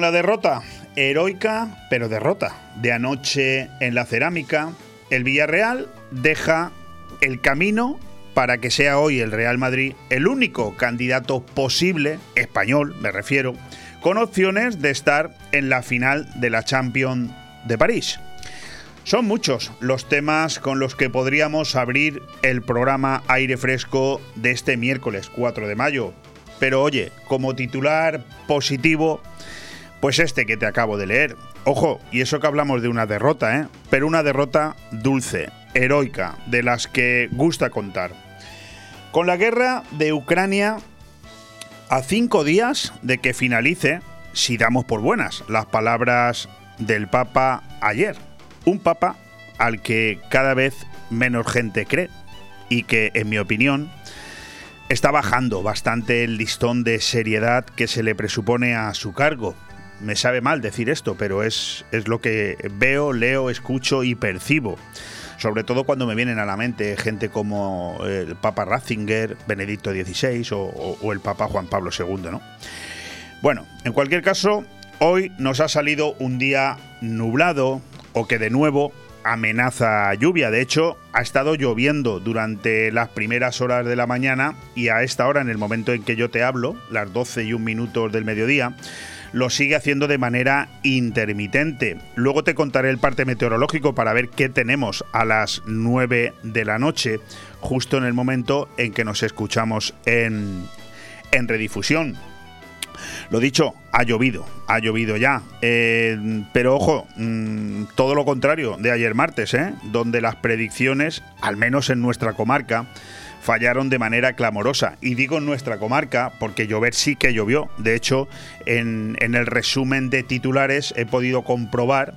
La derrota heroica, pero derrota, de anoche en la cerámica, el Villarreal deja el camino para que sea hoy el Real Madrid el único candidato posible, español me refiero, con opciones de estar en la final de la Champions de París. Son muchos los temas con los que podríamos abrir el programa Aire Fresco de este miércoles 4 de mayo. Pero oye, como titular positivo, pues este que te acabo de leer. Ojo, y eso que hablamos de una derrota, ¿eh? Pero una derrota dulce, heroica, de las que gusta contar. Con la guerra de Ucrania, a cinco días de que finalice, si damos por buenas las palabras del Papa ayer, un Papa al que cada vez menos gente cree y que, en mi opinión, está bajando bastante el listón de seriedad que se le presupone a su cargo. Me sabe mal decir esto, pero es, es lo que veo, leo, escucho y percibo sobre todo cuando me vienen a la mente gente como el Papa Ratzinger, Benedicto XVI o, el Papa Juan Pablo II, ¿no? Bueno, en cualquier caso, hoy nos ha salido un día nublado o que de nuevo amenaza lluvia. De hecho, ha estado lloviendo durante las primeras horas de la mañana y a esta hora, en el momento en que yo te hablo, las 12 y un minutos del mediodía, lo sigue haciendo de manera intermitente. Luego te contaré el parte meteorológico para ver qué tenemos a las 9 de la noche, justo en el momento en que nos escuchamos en, en redifusión. Lo dicho, ha llovido, ha llovido ya. Eh, pero ojo, mm, todo lo contrario de ayer martes, ¿eh? donde las predicciones, al menos en nuestra comarca, fallaron de manera clamorosa. Y digo en nuestra comarca porque llover sí que llovió. De hecho, en, el resumen de titulares he podido comprobar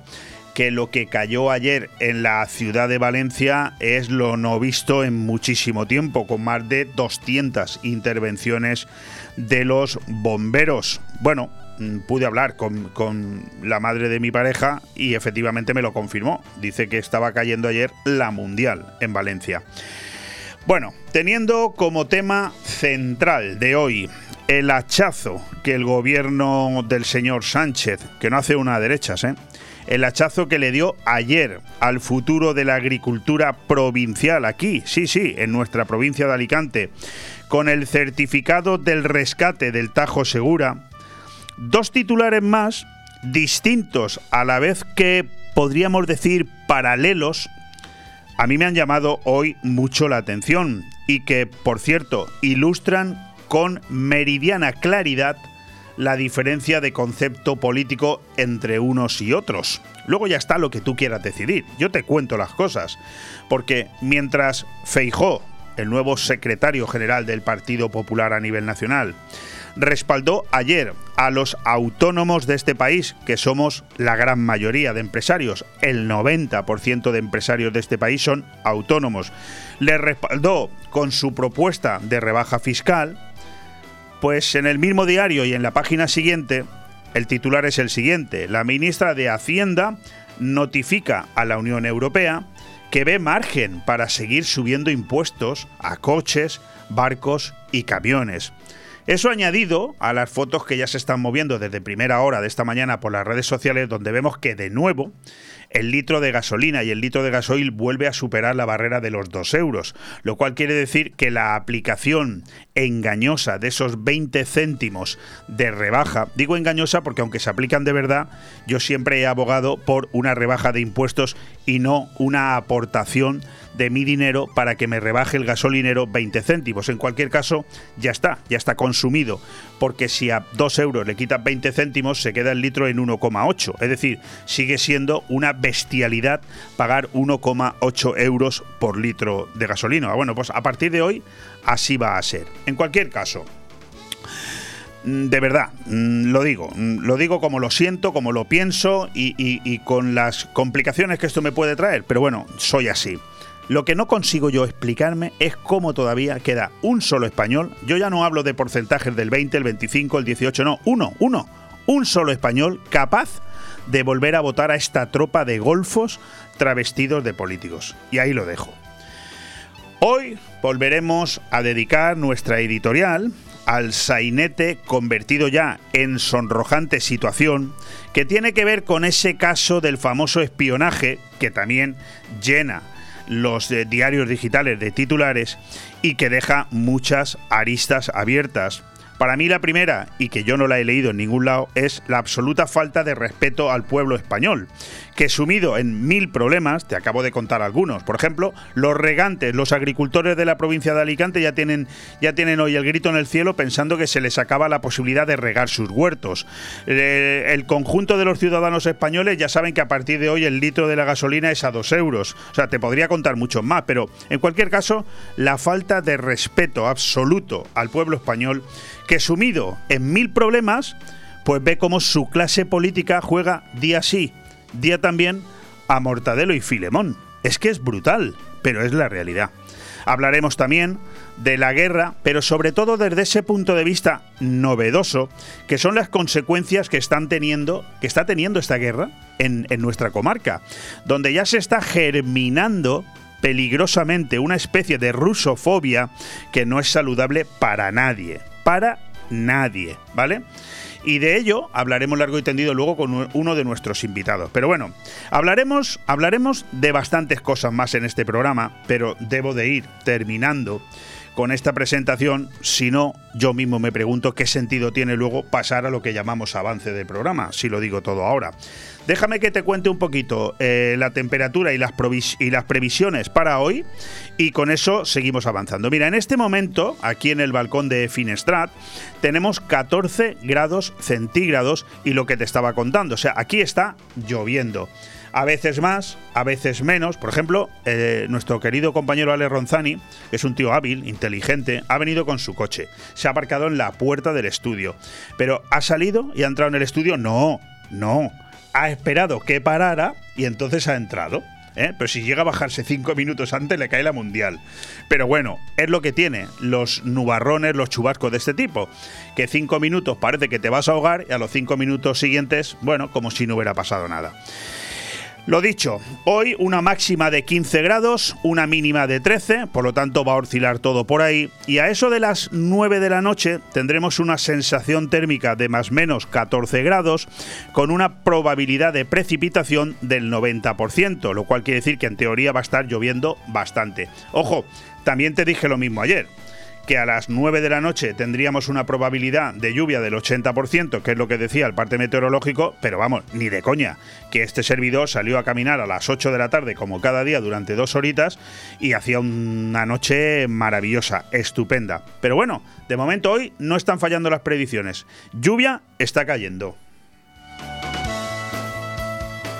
que lo que cayó ayer en la ciudad de Valencia es lo no visto en muchísimo tiempo, con más de 200 intervenciones de los bomberos. Bueno, mm, pude hablar con, la madre de mi pareja y efectivamente me lo confirmó. Dice que estaba cayendo ayer la Mundial en Valencia. Bueno, teniendo como tema central de hoy el hachazo que el gobierno del señor Sánchez, que no hace una derechas, ¿eh? el hachazo que le dio ayer al futuro de la agricultura provincial aquí, sí, sí, en nuestra provincia de Alicante, con el certificado del rescate del Tajo Segura, dos titulares más distintos a la vez que podríamos decir paralelos a mí me han llamado hoy mucho la atención y que, por cierto, ilustran con meridiana claridad la diferencia de concepto político entre unos y otros. Luego ya está lo que tú quieras decidir. Yo te cuento las cosas. Porque mientras Feijó, el nuevo secretario general del Partido Popular a nivel nacional, respaldó ayer a los autónomos de este país, que somos la gran mayoría de empresarios, el 90% de empresarios de este país son autónomos, le respaldó con su propuesta de rebaja fiscal, pues en el mismo diario y en la página siguiente, el titular es el siguiente, la ministra de Hacienda notifica a la Unión Europea que ve margen para seguir subiendo impuestos a coches, barcos y camiones. Eso añadido a las fotos que ya se están moviendo desde primera hora de esta mañana por las redes sociales, donde vemos que de nuevo el litro de gasolina y el litro de gasoil vuelve a superar la barrera de los 2 euros, lo cual quiere decir que la aplicación engañosa de esos 20 céntimos de rebaja, digo engañosa porque aunque se aplican de verdad, yo siempre he abogado por una rebaja de impuestos y no una aportación de mi dinero para que me rebaje el gasolinero 20 céntimos. En cualquier caso, ya está, ya está consumido, porque si a 2 euros le quitas 20 céntimos, se queda el litro en 1,8. Es decir, sigue siendo una bestialidad pagar 1,8 euros por litro de gasolina. Bueno, pues a partir de hoy así va a ser. En cualquier caso, mm, de verdad, mm, lo digo, mm, lo digo como lo siento, como lo pienso y, y, con las complicaciones que esto me puede traer, pero bueno, soy así. Lo que no consigo yo explicarme es cómo todavía queda un solo español, yo ya no hablo de porcentajes del 20, el 25, el 18, no, uno, uno, un solo español capaz de volver a votar a esta tropa de golfos travestidos de políticos. Y ahí lo dejo. Hoy volveremos a dedicar nuestra editorial al sainete convertido ya en sonrojante situación que tiene que ver con ese caso del famoso espionaje que también llena los eh, diarios digitales de titulares y que deja muchas aristas abiertas para mí la primera, y que yo no la he leído en ningún lado, es la absoluta falta de respeto al pueblo español, que sumido en mil problemas, te acabo de contar algunos, por ejemplo, los regantes, los agricultores de la provincia de Alicante ya tienen, ya tienen hoy el grito en el cielo pensando que se les acaba la posibilidad de regar sus huertos. Eh, el conjunto de los ciudadanos españoles ya saben que a partir de hoy el litro de la gasolina es a dos euros. O sea, te podría contar mucho más, pero en cualquier caso, la falta de respeto absoluto al pueblo español que sumido en mil problemas, pues ve cómo su clase política juega día sí, día también a Mortadelo y Filemón. Es que es brutal, pero es la realidad. Hablaremos también de la guerra, pero sobre todo desde ese punto de vista novedoso, que son las consecuencias que están teniendo, que está teniendo esta guerra en, en nuestra comarca, donde ya se está germinando peligrosamente una especie de rusofobia que no es saludable para nadie para nadie, ¿vale? Y de ello hablaremos largo y tendido luego con uno de nuestros invitados. Pero bueno, hablaremos, hablaremos de bastantes cosas más en este programa, pero debo de ir terminando con esta presentación, si no, yo mismo me pregunto qué sentido tiene luego pasar a lo que llamamos avance del programa, si lo digo todo ahora. Déjame que te cuente un poquito eh, la temperatura y las, y las previsiones para hoy y con eso seguimos avanzando. Mira, en este momento, aquí en el balcón de Finestrat, tenemos 14 grados centígrados y lo que te estaba contando, o sea, aquí está lloviendo a veces más, a veces menos. Por ejemplo, eh, nuestro querido compañero Ale Ronzani, que es un tío hábil, inteligente, ha venido con su coche. Se ha aparcado en la puerta del estudio. Pero ¿ha salido y ha entrado en el estudio? No, no. Ha esperado que parara y entonces ha entrado. ¿eh? Pero si llega a bajarse cinco minutos antes, le cae la mundial. Pero bueno, es lo que tiene los nubarrones, los chubascos de este tipo. Que cinco minutos parece que te vas a ahogar y a los cinco minutos siguientes, bueno, como si no hubiera pasado nada. Lo dicho, hoy una máxima de 15 grados, una mínima de 13, por lo tanto va a oscilar todo por ahí, y a eso de las 9 de la noche tendremos una sensación térmica de más menos 14 grados, con una probabilidad de precipitación del 90%, lo cual quiere decir que en teoría va a estar lloviendo bastante. Ojo, también te dije lo mismo ayer que a las 9 de la noche tendríamos una probabilidad de lluvia del 80%, que es lo que decía el parte meteorológico, pero vamos, ni de coña, que este servidor salió a caminar a las 8 de la tarde como cada día durante dos horitas y hacía una noche maravillosa, estupenda. Pero bueno, de momento hoy no están fallando las predicciones. Lluvia está cayendo.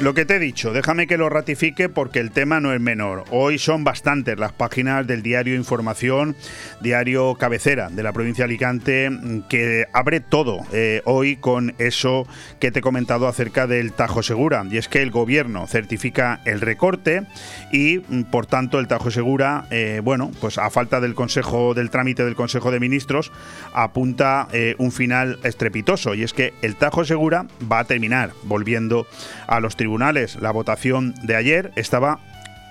Lo que te he dicho, déjame que lo ratifique porque el tema no es menor. Hoy son bastantes las páginas del diario Información, diario cabecera de la provincia de Alicante, que abre todo eh, hoy con eso que te he comentado acerca del Tajo Segura. Y es que el gobierno certifica el recorte y, mm, por tanto, el Tajo Segura, eh, bueno, pues a falta del Consejo, del trámite del Consejo de Ministros, apunta eh, un final estrepitoso. Y es que el Tajo Segura va a terminar volviendo a los tribunales la votación de ayer estaba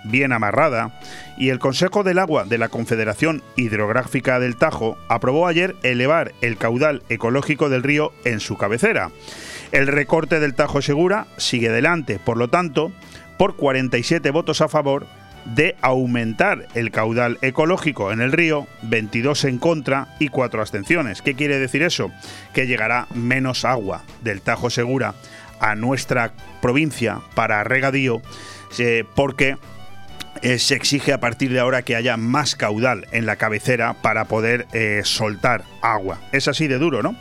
bien amarrada y el Consejo del Agua de la Confederación Hidrográfica del Tajo aprobó ayer elevar el caudal ecológico del río en su cabecera. El recorte del Tajo Segura sigue adelante, por lo tanto, por 47 votos a favor de aumentar el caudal ecológico en el río, 22 en contra y 4 abstenciones. ¿Qué quiere decir eso? Que llegará menos agua del Tajo Segura a nuestra provincia para regadío eh, porque eh, se exige a partir de ahora que haya más caudal en la cabecera para poder eh, soltar agua. Es así de duro, ¿no?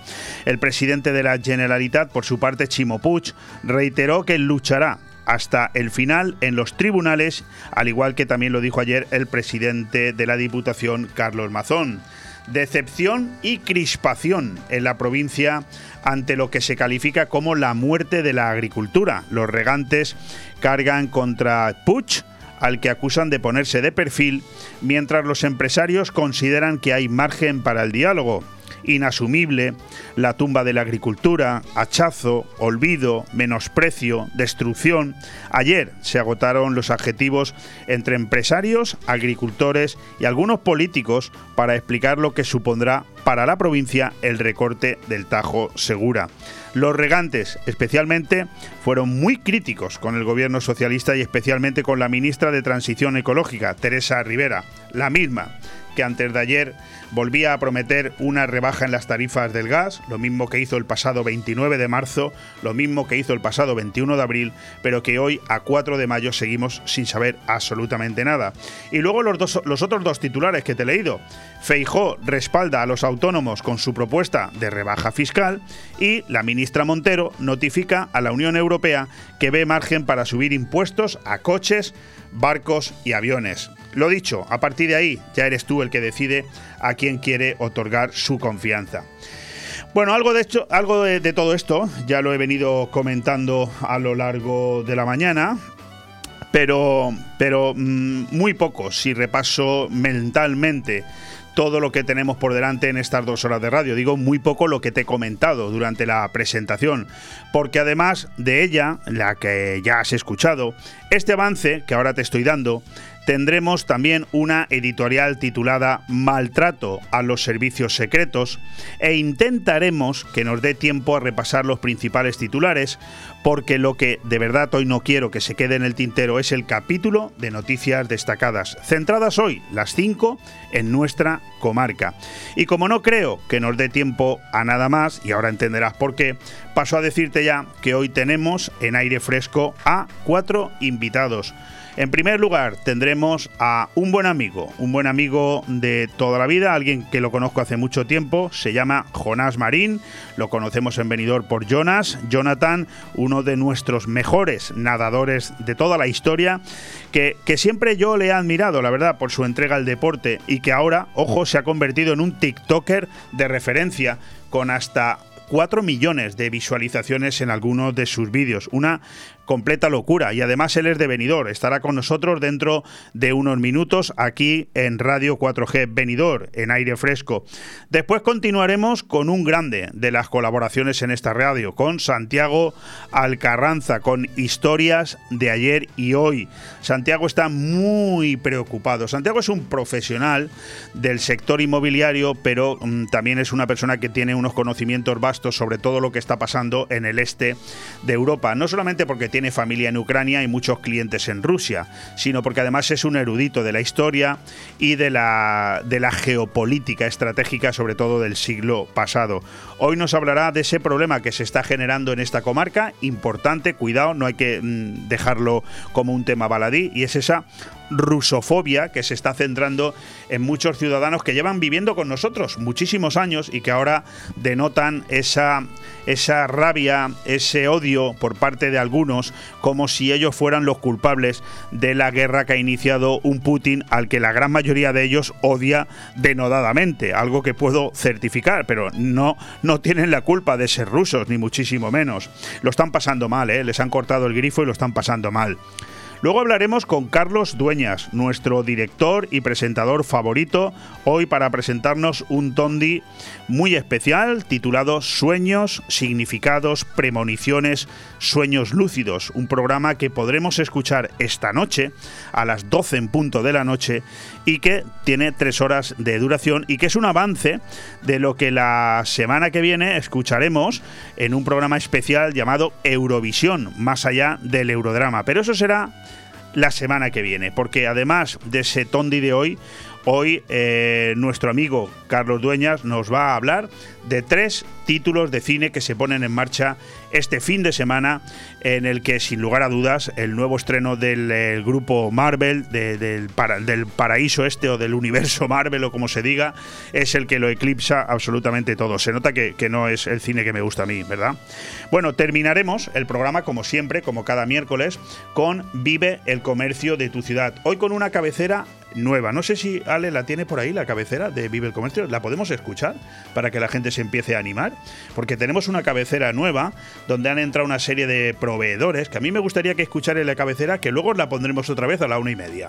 El presidente de la Generalitat, por su parte, Chimo Puig, reiteró que luchará hasta el final en los tribunales, al igual que también lo dijo ayer el presidente de la Diputación, Carlos Mazón. Decepción y crispación en la provincia ante lo que se califica como la muerte de la agricultura. Los regantes cargan contra Puig, al que acusan de ponerse de perfil, mientras los empresarios consideran que hay margen para el diálogo inasumible, la tumba de la agricultura, hachazo, olvido, menosprecio, destrucción. Ayer se agotaron los adjetivos entre empresarios, agricultores y algunos políticos para explicar lo que supondrá para la provincia el recorte del Tajo Segura. Los regantes, especialmente, fueron muy críticos con el gobierno socialista y especialmente con la ministra de Transición Ecológica, Teresa Rivera, la misma que antes de ayer volvía a prometer una rebaja en las tarifas del gas, lo mismo que hizo el pasado 29 de marzo, lo mismo que hizo el pasado 21 de abril, pero que hoy a 4 de mayo seguimos sin saber absolutamente nada. Y luego los, dos, los otros dos titulares que te he leído. Feijó respalda a los autónomos con su propuesta de rebaja fiscal y la ministra Montero notifica a la Unión Europea que ve margen para subir impuestos a coches, barcos y aviones. Lo dicho, a partir de ahí ya eres tú el que decide a quién quiere otorgar su confianza. Bueno, algo de, hecho, algo de, todo esto ya lo he venido comentando a lo largo de la mañana, pero, pero mm, muy poco si repaso mentalmente todo lo que tenemos por delante en estas dos horas de radio. Digo muy poco lo que te he comentado durante la presentación, porque además de ella, la que ya has escuchado, este avance que ahora te estoy dando tendremos también una editorial titulada Maltrato a los servicios secretos e intentaremos que nos dé tiempo a repasar los principales titulares porque lo que de verdad hoy no quiero que se quede en el tintero es el capítulo de noticias destacadas, centradas hoy, las 5, en nuestra comarca. Y como no creo que nos dé tiempo a nada más, y ahora entenderás por qué, paso a decirte ya que hoy tenemos en aire fresco a cuatro invitados. En primer lugar, tendremos a un buen amigo, un buen amigo de toda la vida, alguien que lo conozco hace mucho tiempo, se llama Jonás Marín, lo conocemos en venidor por Jonas, Jonathan, uno de nuestros mejores nadadores de toda la historia, que, que siempre yo le he admirado, la verdad, por su entrega al deporte y que ahora, ojo, se ha convertido en un TikToker de referencia con hasta 4 millones de visualizaciones en algunos de sus vídeos. Una completa locura. Y además él es de Benidor. Estará con nosotros dentro de unos minutos aquí en Radio 4G Benidor, en aire fresco. Después continuaremos con un grande de las colaboraciones en esta radio, con Santiago Alcarranza, con historias de ayer y hoy. Santiago está muy preocupado. Santiago es un profesional del sector inmobiliario, pero mm, también es una persona que tiene unos conocimientos vastos sobre todo lo que está pasando en el este de Europa. No solamente porque tiene tiene familia en Ucrania y muchos clientes en Rusia, sino porque además es un erudito de la historia y de la, de la geopolítica estratégica, sobre todo del siglo pasado. Hoy nos hablará de ese problema que se está generando en esta comarca, importante, cuidado, no hay que mm, dejarlo como un tema baladí, y es esa rusofobia que se está centrando en muchos ciudadanos que llevan viviendo con nosotros muchísimos años y que ahora denotan esa, esa rabia, ese odio por parte de algunos, como si ellos fueran los culpables de la guerra que ha iniciado un Putin al que la gran mayoría de ellos odia denodadamente, algo que puedo certificar, pero no, no tienen la culpa de ser rusos, ni muchísimo menos. Lo están pasando mal, ¿eh? les han cortado el grifo y lo están pasando mal. Luego hablaremos con Carlos Dueñas, nuestro director y presentador favorito, hoy para presentarnos un tondi muy especial titulado Sueños, Significados, Premoniciones, Sueños Lúcidos, un programa que podremos escuchar esta noche a las 12 en punto de la noche y que tiene tres horas de duración y que es un avance de lo que la semana que viene escucharemos en un programa especial llamado Eurovisión, más allá del Eurodrama. Pero eso será la semana que viene, porque además de ese tondi de hoy, hoy eh, nuestro amigo Carlos Dueñas nos va a hablar de tres títulos de cine que se ponen en marcha este fin de semana en el que sin lugar a dudas el nuevo estreno del grupo Marvel, del, paraíso este o del universo Marvel o como se diga, es el que lo eclipsa absolutamente todo. Se nota que no es el cine que me gusta a mí, ¿verdad? Bueno, terminaremos el programa como siempre, como cada miércoles, con Vive el comercio de tu ciudad. Hoy con una cabecera nueva. No sé si Ale la tiene por ahí, la cabecera de Vive el Comercio. ¿La podemos escuchar para que la gente se empiece a animar? Porque tenemos una cabecera nueva donde han entrado una serie de proveedores que a mí me gustaría que escuchara la cabecera, que luego la pondremos otra vez a la una y media.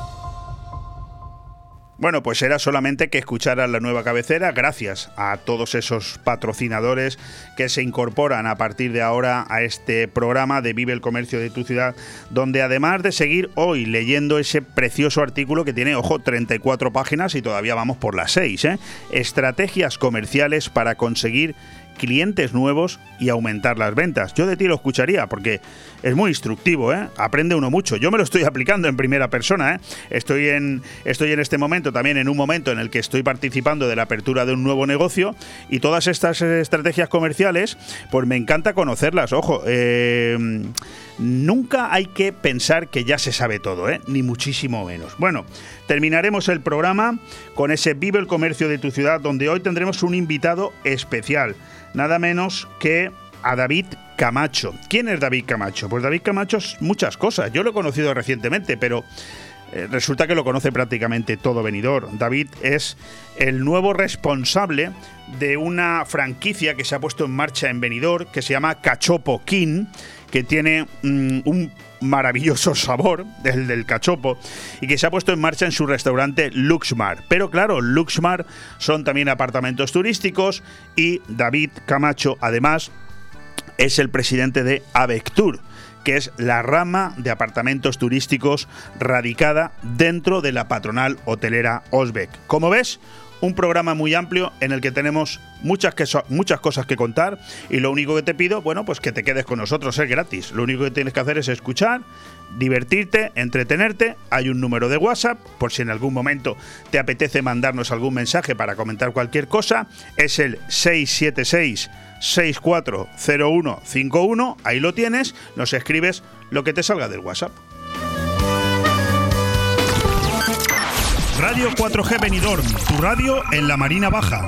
Bueno, pues era solamente que escucharan la nueva cabecera, gracias a todos esos patrocinadores que se incorporan a partir de ahora a este programa de Vive el Comercio de tu ciudad, donde además de seguir hoy leyendo ese precioso artículo que tiene, ojo, 34 páginas y todavía vamos por las 6, ¿eh? Estrategias comerciales para conseguir clientes nuevos y aumentar las ventas. Yo de ti lo escucharía porque es muy instructivo, ¿eh? aprende uno mucho. Yo me lo estoy aplicando en primera persona. ¿eh? Estoy, en, estoy en este momento también en un momento en el que estoy participando de la apertura de un nuevo negocio y todas estas estrategias comerciales, pues me encanta conocerlas. Ojo, eh, nunca hay que pensar que ya se sabe todo, ¿eh? ni muchísimo menos. Bueno, terminaremos el programa con ese Vive el Comercio de tu ciudad, donde hoy tendremos un invitado especial nada menos que a David Camacho. ¿Quién es David Camacho? Pues David Camacho es muchas cosas. Yo lo he conocido recientemente, pero eh, resulta que lo conoce prácticamente todo venidor. David es el nuevo responsable de una franquicia que se ha puesto en marcha en Benidorm que se llama Cachopo King, que tiene mm, un maravilloso sabor, del del cachopo, y que se ha puesto en marcha en su restaurante Luxmar. Pero claro, Luxmar son también apartamentos turísticos y David Camacho, además, es el presidente de Avectur que es la rama de apartamentos turísticos radicada dentro de la patronal hotelera Osbeck. Como ves, un programa muy amplio en el que tenemos muchas, muchas cosas que contar y lo único que te pido, bueno, pues que te quedes con nosotros, es gratis. Lo único que tienes que hacer es escuchar, divertirte, entretenerte. Hay un número de WhatsApp por si en algún momento te apetece mandarnos algún mensaje para comentar cualquier cosa. Es el 676 640151. Ahí lo tienes, nos escribes lo que te salga del WhatsApp. Radio 4G Benidorm, tu radio en la Marina Baja.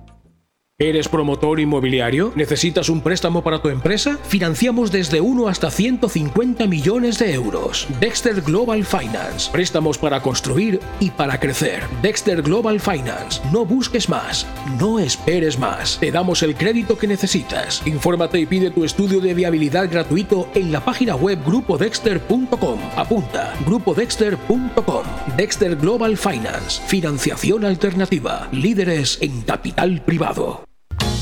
¿Eres promotor inmobiliario? ¿Necesitas un préstamo para tu empresa? Financiamos desde 1 hasta 150 millones de euros. Dexter Global Finance. Préstamos para construir y para crecer. Dexter Global Finance. No busques más. No esperes más. Te damos el crédito que necesitas. Infórmate y pide tu estudio de viabilidad gratuito en la página web grupodexter.com. Apunta. grupodexter.com. Dexter Global Finance. Financiación alternativa. Líderes en capital privado.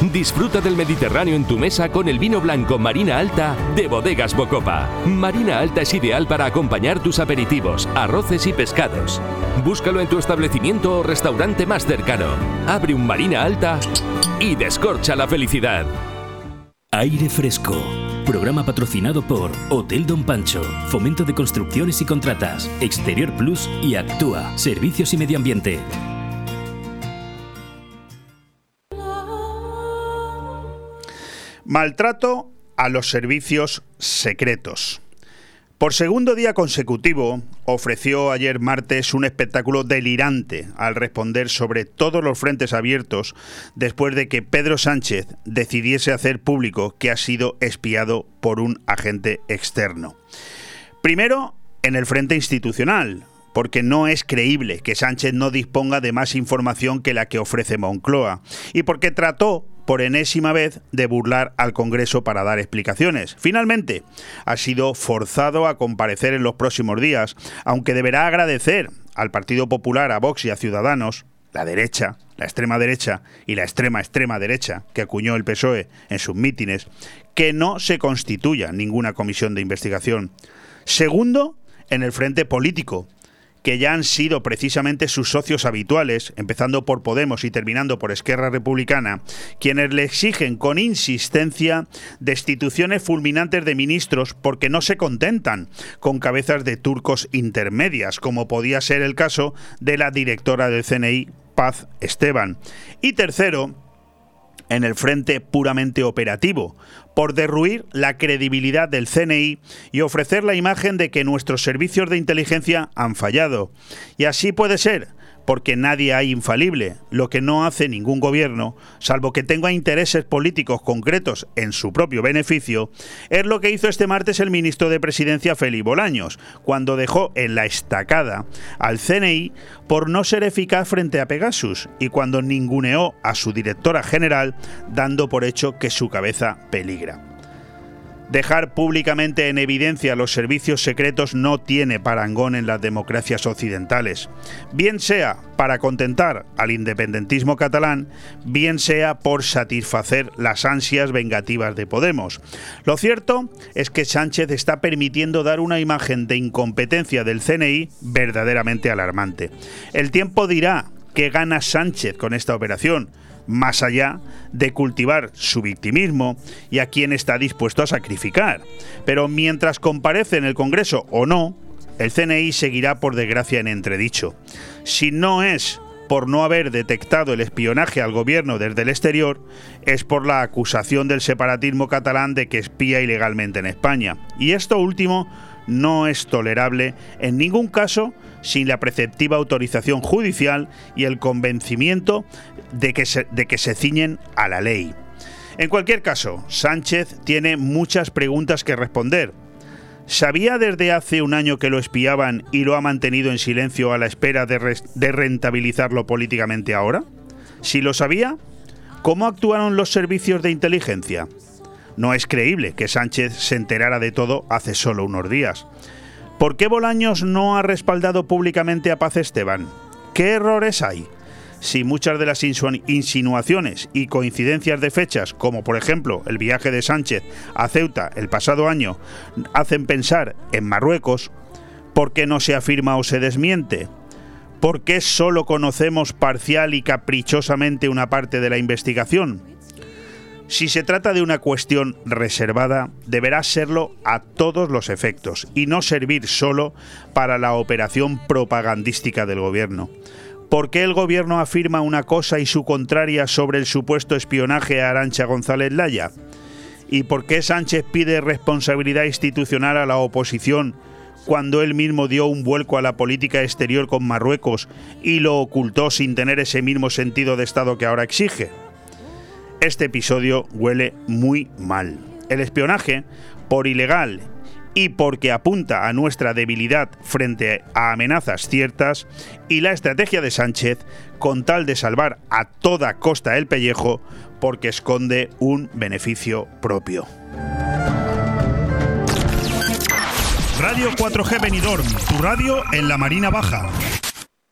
Disfruta del Mediterráneo en tu mesa con el vino blanco Marina Alta de Bodegas Bocopa. Marina Alta es ideal para acompañar tus aperitivos, arroces y pescados. Búscalo en tu establecimiento o restaurante más cercano. Abre un Marina Alta y descorcha la felicidad. Aire Fresco. Programa patrocinado por Hotel Don Pancho, Fomento de Construcciones y Contratas, Exterior Plus y Actúa, Servicios y Medio Ambiente. Maltrato a los servicios secretos. Por segundo día consecutivo, ofreció ayer martes un espectáculo delirante al responder sobre todos los frentes abiertos después de que Pedro Sánchez decidiese hacer público que ha sido espiado por un agente externo. Primero, en el frente institucional, porque no es creíble que Sánchez no disponga de más información que la que ofrece Moncloa, y porque trató por enésima vez de burlar al Congreso para dar explicaciones. Finalmente, ha sido forzado a comparecer en los próximos días, aunque deberá agradecer al Partido Popular, a Vox y a Ciudadanos, la derecha, la extrema derecha y la extrema extrema derecha que acuñó el PSOE en sus mítines, que no se constituya ninguna comisión de investigación. Segundo, en el frente político, que ya han sido precisamente sus socios habituales, empezando por Podemos y terminando por Esquerra Republicana, quienes le exigen con insistencia destituciones fulminantes de ministros porque no se contentan con cabezas de turcos intermedias, como podía ser el caso de la directora del CNI, Paz Esteban. Y tercero, en el frente puramente operativo, por derruir la credibilidad del CNI y ofrecer la imagen de que nuestros servicios de inteligencia han fallado. Y así puede ser, porque nadie hay infalible, lo que no hace ningún gobierno, salvo que tenga intereses políticos concretos en su propio beneficio, es lo que hizo este martes el ministro de Presidencia Félix Bolaños, cuando dejó en la estacada al CNI por no ser eficaz frente a Pegasus y cuando ninguneó a su directora general dando por hecho que su cabeza peligra. Dejar públicamente en evidencia los servicios secretos no tiene parangón en las democracias occidentales, bien sea para contentar al independentismo catalán, bien sea por satisfacer las ansias vengativas de Podemos. Lo cierto es que Sánchez está permitiendo dar una imagen de incompetencia del CNI verdaderamente alarmante. El tiempo dirá qué gana Sánchez con esta operación, más allá de cultivar su victimismo y a quien está dispuesto a sacrificar. Pero mientras comparece en el Congreso o no, el CNI seguirá por desgracia en entredicho. Si no es por no haber detectado el espionaje al gobierno desde el exterior, es por la acusación del separatismo catalán de que espía ilegalmente en España. Y esto último no es tolerable en ningún caso sin la preceptiva autorización judicial y el convencimiento de que se, de que se ciñen a la ley. En cualquier caso, Sánchez tiene muchas preguntas que responder. ¿Sabía desde hace un año que lo espiaban y lo ha mantenido en silencio a la espera de, de rentabilizarlo políticamente ahora? Si lo sabía, ¿cómo actuaron los servicios de inteligencia? No es creíble que Sánchez se enterara de todo hace solo unos días. ¿Por qué Bolaños no ha respaldado públicamente a Paz Esteban? ¿Qué errores hay? Si muchas de las insinuaciones y coincidencias de fechas, como por ejemplo el viaje de Sánchez a Ceuta el pasado año, hacen pensar en Marruecos, ¿por qué no se afirma o se desmiente? ¿Por qué solo conocemos parcial y caprichosamente una parte de la investigación? Si se trata de una cuestión reservada, deberá serlo a todos los efectos y no servir solo para la operación propagandística del gobierno. ¿Por qué el gobierno afirma una cosa y su contraria sobre el supuesto espionaje a Arancha González Laya? ¿Y por qué Sánchez pide responsabilidad institucional a la oposición cuando él mismo dio un vuelco a la política exterior con Marruecos y lo ocultó sin tener ese mismo sentido de Estado que ahora exige? Este episodio huele muy mal. El espionaje, por ilegal y porque apunta a nuestra debilidad frente a amenazas ciertas, y la estrategia de Sánchez con tal de salvar a toda costa el pellejo porque esconde un beneficio propio. Radio 4G Benidorm, tu radio en la Marina Baja.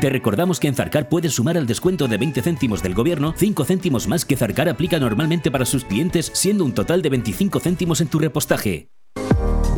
Te recordamos que en Zarcar puedes sumar al descuento de 20 céntimos del gobierno 5 céntimos más que Zarcar aplica normalmente para sus clientes, siendo un total de 25 céntimos en tu repostaje.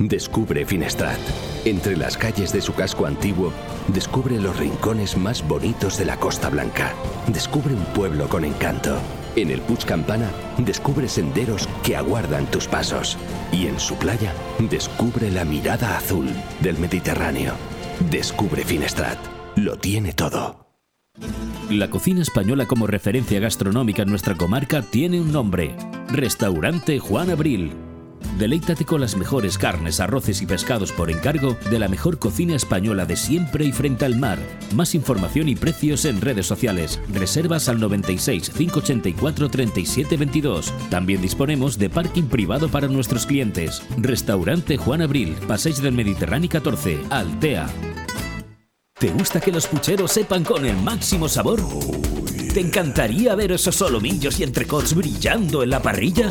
Descubre Finestrat. Entre las calles de su casco antiguo, descubre los rincones más bonitos de la Costa Blanca. Descubre un pueblo con encanto. En el Puig Campana, descubre senderos que aguardan tus pasos. Y en su playa, descubre la mirada azul del Mediterráneo. Descubre Finestrat. Lo tiene todo. La cocina española como referencia gastronómica en nuestra comarca tiene un nombre. Restaurante Juan Abril Deleítate con las mejores carnes, arroces y pescados por encargo de la mejor cocina española de siempre y frente al mar. Más información y precios en redes sociales. Reservas al 96 584 37 22. También disponemos de parking privado para nuestros clientes. Restaurante Juan Abril, Paseis del Mediterráneo 14, Altea. ¿Te gusta que los pucheros sepan con el máximo sabor? ¿Te encantaría ver esos solomillos y entrecots brillando en la parrilla?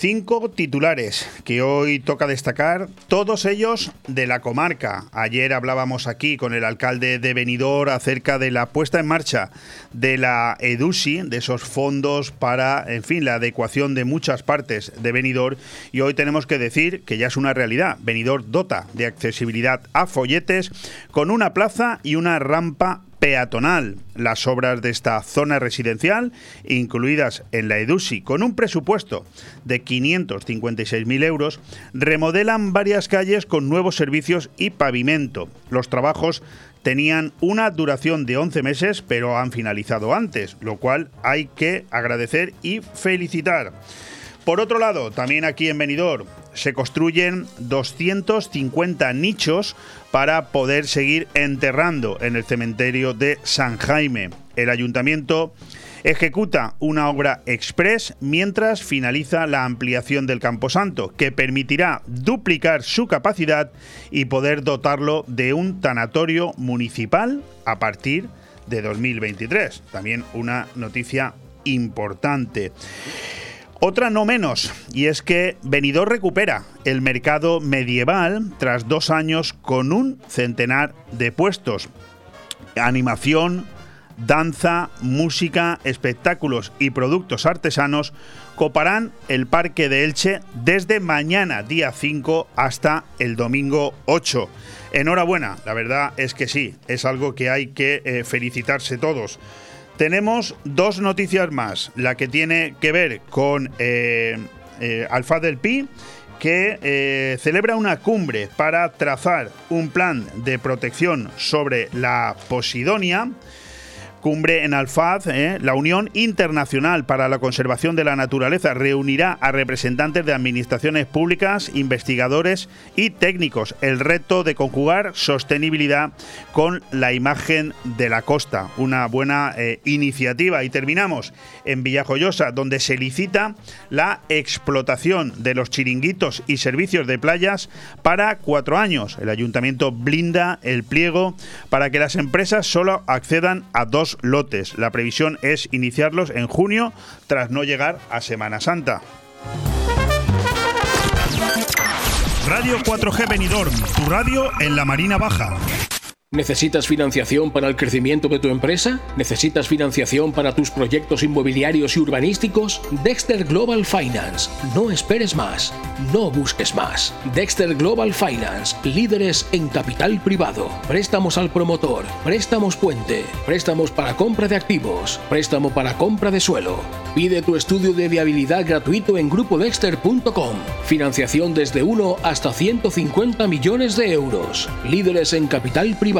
cinco titulares que hoy toca destacar, todos ellos de la comarca. Ayer hablábamos aquí con el alcalde de Benidorm acerca de la puesta en marcha de la EDUSI, de esos fondos para, en fin, la adecuación de muchas partes de Benidorm y hoy tenemos que decir que ya es una realidad. Benidorm dota de accesibilidad a folletes con una plaza y una rampa peatonal. Las obras de esta zona residencial, incluidas en la EDUSI, con un presupuesto de 556.000 euros, remodelan varias calles con nuevos servicios y pavimento. Los trabajos tenían una duración de 11 meses, pero han finalizado antes, lo cual hay que agradecer y felicitar. Por otro lado, también aquí en Benidorm se construyen 250 nichos para poder seguir enterrando en el cementerio de San Jaime. El ayuntamiento ejecuta una obra express mientras finaliza la ampliación del Camposanto, que permitirá duplicar su capacidad y poder dotarlo de un tanatorio municipal a partir de 2023. También una noticia importante. Otra no menos, y es que Benidorm recupera el mercado medieval tras dos años con un centenar de puestos. Animación, danza, música, espectáculos y productos artesanos coparán el Parque de Elche desde mañana, día 5, hasta el domingo 8. Enhorabuena, la verdad es que sí, es algo que hay que eh, felicitarse todos. Tenemos dos noticias más. La que tiene que ver con eh, eh, Alfa del Pi, que eh, celebra una cumbre para trazar un plan de protección sobre la Posidonia. Cumbre en Alfaz, ¿eh? la Unión Internacional para la Conservación de la Naturaleza reunirá a representantes de administraciones públicas, investigadores y técnicos. El reto de conjugar sostenibilidad con la imagen de la costa. Una buena eh, iniciativa. Y terminamos en Villajoyosa, donde se licita la explotación de los chiringuitos y servicios de playas para cuatro años. El ayuntamiento blinda el pliego para que las empresas solo accedan a dos lotes. La previsión es iniciarlos en junio tras no llegar a Semana Santa. Radio 4G Benidorm, tu radio en la Marina Baja. ¿Necesitas financiación para el crecimiento de tu empresa? ¿Necesitas financiación para tus proyectos inmobiliarios y urbanísticos? Dexter Global Finance. No esperes más. No busques más. Dexter Global Finance. Líderes en capital privado. Préstamos al promotor. Préstamos puente. Préstamos para compra de activos. Préstamo para compra de suelo. Pide tu estudio de viabilidad gratuito en grupodexter.com. Financiación desde 1 hasta 150 millones de euros. Líderes en capital privado.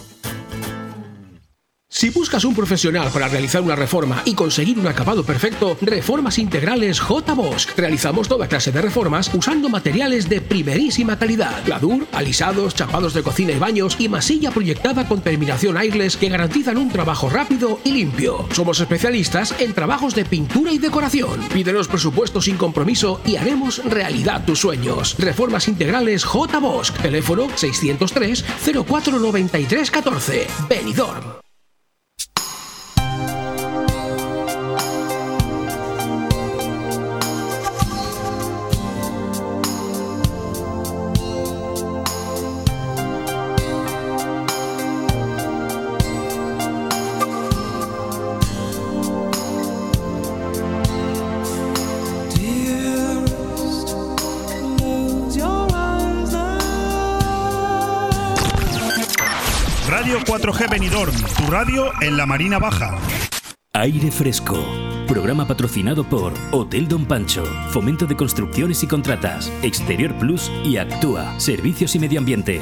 Si buscas un profesional para realizar una reforma y conseguir un acabado perfecto, Reformas Integrales J. Bosch. Realizamos toda clase de reformas usando materiales de primerísima calidad. Gladur, alisados, chapados de cocina y baños y masilla proyectada con terminación airless que garantizan un trabajo rápido y limpio. Somos especialistas en trabajos de pintura y decoración. Pídenos presupuesto sin compromiso y haremos realidad tus sueños. Reformas Integrales J. Bosch. Teléfono 603 0493 14. Benidorm. 4G Benidorm, tu radio en la Marina Baja. Aire Fresco. Programa patrocinado por Hotel Don Pancho, Fomento de Construcciones y Contratas, Exterior Plus y Actúa, Servicios y Medio Ambiente.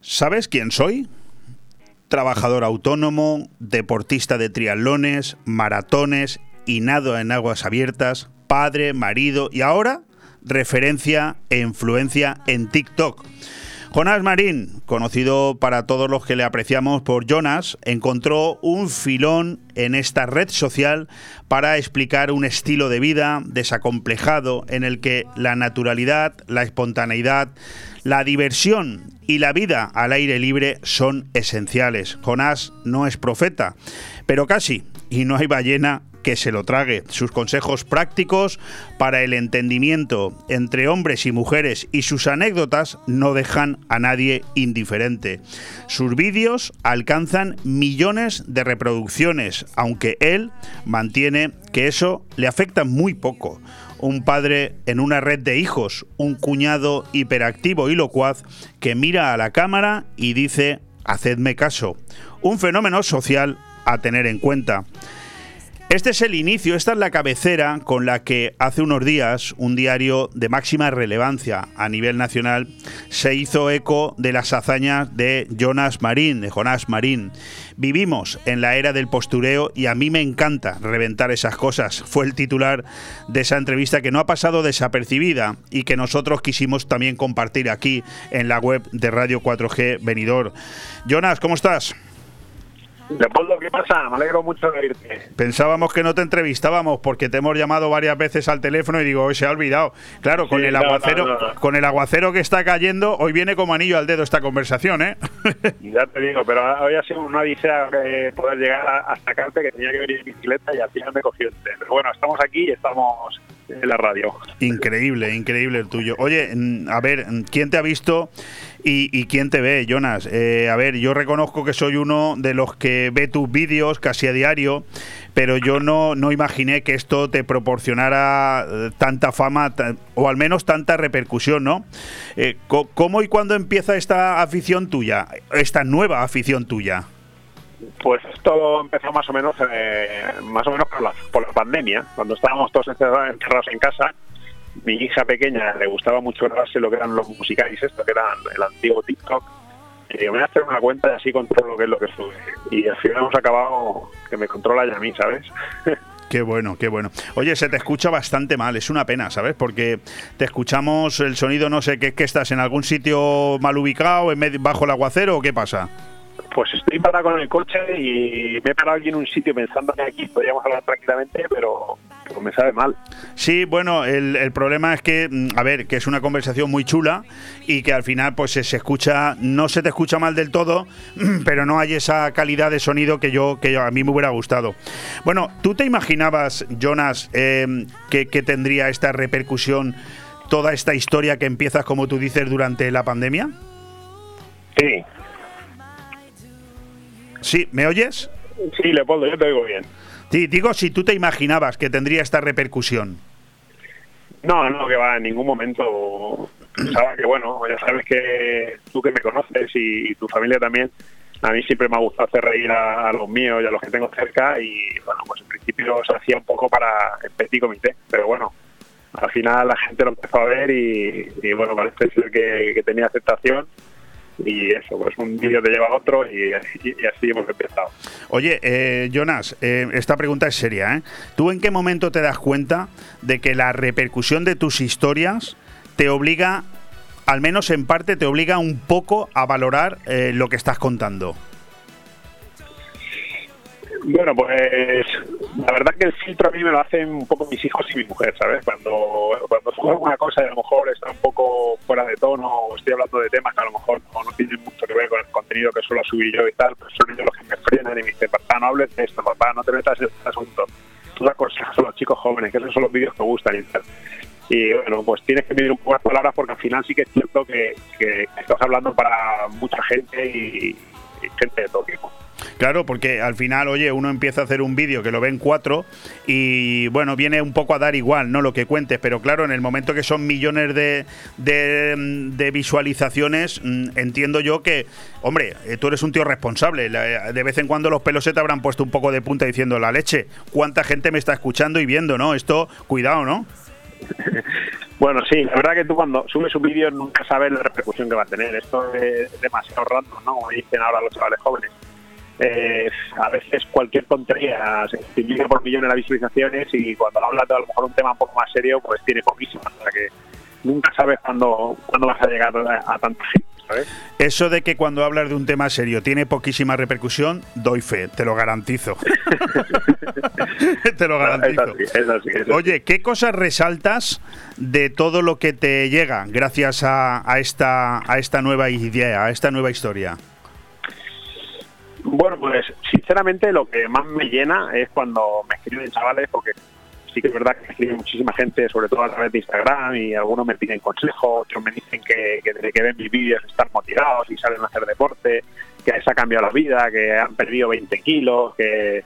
¿Sabes quién soy? Trabajador autónomo, deportista de triatlones, maratones y nado en aguas abiertas, padre, marido y ahora referencia e influencia en TikTok. Jonás Marín, conocido para todos los que le apreciamos por Jonas, encontró un filón en esta red social para explicar un estilo de vida desacomplejado en el que la naturalidad, la espontaneidad, la diversión y la vida al aire libre son esenciales. Jonás no es profeta, pero casi, y no hay ballena que se lo trague. Sus consejos prácticos para el entendimiento entre hombres y mujeres y sus anécdotas no dejan a nadie indiferente. Sus vídeos alcanzan millones de reproducciones, aunque él mantiene que eso le afecta muy poco un padre en una red de hijos, un cuñado hiperactivo y locuaz que mira a la cámara y dice, hacedme caso. Un fenómeno social a tener en cuenta. Este es el inicio, esta es la cabecera con la que hace unos días un diario de máxima relevancia a nivel nacional se hizo eco de las hazañas de Jonas Marín, de Jonás Marín. Vivimos en la era del postureo y a mí me encanta reventar esas cosas. Fue el titular de esa entrevista que no ha pasado desapercibida y que nosotros quisimos también compartir aquí en la web de Radio 4G Venidor. Jonas, ¿cómo estás? Leopoldo, ¿qué pasa? Me alegro mucho de irte. Pensábamos que no te entrevistábamos porque te hemos llamado varias veces al teléfono y digo, hoy se ha olvidado. Claro, con Sí, el no, aguacero, no, no. con el aguacero que está cayendo, hoy viene como anillo al dedo esta conversación, ¿eh? Ya te digo, pero hoy ha sido una odisea eh, poder llegar a- hasta Carte, que tenía que venir en bicicleta y al final me cogió el tren. Pero bueno, estamos aquí y estamos en la radio. increíble, increíble el tuyo. Oye, mm, a ver, mm, ¿quién te ha visto y, y quién te ve, Jonas? Eh, a ver, yo reconozco que soy uno de los que ve tus vídeos casi a diario, pero yo no, no imaginé que esto te proporcionara eh, tanta fama o al menos tanta repercusión, ¿no? Eh, ¿Cómo y cuándo empieza esta afición tuya, esta nueva afición tuya? Pues esto empezó más o menos eh, más o menos por la, por la pandemia, cuando estábamos todos encerrados en casa. Mi hija pequeña le gustaba mucho grabarse lo que eran los musicales, esto que eran el antiguo TikTok. Y me voy a hacer una cuenta y así controlo qué es lo que sube. Y al final hemos acabado que me controla ya a mí, ¿sabes? Qué bueno, qué bueno. Oye, se te escucha bastante mal, es una pena, ¿sabes? Porque te escuchamos el sonido, no sé, ¿qué, qué estás en algún sitio mal ubicado, en medio, bajo el aguacero o qué pasa? Pues estoy parado con el coche y me he parado aquí en un sitio pensando que aquí podríamos hablar tranquilamente, pero, me sabe mal. Sí, bueno, el, el problema es que, mm, a ver, que es una conversación muy chula y que al final pues se, se escucha, no se te escucha mal del todo, pero no hay esa calidad de sonido que yo, que a mí me hubiera gustado. Bueno, ¿tú te imaginabas, Jonas, eh, que, que tendría esta repercusión toda esta historia que empiezas, como tú dices, durante la pandemia? Sí, Sí, ¿me oyes? sí, Leopoldo, yo te oigo bien. Sí, digo si tú te imaginabas que tendría esta repercusión. No, no, que va, en ningún momento pensaba que, bueno, ya sabes que tú que me conoces y, tu familia también, a mí siempre me ha gustado hacer reír a, a los míos y a los que tengo cerca y, bueno, pues en principio se hacía un poco para el petit comité, pero bueno, al final la gente lo empezó a ver y, y, bueno, parece ser que, que tenía aceptación y eso, pues un vídeo te lleva a otro y, así hemos empezado. Oye, eh, Jonas, eh, esta pregunta es seria. ¿eh? ¿Tú en qué momento te das cuenta de que la repercusión de tus historias te obliga, al menos en parte, te obliga un poco a valorar eh, lo que estás contando? Bueno, pues la verdad que el filtro a mí me lo hacen un poco mis hijos y mi mujer, ¿sabes? Cuando, cuando subo alguna cosa y a lo mejor está un poco fuera de tono o estoy hablando de temas que a lo mejor no, no tienen mucho que ver con el contenido que suelo subir yo y tal, pues son ellos los que me frenan y me dicen, papá, no hables de esto, papá, no te metas en este asunto. Tú aconsejas a los chicos jóvenes, que esos son los vídeos que gustan y tal. Y bueno, pues tienes que medir un poco las palabras porque al final sí que es cierto que, que estás hablando para mucha gente y, y gente de todo tipo. Claro, porque al final, oye, uno empieza a hacer un vídeo que lo ven cuatro y bueno, viene un poco a dar igual, ¿no? Lo que cuentes, pero claro, en el momento que son millones de, de, mm, visualizaciones, mm, entiendo yo que, hombre, eh, tú eres un tío responsable. La- De vez en cuando los pelos se te habrán puesto un poco de punta diciendo la leche. ¿Cuánta gente me está escuchando y viendo, no? Esto, cuidado, ¿no? Bueno, sí, la verdad que tú cuando subes un vídeo nunca sabes la repercusión que va a tener. Esto es demasiado random, ¿no? Como dicen ahora los chavales jóvenes. Eh, a veces cualquier tontería se multiplica por millones las visualizaciones y cuando hablas de a lo mejor un tema un poco más serio, pues tiene poquísimas. O sea que nunca sabes cuándo, cuándo vas a llegar a, a tanta gente, ¿sabes? Eso de que cuando hablas de un tema serio tiene poquísima repercusión, doy fe, te lo garantizo. te lo Es garantizo. así, es así, es así. Oye, ¿qué cosas resaltas de todo lo que te llega gracias a, a esta, a esta nueva idea, a esta nueva historia? Bueno, pues sinceramente lo que más me llena es cuando me escriben chavales, porque sí que es verdad que me escribe muchísima gente, sobre todo a través de Instagram, y algunos me piden consejos, otros me dicen que, que desde que ven mis vídeos están motivados y salen a hacer deporte, que les ha cambiado la vida, que han perdido 20 kilos, que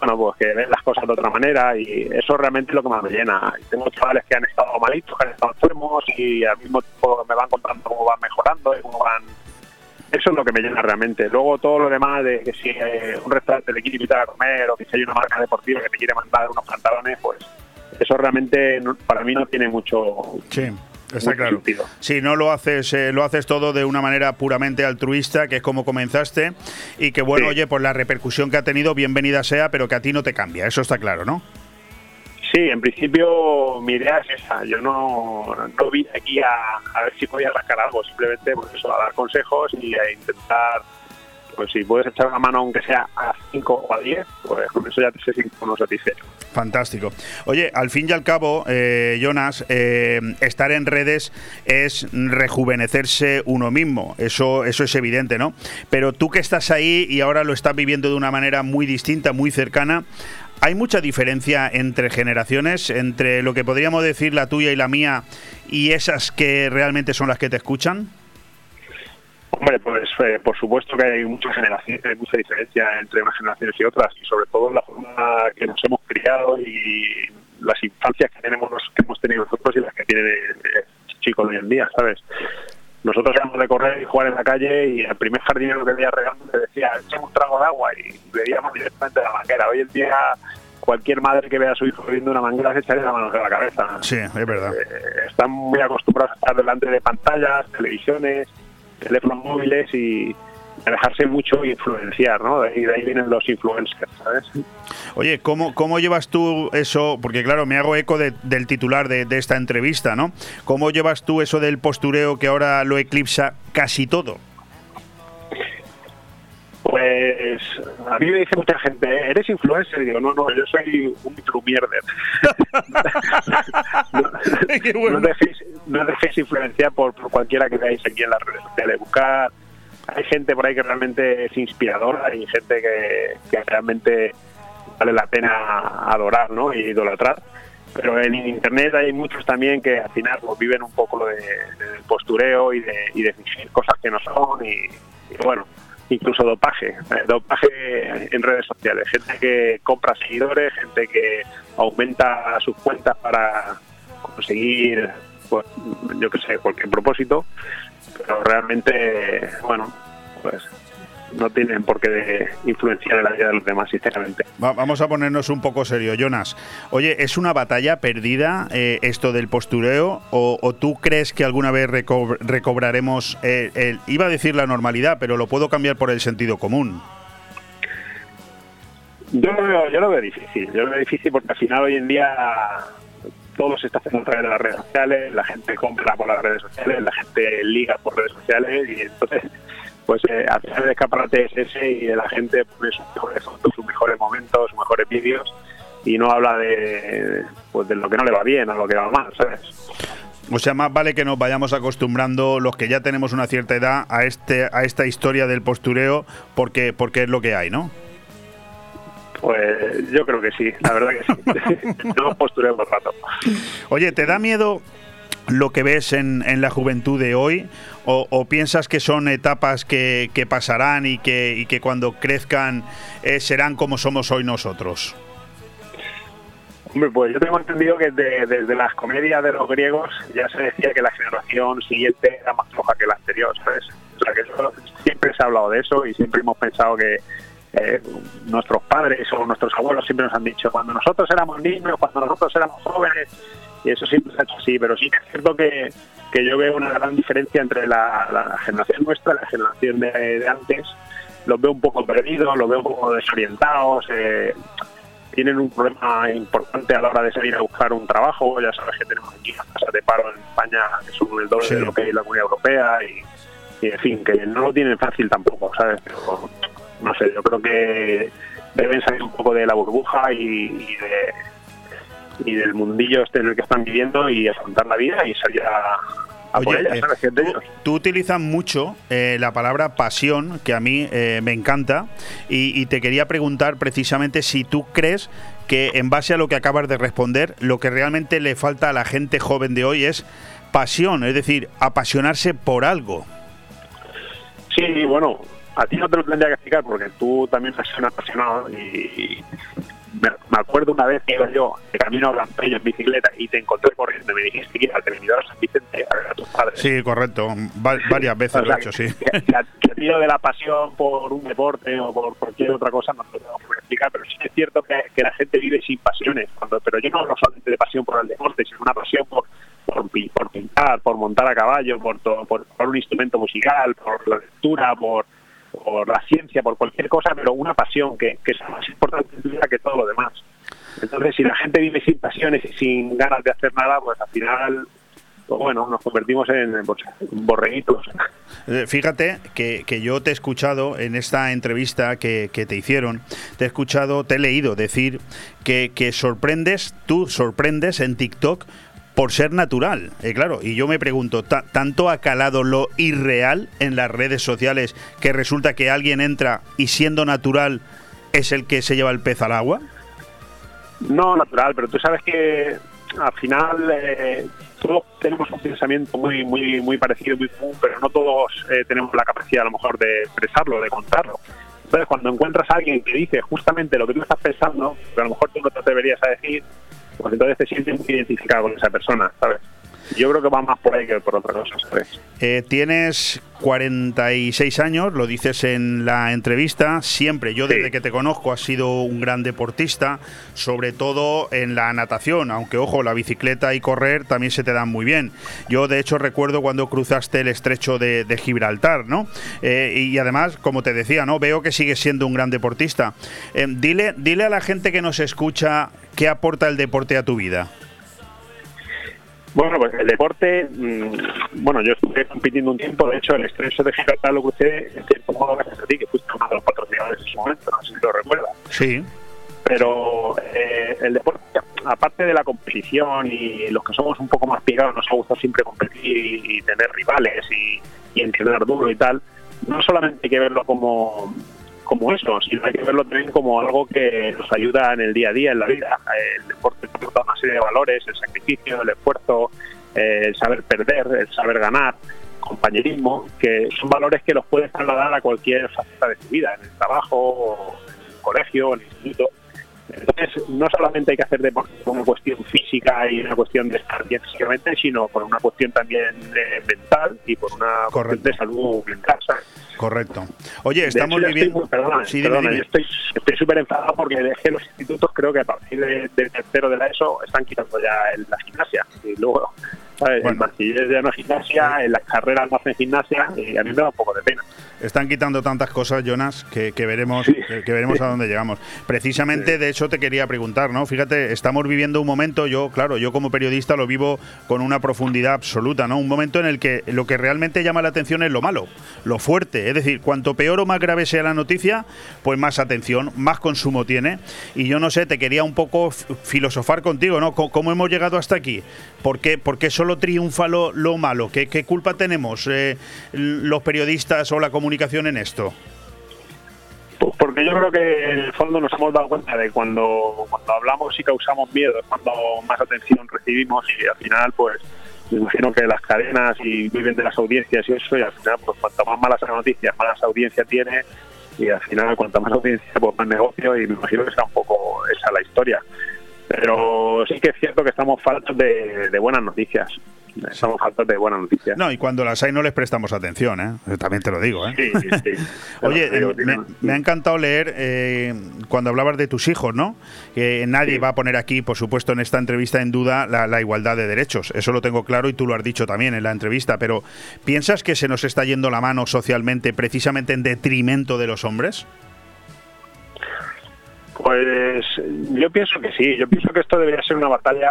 bueno, pues que ven las cosas de otra manera y eso realmente es lo que más me llena. Y tengo chavales que han estado malitos, que han estado enfermos y al mismo tiempo me van contando cómo van mejorando y cómo van eso es lo que me llena realmente. Luego todo lo demás de que si eh, un restaurante te quiere invitar a comer o que si hay una marca deportiva que te quiere mandar unos pantalones, pues eso realmente no- para mí no tiene mucho, Sí, está claro. sentido. Si no lo haces, eh, lo haces todo de una manera puramente altruista, que es como comenzaste, y que bueno, Sí. oye, pues la repercusión que ha tenido, bienvenida sea, pero que a ti no te cambia, eso está claro, ¿no? Sí, en principio mi idea es esa. Yo no, no vine aquí a, a ver si podía rascar algo, simplemente pues eso, a dar consejos y a intentar pues si puedes echar una mano aunque sea a 5 o a 10, pues con eso ya te sé uno satisfecho. Fantástico. Oye, al fin y al cabo, eh, Jonas, eh, estar en redes es rejuvenecerse uno mismo, eso, eso es evidente, ¿no? Pero tú que estás ahí y ahora lo estás viviendo de una manera muy distinta, muy cercana, ¿Hay mucha diferencia entre generaciones, entre lo que podríamos decir la tuya y la mía y esas que realmente son las que te escuchan? Hombre, pues eh, por supuesto que hay mucha generación, hay mucha diferencia entre unas generaciones y otras, y sobre todo la forma que nos hemos criado y las infancias que tenemos que hemos tenido nosotros y las que tienen chicos hoy en día, ¿sabes? Nosotros éramos de correr y jugar en la calle y el primer jardinero que veía regando te decía, echemos un trago de agua y veíamos directamente la manguera. Hoy en día cualquier madre que vea a su hijo bebiendo una manguera se echaría la mano de la cabeza. Sí, es verdad. Eh, están muy acostumbrados a estar delante de pantallas, televisiones, teléfonos móviles y a dejarse mucho influenciar, ¿no? Y de ahí vienen los influencers, ¿sabes? Oye, ¿cómo, cómo llevas tú eso? Porque claro, me hago eco del titular de, de esta entrevista, ¿no? ¿Cómo llevas tú eso del postureo que ahora lo eclipsa casi todo? Pues a mí me dice mucha gente, ¿eres influencer? Y digo, no, no, yo soy un trumierder. no, no, dejéis, no dejéis influenciar por, cualquiera que veáis aquí en las redes sociales. Buscar, hay gente por ahí que realmente es inspiradora, hay gente que, realmente vale la pena adorar ¿no? y idolatrar. Pero en internet hay muchos también que al final pues, viven un poco de, postureo y de, y cosas que no son y bueno, incluso dopaje, eh, dopaje en redes sociales, gente que compra seguidores, gente que aumenta sus cuentas para conseguir, pues, yo qué sé, cualquier propósito, pero realmente, bueno, pues no tienen por qué influenciar en la vida de los demás, sinceramente. vamos a ponernos un poco serio, Jonas. Oye, ¿es una batalla perdida eh, esto del postureo? O, tú crees que alguna vez recobraremos, eh, el, iba a decir la normalidad, pero lo puedo cambiar por el sentido común? Yo lo veo, yo lo veo difícil. Yo lo veo difícil porque al final hoy en día todo se está haciendo a través de las redes sociales, la gente compra por las redes sociales, la gente liga por redes sociales y entonces pues eh, al final el escaparate es ese y la gente pone sus mejores fotos, sus mejores momentos, sus mejores vídeos y no habla de, pues, de lo que no le va bien o lo que va mal, ¿sabes? O sea, más vale que nos vayamos acostumbrando los que ya tenemos una cierta edad a este a esta historia del postureo porque porque es lo que hay, ¿no? Pues yo creo que sí, la verdad que sí. no postureo por rato. Oye, ¿te da miedo lo que ves en, en la juventud de hoy? O, piensas que son etapas que, pasarán y que, y que cuando crezcan eh, serán como somos hoy nosotros? Hombre, pues yo tengo entendido que desde las comedias de los griegos ya se decía que la generación siguiente era más floja que la anterior, ¿sabes? O sea, que siempre se ha hablado de eso y siempre hemos pensado que eh, nuestros padres o nuestros abuelos siempre nos han dicho, cuando nosotros éramos niños, cuando nosotros éramos jóvenes, y eso siempre se ha hecho así, pero sí que es cierto que, que yo veo una gran diferencia entre la, generación nuestra y la generación de, antes. Los veo un poco perdidos, los veo un poco desorientados, eh, tienen un problema importante a la hora de salir a buscar un trabajo. Ya sabes que tenemos aquí las tasas de paro en España que son el doble de lo que hay en la Comunidad Europea y, en fin, que no lo tienen fácil tampoco, ¿sabes? Pero no sé, yo creo que deben salir un poco de la burbuja y de y del mundillo este en el que están viviendo y afrontar la vida y salir a, Oye, eh, tú, utilizas mucho eh, la palabra pasión, que a mí eh, me encanta, y, te quería preguntar precisamente si tú crees que en base a lo que acabas de responder, lo que realmente le falta a la gente joven de hoy es pasión, es decir, apasionarse por algo. Sí, bueno, a ti no te lo tendría que explicar porque tú también eres un apasionado y, me, acuerdo una vez que iba yo de camino a Blanpeño en bicicleta y te encontré corriendo y me dijiste que al terminador San Vicente a ver a tus padres. Sí, correcto. varias veces lo he hecho, sí. Que, de la pasión por un deporte o por cualquier otra cosa no te lo tengo que explicar, pero sí es cierto que, que, la gente vive sin pasiones. Cuando, pero yo no hablo solamente de pasión por el deporte, sino una pasión por, por, por pintar, por montar a caballo, por, por, por un instrumento musical, por la lectura, por por la ciencia, por cualquier cosa, pero una pasión que, que es más importante que todo lo demás. Entonces, si la gente vive sin pasiones y sin ganas de hacer nada, pues al final pues bueno, nos convertimos en, pues, borreguitos. Eh, fíjate que, que, yo te he escuchado en esta entrevista que, que, te hicieron, te he escuchado, te he leído decir que, que sorprendes, tú sorprendes en TikTok por ser natural. Y claro, y yo me pregunto, ¿tanto ha calado lo irreal en las redes sociales que resulta que alguien entra y siendo natural es el que se lleva el pez al agua? No, natural, pero tú sabes que al final eh, todos tenemos un pensamiento muy muy muy parecido, muy común, pero no todos eh, tenemos la capacidad a lo mejor de expresarlo, de contarlo. Entonces, cuando encuentras a alguien que dice justamente lo que tú estás pensando, que a lo mejor tú no te atreverías a decir, pues entonces te sientes muy identificado con esa persona, ¿sabes? Yo creo que va más por ahí que por otra cosa. Eh, tienes 46 años, lo dices en la entrevista, siempre, yo desde que te conozco has sido un gran deportista, sobre todo en la natación, aunque ojo, la bicicleta y correr también se te dan muy bien. Yo de hecho recuerdo cuando cruzaste el estrecho de, Gibraltar, ¿no? Eh, y además, como te decía, ¿no? Veo que sigues siendo un gran deportista. Eh, dile, dile a la gente que nos escucha qué aporta el deporte a tu vida. Bueno, pues el deporte, mm, bueno, yo estuve compitiendo un tiempo, de hecho el estrecho de Gibraltar lo crucé en modo gracias a ti, que fuiste uno de los patrocinadores en ese momento, no sé si lo recuerdas. Sí. Pero eh, el deporte, aparte de la competición y los que somos un poco más picados, nos ha gustado siempre competir y, tener rivales y, y entrenar duro y tal, no solamente hay que verlo como como eso, sino hay que verlo también como algo que nos ayuda en el día a día, en la vida. El deporte aporta una serie de valores, el sacrificio, el esfuerzo, el saber perder, el saber ganar, compañerismo, que son valores que los puedes trasladar a cualquier faceta de tu vida, en el trabajo, en el colegio, en el instituto. Entonces, no solamente hay que hacer deporte por una cuestión física y una cuestión de estar bien físicamente, sino por una cuestión también eh, mental y por una cuestión de salud mental. Correcto. Oye, estamos viviendo. Perdona, sí, estoy súper enfadado porque dejé los institutos, creo que a partir del tercero de la ESO están quitando ya la gimnasia. Y luego, ¿sabes? Bueno. El ya no gimnasia, en las carreras no hacen gimnasia, y a mí me da un poco de pena. Están quitando tantas cosas, Jonas, que, veremos, que, veremos a dónde llegamos. Precisamente de eso te quería preguntar, ¿no? Fíjate, estamos viviendo un momento, yo, claro, yo como periodista lo vivo con una profundidad absoluta, ¿no? Un momento en el que lo que realmente llama la atención es lo malo, lo fuerte. Es decir, cuanto peor o más grave sea la noticia, pues más atención, más consumo tiene. Y yo no sé, te quería un poco filosofar contigo, ¿no? ¿Cómo, hemos llegado hasta aquí? ¿Por qué, solo triunfa lo, malo? ¿Qué, culpa tenemos eh, los periodistas o la comunicación en esto? Pues porque yo creo que en el fondo nos hemos dado cuenta de cuando, cuando hablamos y causamos miedo, cuando más atención recibimos y al final pues me imagino que las cadenas y viven de las audiencias y eso y al final pues cuanto más malas noticias, más audiencia tiene y al final cuanto más audiencia pues más negocio y me imagino que sea un poco esa la historia. Pero sí que es cierto que estamos faltos de buenas noticias. Estamos faltas de buenas noticias. No, y cuando las hay no les prestamos atención, ¿eh? También te lo digo, ¿eh? Sí, sí, Oye, me, ha encantado leer eh, cuando hablabas de tus hijos, ¿no? Que nadie va a poner aquí, por supuesto, en esta entrevista en duda la, igualdad de derechos. Eso lo tengo claro y tú lo has dicho también en la entrevista. Pero ¿piensas que se nos está yendo la mano socialmente precisamente en detrimento de los hombres? Pues yo pienso que sí, yo pienso que esto debería ser una batalla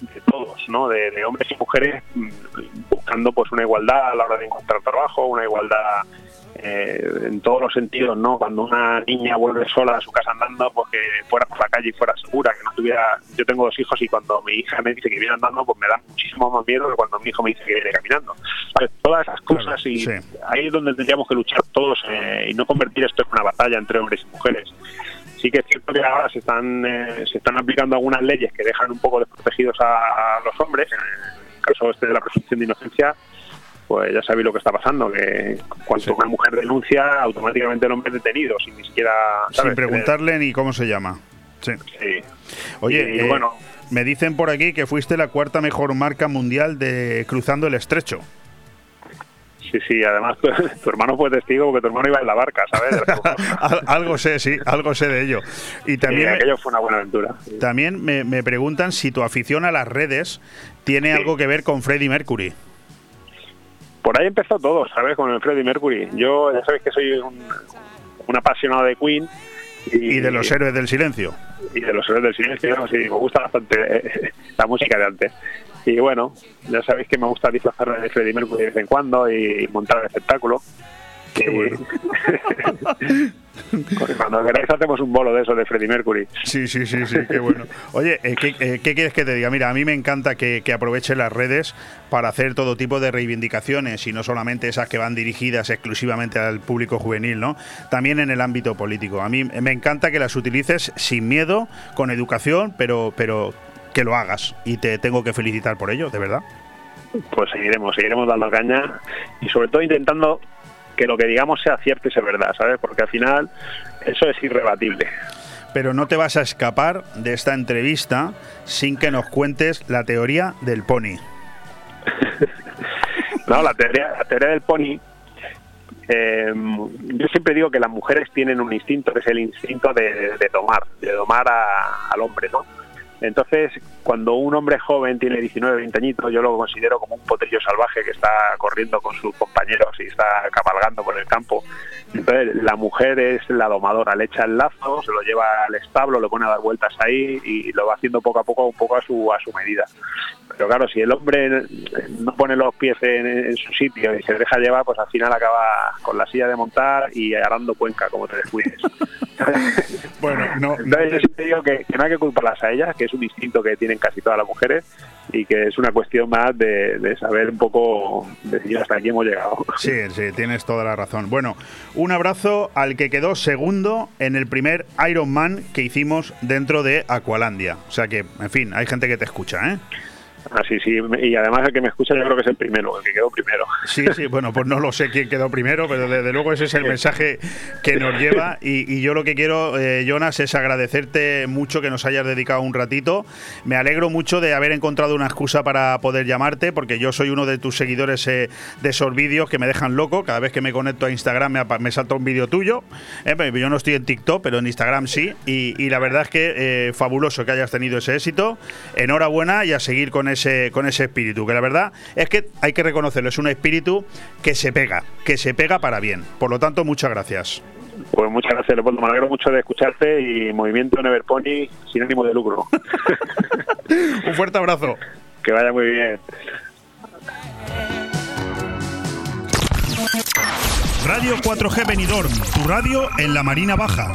de todos, ¿no? De, hombres y mujeres mm, buscando pues una igualdad a la hora de encontrar trabajo, una igualdad eh, en todos los sentidos, ¿no? Cuando una niña vuelve sola a su casa andando, pues que fuera por la calle y fuera segura, que no tuviera... Yo tengo dos hijos y cuando mi hija me dice que viene andando, pues me da muchísimo más miedo que cuando mi hijo me dice que viene caminando. Todas esas cosas y ahí es donde tendríamos que luchar todos eh, y no convertir esto en una batalla entre hombres y mujeres sí que es cierto que ahora se están eh, se están aplicando algunas leyes que dejan un poco desprotegidos a, los hombres. En el caso este de la presunción de inocencia pues ya sabéis lo que está pasando que cuando una mujer denuncia automáticamente el hombre es detenido sin ni siquiera sin preguntarle ni cómo se llama. Sí, oye eh, bueno. me dicen por aquí que fuiste la cuarta mejor marca mundial de cruzando el estrecho Sí, sí, además tu, hermano fue testigo porque tu hermano iba en la barca, ¿sabes? algo sé, sí, algo sé de ello. Y también aquello fue una buena aventura. También me, preguntan si tu afición a las redes tiene algo que ver con Freddie Mercury. Por ahí empezó todo, ¿sabes? Con el Freddie Mercury. Yo ya sabéis que soy un, apasionado de Queen. Y, de los héroes del silencio. Y de los héroes del silencio, sí, me gusta bastante eh, la música de antes. Y bueno, ya sabéis que me gusta disfrazar de Freddy Mercury de vez en cuando y montar el espectáculo. Qué bueno. Cuando queráis hacemos un bolo de eso de Freddie Mercury. Sí, sí, sí, sí, qué bueno. Oye, eh, ¿qué, eh, ¿qué, quieres que te diga? Mira, a mí me encanta que, que aproveche las redes para hacer todo tipo de reivindicaciones y no solamente esas que van dirigidas exclusivamente al público juvenil, ¿no? También en el ámbito político. A mí me encanta que las utilices sin miedo, con educación, pero, pero que lo hagas. Y te tengo que felicitar por ello, de verdad. Pues seguiremos, seguiremos dando caña y sobre todo intentando que lo que digamos sea cierto y sea verdad, ¿sabes? Porque al final eso es irrebatible. Pero no te vas a escapar de esta entrevista sin que nos cuentes la teoría del pony. no, la teoría, la teoría del pony eh, yo siempre digo que las mujeres tienen un instinto que es el instinto de, de domar, de domar a, al hombre, ¿no? Entonces, cuando un hombre joven tiene 19, 20 añitos, yo lo considero como un potrillo salvaje que está corriendo con sus compañeros y está cabalgando por el campo. Entonces, la mujer es la domadora, le echa el lazo, se lo lleva al establo, lo pone a dar vueltas ahí y lo va haciendo poco a poco, un poco a su, a su medida. Pero claro, si el hombre no pone los pies en, su sitio y se deja llevar, pues al final acaba con la silla de montar y arando cuenca, como te descuides. bueno, no, Entonces yo siempre digo que, que, no hay que culparlas a ellas, que es un instinto que tienen casi todas las mujeres y que es una cuestión más de, de saber un poco decir hasta aquí hemos llegado. Sí, sí, tienes toda la razón. Bueno, un abrazo al que quedó segundo en el primer Ironman que hicimos dentro de Aqualandia. O sea que, en fin, hay gente que te escucha, ¿eh? Así, sí, y además el que me escucha yo creo que es el primero, el que quedó primero. Sí, sí, bueno, pues no lo sé quién quedó primero, pero desde luego ese es el mensaje que nos lleva y, y yo lo que quiero, eh, Jonas, es agradecerte mucho que nos hayas dedicado un ratito. Me alegro mucho de haber encontrado una excusa para poder llamarte, porque yo soy uno de tus seguidores eh, de esos vídeos que me dejan loco. Cada vez que me conecto a Instagram me, me salta un vídeo tuyo. Eh, yo no estoy en TikTok, pero en Instagram sí. Y, y la verdad es que eh, fabuloso que hayas tenido ese éxito. Enhorabuena y a seguir con ese, con ese espíritu, que la verdad es que hay que reconocerlo, es un espíritu que se pega, que se pega para bien. Por lo tanto, muchas gracias. Pues muchas gracias, Leopoldo. Me alegro mucho de escucharte y Movimiento Never Pony sin ánimo de lucro. un fuerte abrazo. Que vaya muy bien. Radio 4G Benidorm, tu radio en la Marina Baja.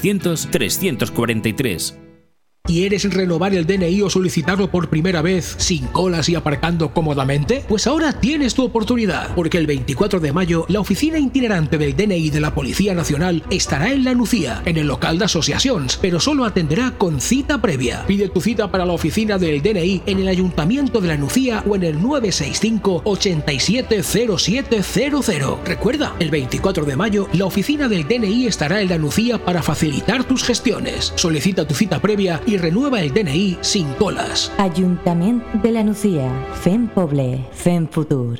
343. ¿Quieres renovar el DNI o solicitarlo por primera vez sin colas y aparcando cómodamente? Pues ahora tienes tu oportunidad, porque el 24 de mayo la oficina itinerante del DNI de la Policía Nacional estará en La Nucía, en el local de asociaciones, pero solo atenderá con cita previa. Pide tu cita para la oficina del DNI en el Ayuntamiento de La Nucía o en el 965 870700. Recuerda, el 24 de mayo la oficina del DNI estará en La Nucía para facilitar tus gestiones. Solicita tu cita previa y renueva el DNI sin colas. Ayuntamiento de la Nucía. Fem Poble. Fem Futur.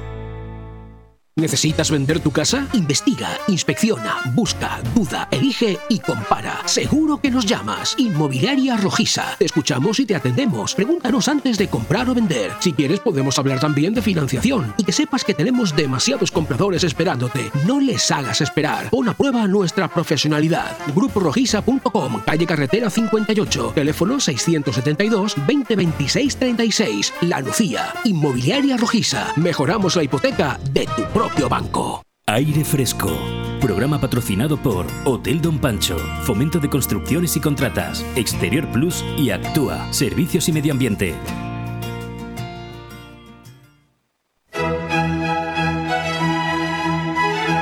¿Necesitas vender tu casa? Investiga, inspecciona, busca, duda, elige y compara. Seguro que nos llamas. Inmobiliaria Rojiza. Te escuchamos y te atendemos. Pregúntanos antes de comprar o vender. Si quieres podemos hablar también de financiación. Y que sepas que tenemos demasiados compradores esperándote. No les hagas esperar. Pon a prueba nuestra profesionalidad. GrupoRojiza.com, calle Carretera 58, teléfono 672 2026 36. La Lucía. Inmobiliaria Rojiza. Mejoramos la hipoteca de tu propio banco. Aire Fresco. Programa patrocinado por Hotel Don Pancho, Fomento de Construcciones y Contratas, Exterior Plus y Actúa, Servicios y Medio Ambiente.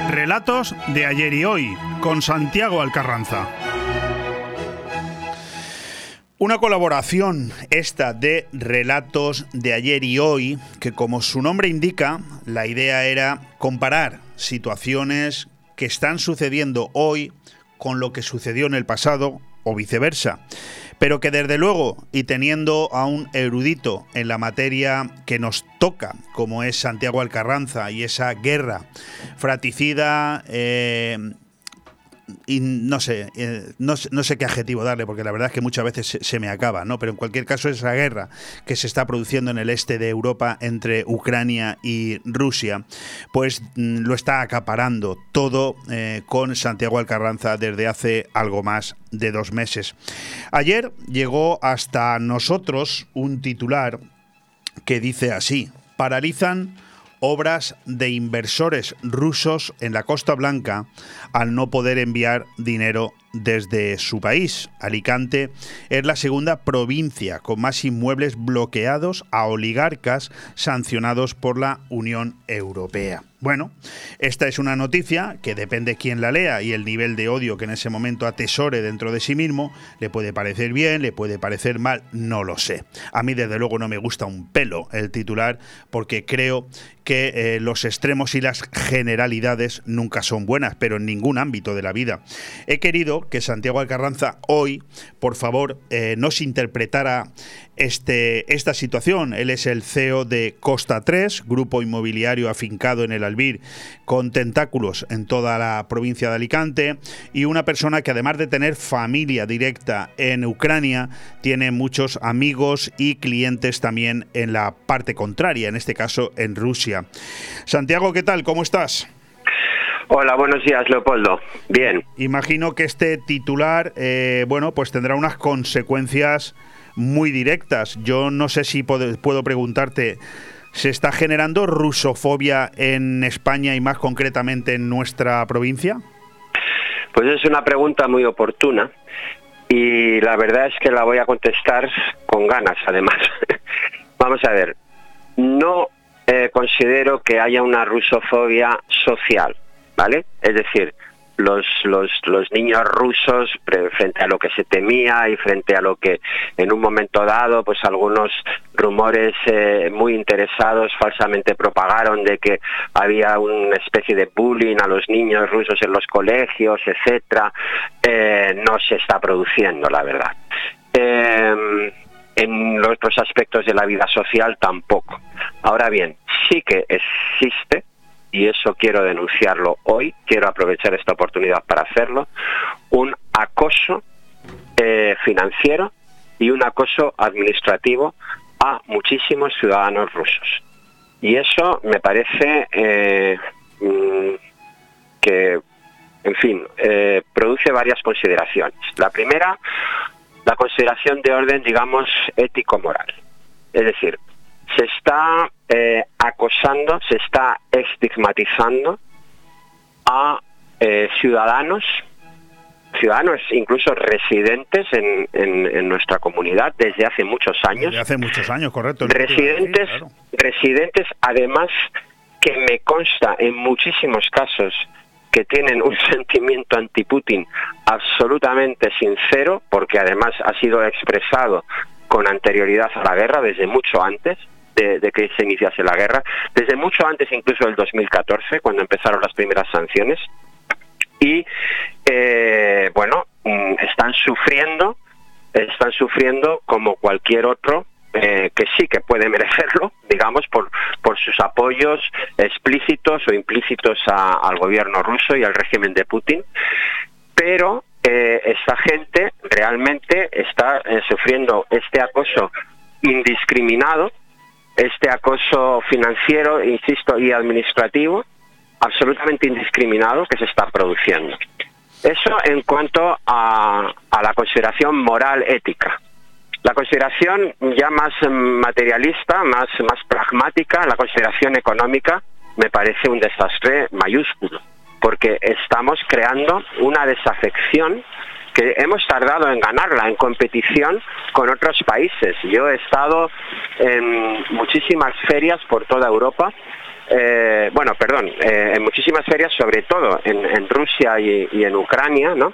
Relatos de ayer y hoy con Santiago Alcarranza. Una colaboración esta de Relatos de ayer y hoy, que como su nombre indica, la idea era comparar situaciones que están sucediendo hoy con lo que sucedió en el pasado o viceversa. Pero que desde luego, y teniendo a un erudito en la materia que nos toca, como es Santiago Alcarranza, y esa guerra fraticida, eh, y no sé, eh, no, sé qué adjetivo darle, porque la verdad es que muchas veces se, me acaba, ¿no? Pero en cualquier caso, esa guerra que se está produciendo en el este de Europa entre Ucrania y Rusia, pues mm, lo está acaparando todo eh, con Santiago Alcarranza desde hace algo más de dos meses. Ayer llegó hasta nosotros un titular que dice así: paralizan obras de inversores rusos en la Costa Blanca al no poder enviar dinero desde su país. Alicante es la segunda provincia con más inmuebles bloqueados a oligarcas sancionados por la Unión Europea. Bueno, esta es una noticia que depende quién la lea y el nivel de odio que en ese momento atesore dentro de sí mismo, le puede parecer bien, le puede parecer mal, no lo sé. A mí desde luego no me gusta un pelo el titular porque creo que eh, los extremos y las generalidades nunca son buenas, pero en ningún ámbito de la vida. He querido que Santiago Alcarranza hoy, por favor, eh, nos interpretara este, esta situación. Él es el CEO de Costa 3, grupo inmobiliario afincado en el Albir, con tentáculos en toda la provincia de Alicante, y una persona que además de tener familia directa en Ucrania, tiene muchos amigos y clientes también en la parte contraria, en este caso en Rusia. Santiago, ¿qué tal? ¿Cómo estás? Hola, buenos días, Leopoldo. Bien. Imagino que este titular, eh, bueno, pues tendrá unas consecuencias muy directas. Yo no sé si puedo, preguntarte, ¿se está generando rusofobia en España y más concretamente en nuestra provincia? Pues es una pregunta muy oportuna y la verdad es que la voy a contestar con ganas, además. Vamos a ver, no eh, considero que haya una rusofobia social, ¿vale? Es decir, los, los, los niños rusos frente a lo que se temía y frente a lo que en un momento dado pues algunos rumores eh, muy interesados falsamente propagaron de que había una especie de bullying a los niños rusos en los colegios, etcétera, eh, no se está produciendo, la verdad. Eh, en otros aspectos de la vida social tampoco. Ahora bien, sí que existe y eso quiero denunciarlo hoy, quiero aprovechar esta oportunidad para hacerlo, un acoso eh, financiero y un acoso administrativo a muchísimos ciudadanos rusos. Y eso me parece eh, mm, que, en fin, eh, produce varias consideraciones. La primera, la consideración de orden, digamos, ético-moral. Es decir, se está eh, acosando, se está estigmatizando a eh, ciudadanos, ciudadanos incluso residentes en, en, nuestra comunidad desde hace muchos años. Desde hace muchos años, correcto. Residentes, residentes además que me consta en muchísimos casos que tienen un sentimiento anti-Putin absolutamente sincero, porque además ha sido expresado con anterioridad a la guerra, desde mucho antes, de, que se iniciase la guerra, desde mucho antes incluso del 2014, cuando empezaron las primeras sanciones. Y eh, bueno, mm, están sufriendo, están sufriendo como cualquier otro eh, que sí que puede merecerlo, digamos, por, por sus apoyos explícitos o implícitos al gobierno ruso y al régimen de Putin, pero eh, esta gente realmente está sufriendo este acoso indiscriminado este acoso financiero, insisto, y administrativo absolutamente indiscriminado que se está produciendo. Eso en cuanto a, la consideración moral ética. La consideración ya más materialista, más, más pragmática, la consideración económica, me parece un desastre mayúsculo, porque estamos creando una desafección hemos tardado en ganarla en competición con otros países. Yo he estado en muchísimas ferias por toda Europa eh, bueno, perdón, eh, en muchísimas ferias, sobre todo en, Rusia y, en Ucrania, ¿no?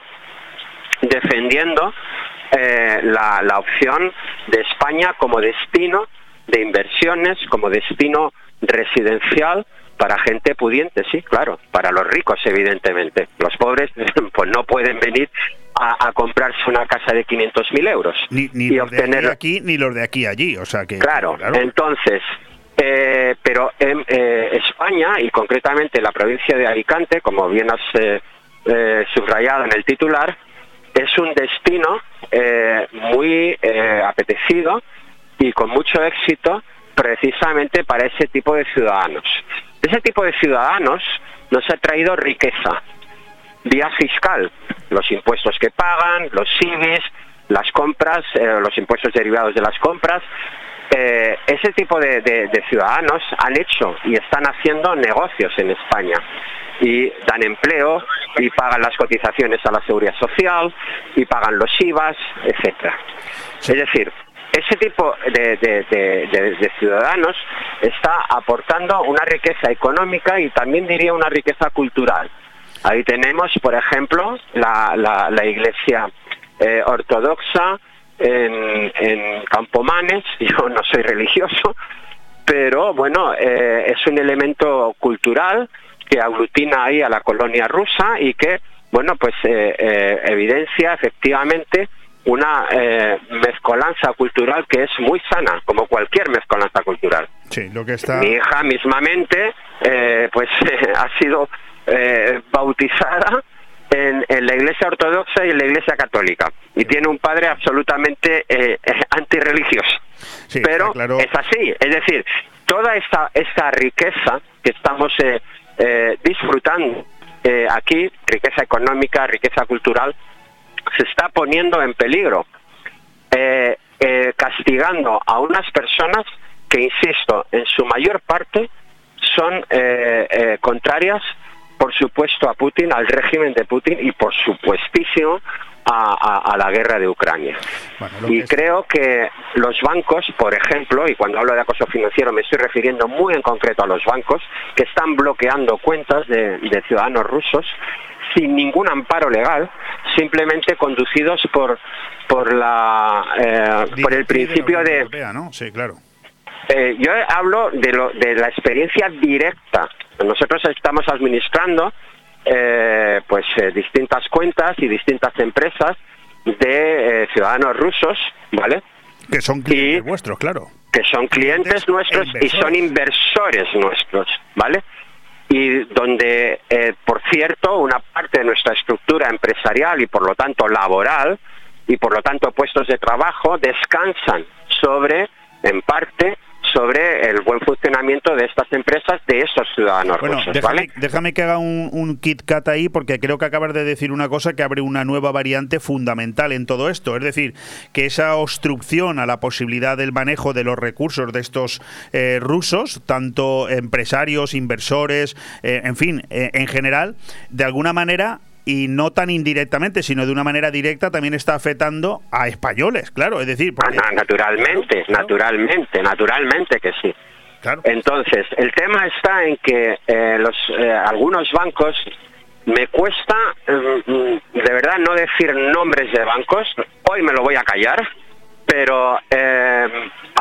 defendiendo eh, la, la opción de España como destino de inversiones, como destino residencial para gente pudiente, sí, claro, para los ricos, evidentemente. Los pobres, pues no pueden venir a, comprarse una casa de 500.000 euros. Ni, ni los de aquí ni los de aquí allí, o sea que... Claro, entonces, eh, pero en eh, España y concretamente la provincia de Alicante, como bien has eh, subrayado en el titular, es un destino muy apetecido y con mucho éxito precisamente para ese tipo de ciudadanos. Ese tipo de ciudadanos nos ha traído riqueza, vía fiscal, los impuestos que pagan, los CIVIs, las compras, eh, los impuestos derivados de las compras. Eh, ese tipo de, ciudadanos han hecho y están haciendo negocios en España y dan empleo y pagan las cotizaciones a la seguridad social y pagan los IVAs, etcétera. Es decir, ese tipo de, ciudadanos está aportando una riqueza económica y también diría una riqueza cultural. Ahí tenemos, por ejemplo, la, iglesia eh, ortodoxa en, Campomanes. Yo no soy religioso, pero bueno, eh, es un elemento cultural que aglutina ahí a la colonia rusa y que, bueno, pues eh, evidencia efectivamente una eh, mezcolanza cultural que es muy sana, como cualquier mezcolanza cultural. Sí, lo que está... Mi hija mismamente, eh, pues ha sido eh, bautizada en, la Iglesia Ortodoxa y en la Iglesia Católica. Y tiene un padre absolutamente eh, antirreligioso. Pero es así, es decir, toda esta esta riqueza que estamos disfrutando aquí, riqueza económica, riqueza cultural, se está poniendo en peligro, eh, eh, castigando a unas personas que, insisto, en su mayor parte son eh, contrarias, por supuesto, a Putin, al régimen de Putin y, por supuestísimo, a, la guerra de Ucrania. y creo que los bancos, por ejemplo, y cuando hablo de acoso financiero me estoy refiriendo muy en concreto a los bancos, que están bloqueando cuentas de ciudadanos rusos sin ningún amparo legal, simplemente conducidos por por la eh, por el principio de, Sí, claro. Eh, yo hablo de, lo, de la experiencia directa. Nosotros estamos administrando eh, pues distintas cuentas y distintas empresas de ciudadanos rusos, ¿vale? Que son clientes vuestros, claro. Que son clientes, nuestros y son inversores nuestros, ¿vale? y donde, eh, por cierto, una parte de nuestra estructura empresarial y por lo tanto laboral y por lo tanto puestos de trabajo descansan sobre, en parte, sobre el buen funcionamiento de estas empresas, de esos ciudadanos bueno, déjame, déjame, que haga un, un kit cat ahí, porque creo que acabas de decir una cosa que abre una nueva variante fundamental en todo esto. Es decir, que esa obstrucción a la posibilidad del manejo de los recursos de estos eh, rusos, tanto empresarios, inversores, eh, en fin, eh, en general, de alguna manera y no tan indirectamente, sino de una manera directa, también está afectando a españoles, claro, es decir... Ah, naturalmente, naturalmente, naturalmente que sí. Entonces, el tema está en que eh, los, eh, algunos bancos, me cuesta mm, de verdad no decir nombres de bancos, hoy me lo voy a callar, pero eh,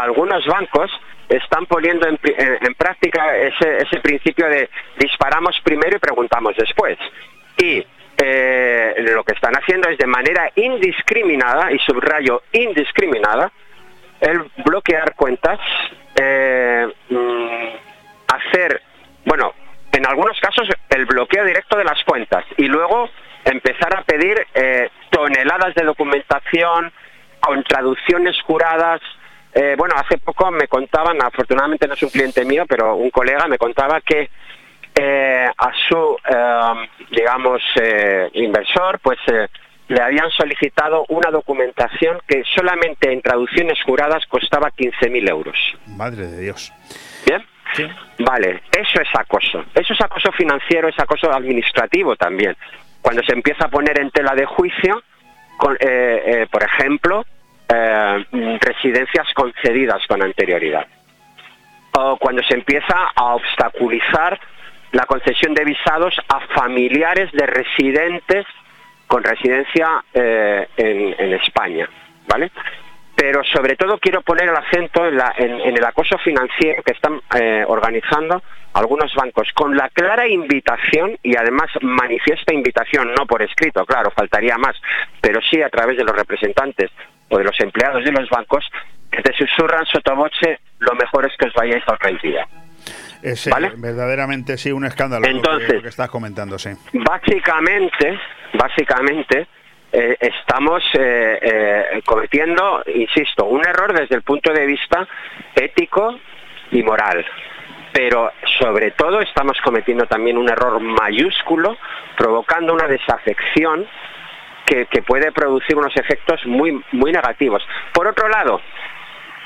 algunos bancos están poniendo en, en práctica ese, ese principio de disparamos primero y preguntamos después. Y eh, lo que están haciendo es de manera indiscriminada, y subrayo indiscriminada, el bloquear cuentas, eh, mm, hacer, bueno, en algunos casos el bloqueo directo de las cuentas y luego empezar a pedir eh, toneladas de documentación con traducciones juradas. bueno, hace poco me contaban, afortunadamente no es un cliente mío, pero un colega me contaba que eh, a su, eh, digamos, eh, inversor, pues le habían solicitado una documentación que solamente en traducciones juradas costaba 15.000 euros. Madre de Dios. ¿Bien? Vale, eso es acoso. Eso es acoso financiero, es acoso administrativo también. Cuando se empieza a poner en tela de juicio, con, por ejemplo, residencias concedidas con anterioridad. o cuando se empieza a obstaculizar la concesión de visados a familiares de residentes con residencia eh, en, España, ¿vale? Pero sobre todo quiero poner el acento en, el acoso financiero que están eh, organizando algunos bancos, con la clara invitación y además manifiesta invitación, no por escrito, claro, faltaría más, pero sí a través de los representantes o de los empleados de los bancos, que te susurran sotoboche, lo mejor es que os vayáis a otra entidad. Es verdaderamente sí un escándalo Entonces, lo que, estás comentando, sí. Básicamente, básicamente eh, estamos eh, eh, cometiendo, insisto, un error desde el punto de vista ético y moral. Pero sobre todo estamos cometiendo también un error mayúsculo, provocando una desafección que, que puede producir unos efectos muy, muy negativos. Por otro lado,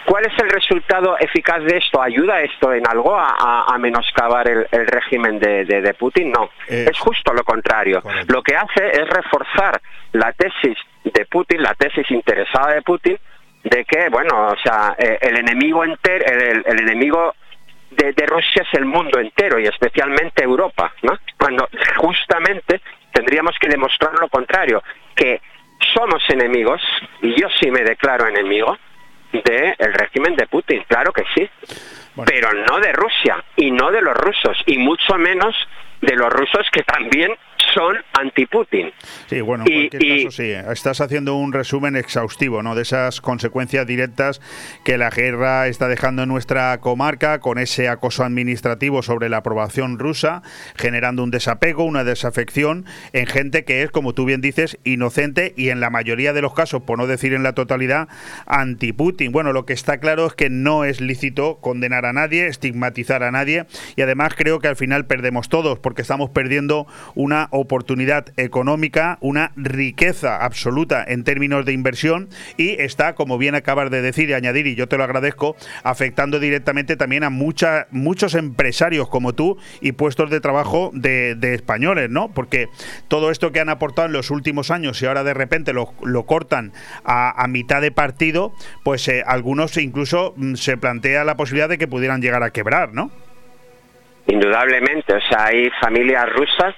¿Cuál es el resultado eficaz de esto? ¿Ayuda esto en algo a, menoscabar el, régimen de, Putin? No, eh, es justo lo contrario. Lo que hace es reforzar la tesis de Putin, la tesis interesada de Putin, de que, bueno, o sea, eh, el enemigo entero, el, enemigo de, Rusia es el mundo entero y especialmente Europa, ¿no? Cuando justamente tendríamos que demostrar lo contrario, que somos enemigos, y yo sí me declaro enemigo, del régimen de Putin, claro que sí, pero no de Rusia y no de los rusos y mucho menos de los rusos que también son anti-Putin. Sí, bueno, en cualquier caso sí. Estás haciendo un resumen exhaustivo, ¿no? De esas consecuencias directas que la guerra está dejando en nuestra comarca con ese acoso administrativo sobre la aprobación rusa, generando un desapego, una desafección en gente que es, como tú bien dices, inocente y en la mayoría de los casos, por no decir en la totalidad, anti-Putin. Bueno, lo que está claro es que no es lícito condenar a nadie, estigmatizar a nadie y además creo que al final perdemos todos porque estamos perdiendo una oportunidad económica, una riqueza absoluta en términos de inversión y está, como bien acabas de decir y añadir, y yo te lo agradezco, afectando directamente también a mucha, muchos empresarios como tú y puestos de trabajo de, españoles, ¿no? Porque todo esto que han aportado en los últimos años y ahora de repente lo, cortan a, mitad de partido, pues eh, algunos incluso mm, se plantea la posibilidad de que pudieran llegar a quebrar, ¿no? Indudablemente, o sea, hay familias rusas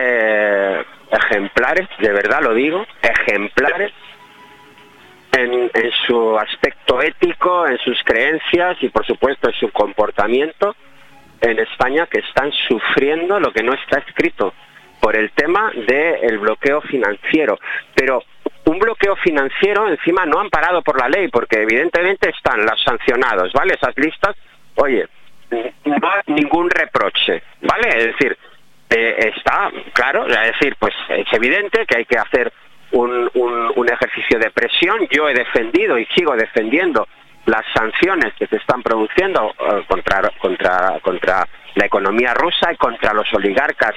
eh, ejemplares, de verdad lo digo, ejemplares en, su aspecto ético, en sus creencias y por supuesto en su comportamiento en España que están sufriendo lo que no está escrito por el tema del bloqueo financiero. Pero un bloqueo financiero encima no amparado por la ley, porque evidentemente están los sancionados, ¿vale? Esas listas, oye, no hay ningún reproche, ¿vale? Es decir, eh, está claro, es decir, pues es evidente que hay que hacer un, un, ejercicio de presión. Yo he defendido y sigo defendiendo las sanciones que se están produciendo eh, contra, contra, contra la economía rusa y contra los oligarcas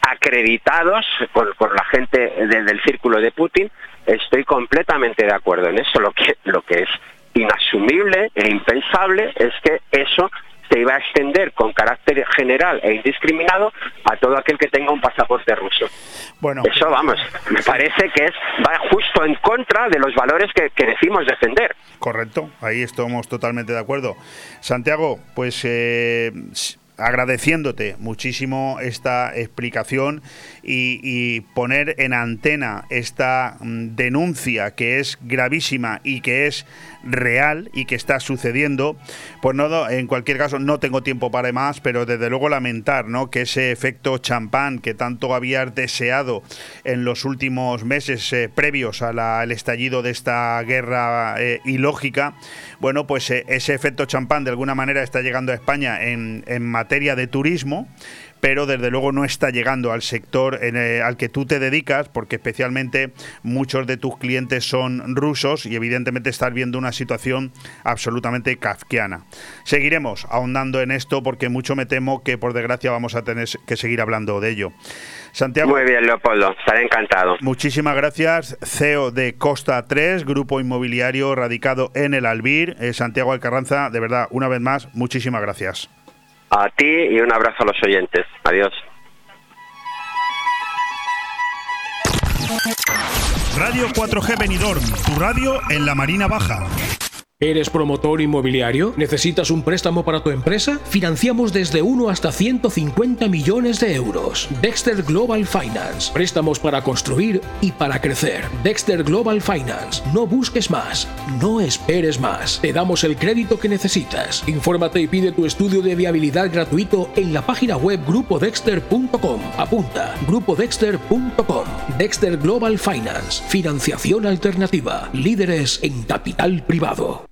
acreditados por, por la gente del círculo de Putin. Estoy completamente de acuerdo en eso. Lo que, lo que es inasumible e impensable es que eso se iba a extender con carácter general e indiscriminado a todo aquel que tenga un pasaporte ruso. Bueno, eso vamos, me parece que es va justo en contra de los valores que, decimos defender. Correcto, ahí estamos totalmente de acuerdo. Santiago, pues eh, agradeciéndote muchísimo esta explicación y, poner en antena esta mm, denuncia que es gravísima y que es real y que está sucediendo, pues no, en cualquier caso no tengo tiempo para más, pero desde luego lamentar ¿no? que ese efecto champán que tanto habías deseado en los últimos meses eh, previos al estallido de esta guerra eh, ilógica, bueno, pues eh, ese efecto champán de alguna manera está llegando a España en, en de turismo pero desde luego no está llegando al sector eh, al que tú te dedicas, porque especialmente muchos de tus clientes son rusos y evidentemente estás viendo una situación absolutamente kafkiana. Seguiremos ahondando en esto porque mucho me temo que por desgracia vamos a tener que seguir hablando de ello. Santiago. Muy bien, Leopoldo, estaré encantado. Muchísimas gracias, CEO de Costa 3, grupo inmobiliario radicado en el Albir. Eh, Santiago Alcarranza, de verdad, una vez más, muchísimas gracias. A ti y un abrazo a los oyentes. Adiós. Radio 4G Benidorm, tu radio en la Marina Baja. ¿Eres promotor inmobiliario? ¿Necesitas un préstamo para tu empresa? Financiamos desde 1 hasta 150 millones de euros. Dexter Global Finance. Préstamos para construir y para crecer. Dexter Global Finance. No busques más. No esperes más. Te damos el crédito que necesitas. Infórmate y pide tu estudio de viabilidad gratuito en la página web grupodexter.com. Apunta. grupodexter.com. Dexter Global Finance. Financiación alternativa. Líderes en capital privado.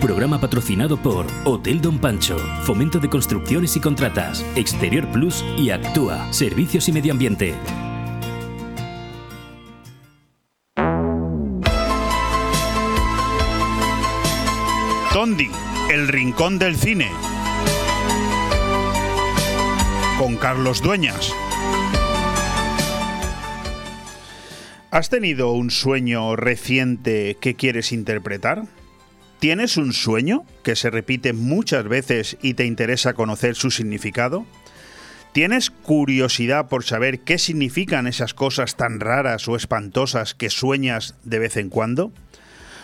Programa patrocinado por Hotel Don Pancho, Fomento de Construcciones y Contratas, Exterior Plus y Actúa, Servicios y Medio Ambiente. Tondi, el rincón del cine. Con Carlos Dueñas. ¿Has tenido un sueño reciente que quieres interpretar? ¿Tienes un sueño que se repite muchas veces y te interesa conocer su significado? ¿Tienes curiosidad por saber qué significan esas cosas tan raras o espantosas que sueñas de vez en cuando?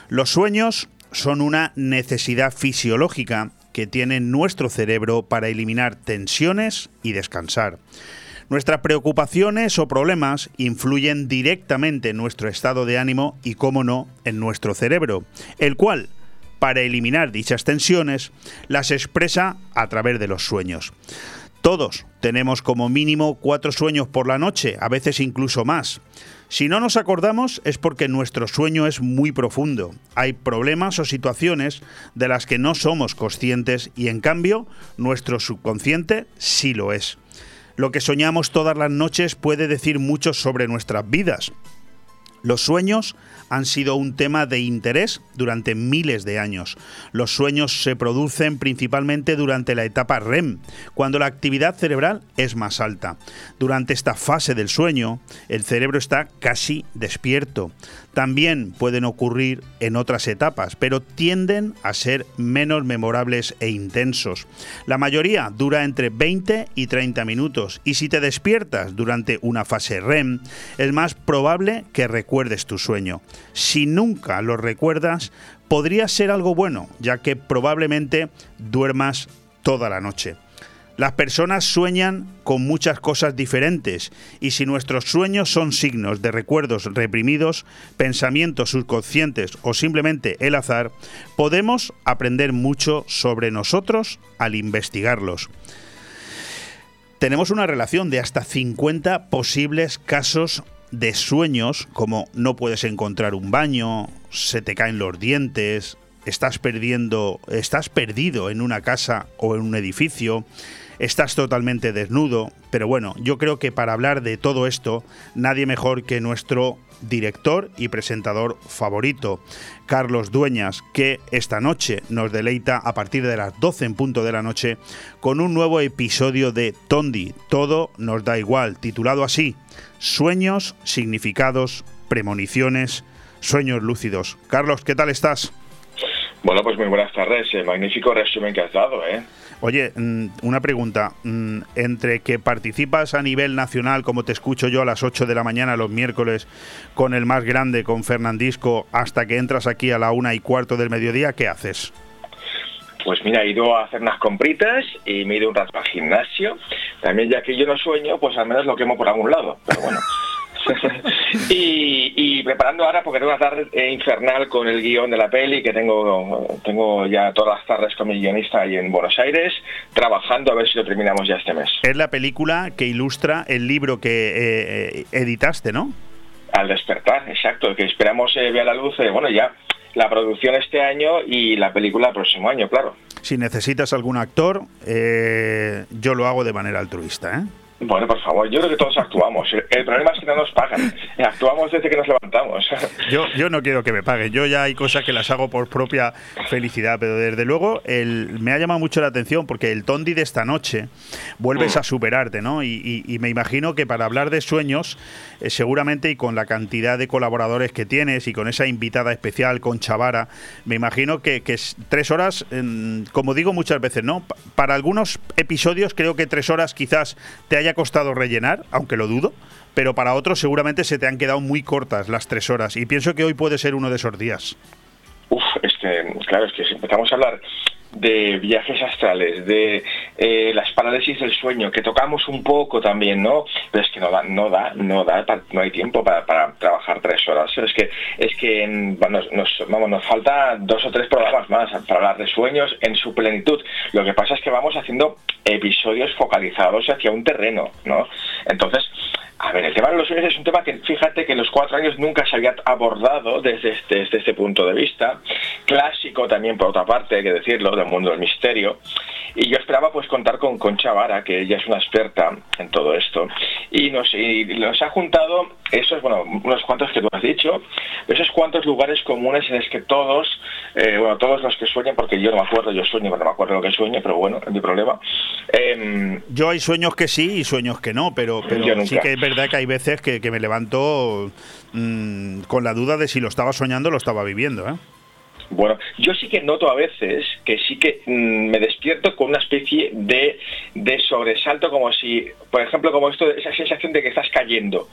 Los sueños son una necesidad fisiológica que tiene nuestro cerebro para eliminar tensiones y descansar. Nuestras preocupaciones o problemas influyen directamente en nuestro estado de ánimo y, cómo no, en nuestro cerebro, el cual, para eliminar dichas tensiones, las expresa a través de los sueños. Todos tenemos como mínimo cuatro sueños por la noche, a veces incluso más. Si no nos acordamos es porque nuestro sueño es muy profundo. Hay problemas o situaciones de las que no somos conscientes y en cambio nuestro subconsciente sí lo es. Lo que soñamos todas las noches puede decir mucho sobre nuestras vidas. Los sueños han sido un tema de interés durante miles de años. Los sueños se producen principalmente durante la etapa REM, cuando la actividad cerebral es más alta. Durante esta fase del sueño, el cerebro está casi despierto. También pueden ocurrir en otras etapas, pero tienden a ser menos memorables e intensos. La mayoría dura entre 20 y 30 minutos y si te despiertas durante una fase REM, es más probable que recuerdes tu sueño. Si nunca lo recuerdas, podría ser algo bueno, ya que probablemente duermas toda la noche. Las personas sueñan con muchas cosas diferentes y si nuestros sueños son signos de recuerdos reprimidos, pensamientos subconscientes o simplemente el azar, podemos aprender mucho sobre nosotros al investigarlos. Tenemos una relación de hasta 50 posibles casos de sueños como no puedes encontrar un baño, se te caen los dientes, estás perdiendo, estás perdido en una casa o en un edificio, estás totalmente desnudo, pero bueno, yo creo que para hablar de todo esto, nadie mejor que nuestro director y presentador favorito, Carlos Dueñas, que esta noche nos deleita a partir de las 12 en punto de la noche con un nuevo episodio de Tondi, Todo nos da igual, titulado así, Sueños, significados, premoniciones, sueños lúcidos. Carlos, ¿qué tal estás? Bueno, pues muy buenas tardes. Magnífico resumen que has dado, ¿eh? Oye, mm, una pregunta. Mm, entre que participas a nivel nacional, como te escucho yo a las 8 de la mañana los miércoles, con el más grande, con Fernandisco, hasta que entras aquí a la una y cuarto del mediodía, ¿qué haces? Pues mira, he ido a hacer unas compritas y me he ido un rato al gimnasio. También ya que yo no sueño, pues al menos lo quemo por algún lado. Pero bueno. y, preparando ahora porque tengo una tarde infernal con el guion de la peli que tengo tengo ya todas las tardes con mi guionista ahí en Buenos Aires trabajando a ver si lo terminamos ya este mes. Es la película que ilustra el libro que eh, eh, editaste, ¿no? Al despertar, exacto, que esperamos eh, vea la luz, bueno, ya la producción este año y la película el próximo año, claro. Si necesitas algún actor, yo lo hago de manera altruista, ¿eh? Bueno, por favor, yo creo que todos actuamos. El problema es que no nos pagan. Actuamos desde que nos levantamos. Yo, yo no quiero que me paguen. Yo ya hay cosas que las hago por propia felicidad, pero desde luego el, me ha llamado mucho la atención porque el Tondi de esta noche vuelves mm. a superarte, ¿no? Y, me imagino que para hablar de sueños, eh, seguramente y con la cantidad de colaboradores que tienes y con esa invitada especial, con Chavara, me imagino que, que tres horas, como digo muchas veces, ¿no? Para algunos episodios creo que tres horas quizás te haya costado rellenar, aunque lo dudo, pero para otros seguramente se te han quedado muy cortas las tres horas y pienso que hoy puede ser uno de esos días. Uf, es que, claro, es que si empezamos a hablar de viajes astrales, de eh, las parálisis del sueño, que tocamos un poco también, ¿no? Pero es que no da, no da, no da, no hay tiempo para, trabajar tres horas. Es que, es que nos, vamos, nos falta dos o tres programas más para hablar de sueños en su plenitud. Lo que pasa es que vamos haciendo episodios focalizados hacia un terreno, ¿no? Entonces, a ver, el tema de los sueños es un tema que, fíjate que en los cuatro años nunca se había abordado desde este, desde este punto de vista. Clásico también, por otra parte, hay que decirlo, del mundo del misterio. Y yo esperaba pues contar con Concha Vara, que ella es una experta en todo esto. Y nos, y nos ha juntado esos, bueno, unos cuantos que tú has dicho, esos cuantos lugares comunes en los que todos, eh, bueno, todos los que sueñan, porque yo no me acuerdo, yo sueño, pero no me acuerdo lo que sueño, pero bueno, es mi problema. Em, yo hay sueños que sí y sueños que no, pero, pero sí que es verdad que hay veces que, me levanto mm, con la duda de si lo estaba soñando o lo estaba viviendo, ¿eh? Bueno, yo sí que noto a veces que sí que mm, me despierto con una especie de, de, sobresalto, como si, por ejemplo, como esto, esa sensación de que estás cayendo.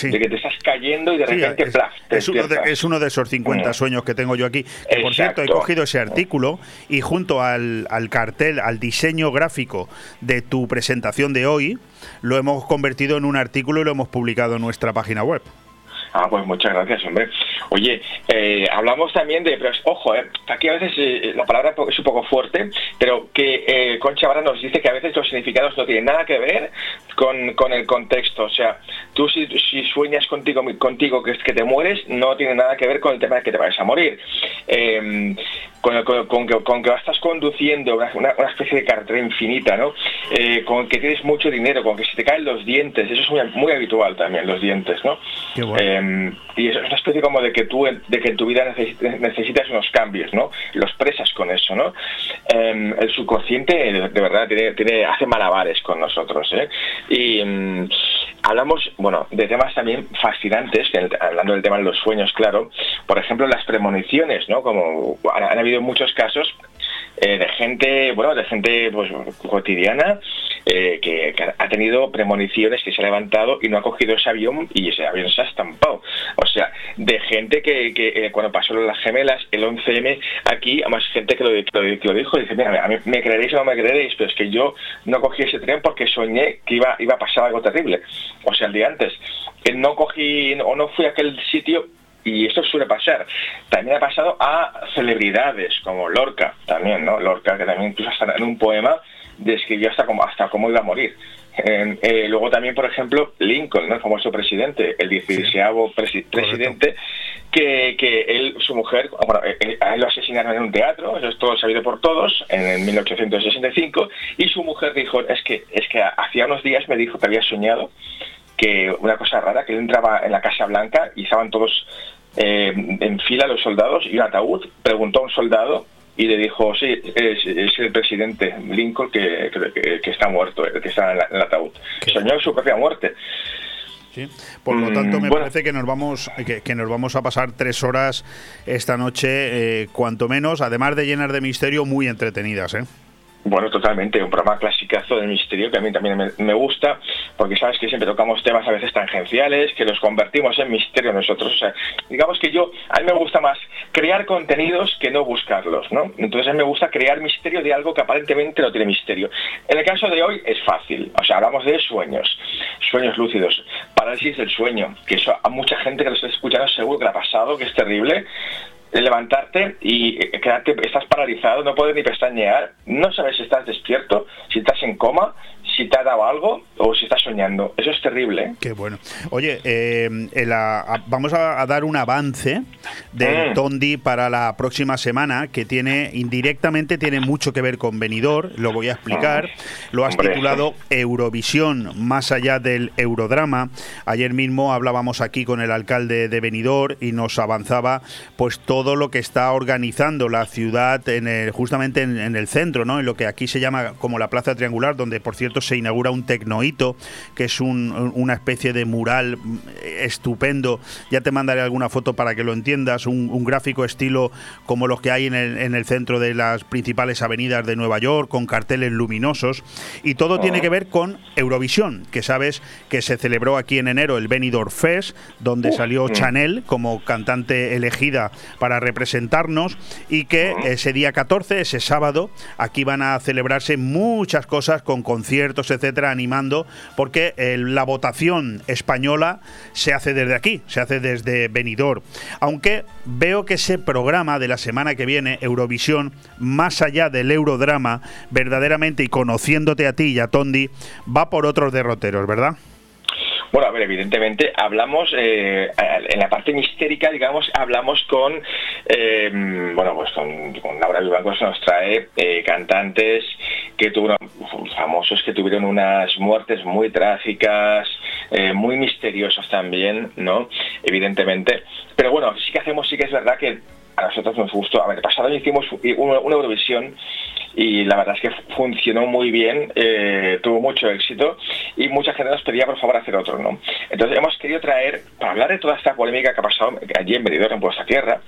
De que te estás cayendo y de repente es, uno de, es, uno de, esos 50 mm. sueños que tengo yo aquí. Que, por cierto, he cogido ese artículo y junto al, al, cartel, al diseño gráfico de tu presentación de hoy, lo hemos convertido en un artículo y lo hemos publicado en nuestra página web. Ah, pues muchas gracias, hombre. Oye, eh, hablamos también de, pero ojo, eh, aquí a veces eh, la palabra es un poco fuerte, pero que Concha Vara nos dice que a veces los significados no tienen nada que ver con, con el contexto. O sea, tú si, si sueñas contigo, contigo que, que te mueres, no tiene nada que ver con el tema de que te vayas a morir. Em, con, con, que, con, que, estás conduciendo una, una, especie de carretera infinita, ¿no? con que tienes mucho dinero, con que se te caen los dientes, eso es muy, muy habitual también, los dientes, ¿no? Qué bueno. Em, y es una especie como de que tú de que en tu vida necesitas unos cambios, ¿no? Los presas con eso, ¿no? Em, el subconsciente de verdad tiene, hace malabares con nosotros, ¿eh? Y em, hablamos, bueno, de temas también fascinantes, hablando del tema de los sueños, claro. Por ejemplo, las premoniciones, ¿no? Como han habido muchos casos eh, de gente, bueno, de gente pues, cotidiana eh, que, ha tenido premoniciones, que se ha levantado y no ha cogido ese avión y ese avión se ha estampado. O sea, de gente que, eh, cuando pasó las gemelas, el 11M, aquí, más gente que lo, que lo, dijo, dice, mira, a mí me creeréis o no me creeréis, pero es que yo no cogí ese tren porque soñé que iba, iba a pasar algo terrible. O sea, el día antes. Que no cogí o no fui a aquel sitio y esto suele pasar. También ha pasado a celebridades como Lorca, también, ¿no? Lorca, que también incluso hasta en un poema describió hasta cómo, hasta cómo iba a morir. Eh, luego también, por ejemplo, Lincoln, ¿no? el famoso presidente, el 16 presidente, que, que, él, su mujer, bueno, eh, eh, a él lo asesinaron en un teatro, eso es todo sabido por todos, en 1865, y su mujer dijo, es que, es que hacía unos días me dijo que había soñado que una cosa rara, que él entraba en la Casa Blanca y estaban todos eh, en fila los soldados y un ataúd, preguntó a un soldado y le dijo, sí, es, el presidente Lincoln que, que, está muerto, que está en, el ataúd. Soñó su propia muerte. Por lo Mm, tanto, me bueno. parece que nos vamos que, que nos vamos a pasar tres horas esta noche, eh, cuanto menos, además de llenar de misterio, muy entretenidas. ¿eh? Bueno, totalmente, un programa clasicazo de misterio que a mí también me, gusta, porque sabes que siempre tocamos temas a veces tangenciales, que los convertimos en misterio nosotros. O sea, digamos que yo, a mí me gusta más crear contenidos que no buscarlos, ¿no? Entonces a mí me gusta crear misterio de algo que aparentemente no tiene misterio. En el caso de hoy es fácil, o sea, hablamos de sueños, sueños lúcidos, parálisis del sueño, que eso a mucha gente que lo está escuchando seguro que le ha pasado, que es terrible levantarte y eh, quedarte, estás paralizado, no puedes ni pestañear, no sabes si estás despierto, si estás en coma, si te ha dado algo o si estás soñando. Eso es terrible. ¿eh? Qué bueno. Oye, eh, a- vamos a, a dar un avance del Mm. Tondi para la próxima semana que tiene indirectamente tiene mucho que ver con Benidorm, lo voy a explicar. Lo has Hombre. titulado Eurovisión más allá del Eurodrama. Ayer mismo hablábamos aquí con el alcalde de Benidorm y nos avanzaba pues todo lo que está organizando la ciudad en el- justamente en, en el centro, ¿no? En lo que aquí se llama como la Plaza Triangular, donde por cierto se inaugura un tecnohito, que es un- una especie de mural mm, estupendo. Ya te mandaré alguna foto para que lo entiendas, un, un gráfico estilo como los que hay en el, en el centro de las principales avenidas de Nueva York, con carteles luminosos. Y todo tiene que ver con Eurovisión, que sabes que se celebró aquí en enero el Benidorm Fest, donde salió mm. Chanel como cantante elegida para representarnos y que ese día 14, ese sábado, aquí van a celebrarse muchas cosas con conciertos, etcétera, animando, porque eh, la votación española se hace desde aquí, se hace desde Benidorm. Aunque veo que ese programa de la semana que viene, Eurovisión, más allá del eurodrama, verdaderamente y conociéndote a ti y a Tondi, va por otros derroteros, ¿verdad? Bueno, a ver, evidentemente hablamos, eh, en la parte mistérica, digamos, hablamos con, eh, bueno, pues con, con Laura Vivancos nos trae eh, cantantes que tuvieron, famosos que tuvieron unas muertes muy trágicas, muy misteriosas también, ¿no? Evidentemente. Pero bueno, sí que hacemos, sí que es verdad que a nosotros nos gustó. A ver, pasado hicimos una, una Eurovisión y la verdad es que funcionó muy bien, eh, tuvo mucho éxito y mucha gente nos pedía por favor hacer otro, ¿no? Entonces hemos querido traer, para hablar de toda esta polémica que ha pasado allí en Benidorm, en vuestra tierra,